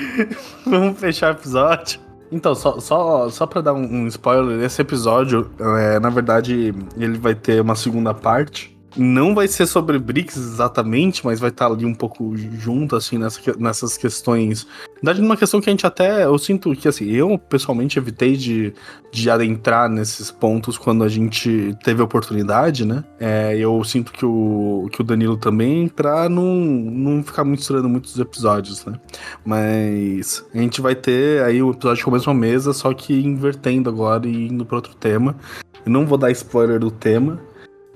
*laughs* Vamos fechar o episódio. Então, só, só, só pra dar um, spoiler, esse episódio, é, na verdade, ele vai ter uma segunda parte. Não vai ser sobre BRICS exatamente, mas vai estar ali um pouco junto, assim, nessa, nessas questões verdade, numa questão que a gente até. Eu sinto que, assim, eu pessoalmente evitei de, de adentrar nesses pontos quando a gente teve a oportunidade, né? É, eu sinto que o, que o Danilo também, pra não, não ficar misturando muitos episódios, né? Mas a gente vai ter aí o episódio com a mesma mesa, só que invertendo agora e indo pra outro tema. Eu não vou dar spoiler do tema.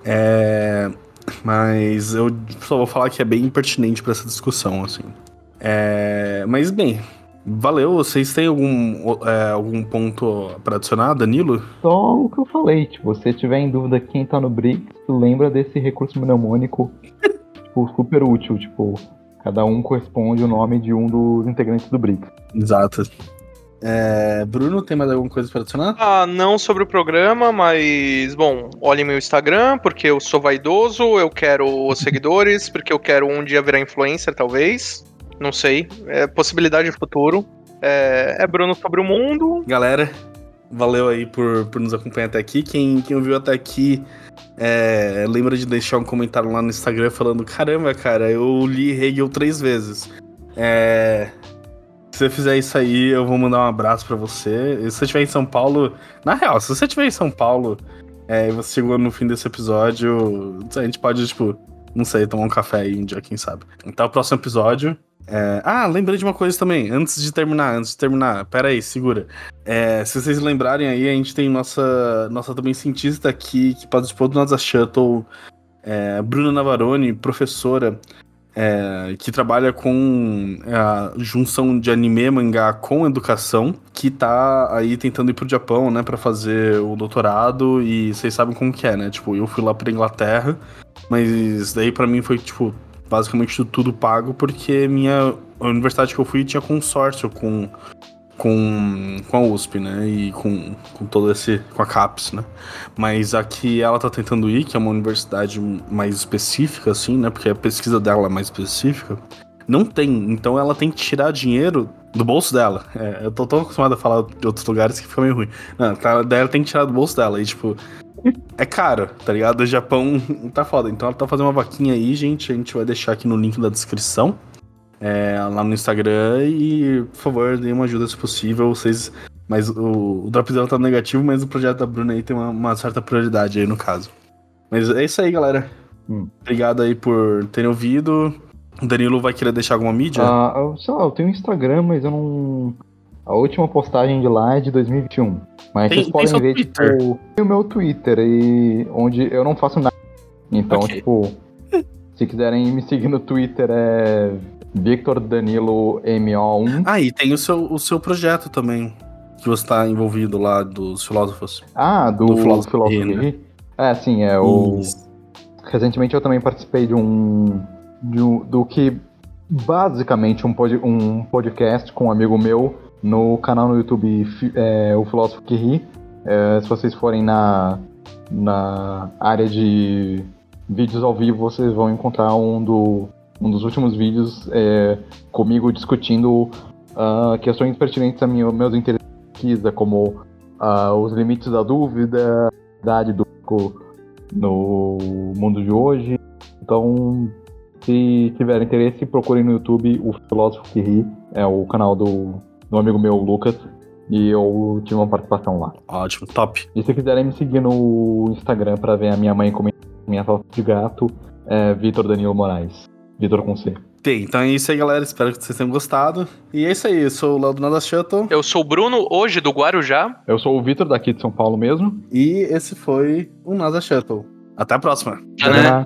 É, mas eu só vou falar que é bem pertinente para essa discussão, assim. É, mas bem, valeu. Vocês têm algum, é, algum ponto para adicionar, Danilo? Só o que eu falei, tipo, se tiver em dúvida quem tá no BRICS, lembra desse recurso mnemônico, *laughs* tipo, super útil, tipo, cada um corresponde o nome de um dos integrantes do BRICS. Exato. É, Bruno, tem mais alguma coisa para adicionar? Ah, não sobre o programa, mas, bom, olhem meu Instagram, porque eu sou vaidoso, eu quero os *laughs* seguidores, porque eu quero um dia virar influencer, talvez. Não sei. É possibilidade de futuro. É, é Bruno sobre o mundo. Galera, valeu aí por, por nos acompanhar até aqui. Quem, quem ouviu até aqui, é, lembra de deixar um comentário lá no Instagram falando: caramba, cara, eu li Hegel três vezes. É, se você fizer isso aí, eu vou mandar um abraço para você. E se você estiver em São Paulo, na real, se você estiver em São Paulo é, e você chegou no fim desse episódio, a gente pode, tipo, não sei, tomar um café aí um dia, quem sabe. Então, o próximo episódio. É... Ah, lembrei de uma coisa também, antes de terminar, antes de terminar, pera aí, segura. É, se vocês lembrarem aí, a gente tem nossa, nossa também cientista aqui que participou do NASA Shuttle, é, Bruna Navarone, professora é, que trabalha com é, a junção de anime, mangá com educação, que tá aí tentando ir pro Japão, né, para fazer o doutorado e vocês sabem como que é, né? Tipo, eu fui lá pra Inglaterra, mas daí para mim foi tipo basicamente tudo pago porque minha universidade que eu fui tinha consórcio com com, com a USP, né? E com, com todo esse. com a CAPES, né? Mas aqui ela tá tentando ir, que é uma universidade mais específica, assim, né? Porque a pesquisa dela é mais específica. Não tem, então ela tem que tirar dinheiro do bolso dela. É, eu tô tão acostumado a falar de outros lugares que fica meio ruim. Não, tá, daí ela tem que tirar do bolso dela. E, tipo, é caro, tá ligado? O Japão *laughs* tá foda. Então ela tá fazendo uma vaquinha aí, gente. A gente vai deixar aqui no link da descrição é, lá no Instagram e, por favor, deem uma ajuda se possível. Vocês. Mas o, o Dropzilla tá negativo, mas o projeto da Bruna aí tem uma, uma, certa prioridade aí no caso. Mas é isso aí, galera. Hum. Obrigado aí por terem ouvido. O Danilo vai querer deixar alguma mídia? Ah, eu, sei lá, eu tenho Instagram, mas eu não. A última postagem de lá é de 2021. Mas tem, vocês podem ver, Twitter. tipo, o meu Twitter, e onde eu não faço nada. Então, okay. tipo, se quiserem me seguir no Twitter é Victor Danilo MO1. Ah, e tem o seu, o seu projeto também, que você está envolvido lá dos filósofos. Ah, do, do filósofo, né? É, sim, é o. Isso. Recentemente eu também participei de um. De um do que basicamente um, pod, um podcast com um amigo meu no canal no YouTube é, O Filósofo que Ri. É, se vocês forem na, na área de vídeos ao vivo, vocês vão encontrar um do um dos últimos vídeos é, comigo discutindo uh, questões pertinentes a minha, meus interesses de pesquisa, como uh, os limites da dúvida, a idade do no mundo de hoje. Então, se tiver interesse, procurem no YouTube o Filósofo que Ri, é o canal do, do amigo meu, Lucas, e eu tive uma participação lá. Ótimo, top. E se quiserem me seguir no Instagram para ver a minha mãe comendo minha foto de gato, é Vitor Danilo Moraes. Vitor com C. Tem, então é isso aí, galera. Espero que vocês tenham gostado. E é isso aí, eu sou o Léo do Nada Shuttle. Eu sou o Bruno, hoje do Guarujá. Eu sou o Vitor, daqui de São Paulo mesmo. E esse foi o Nada Shuttle. Até a próxima. Tchau, né?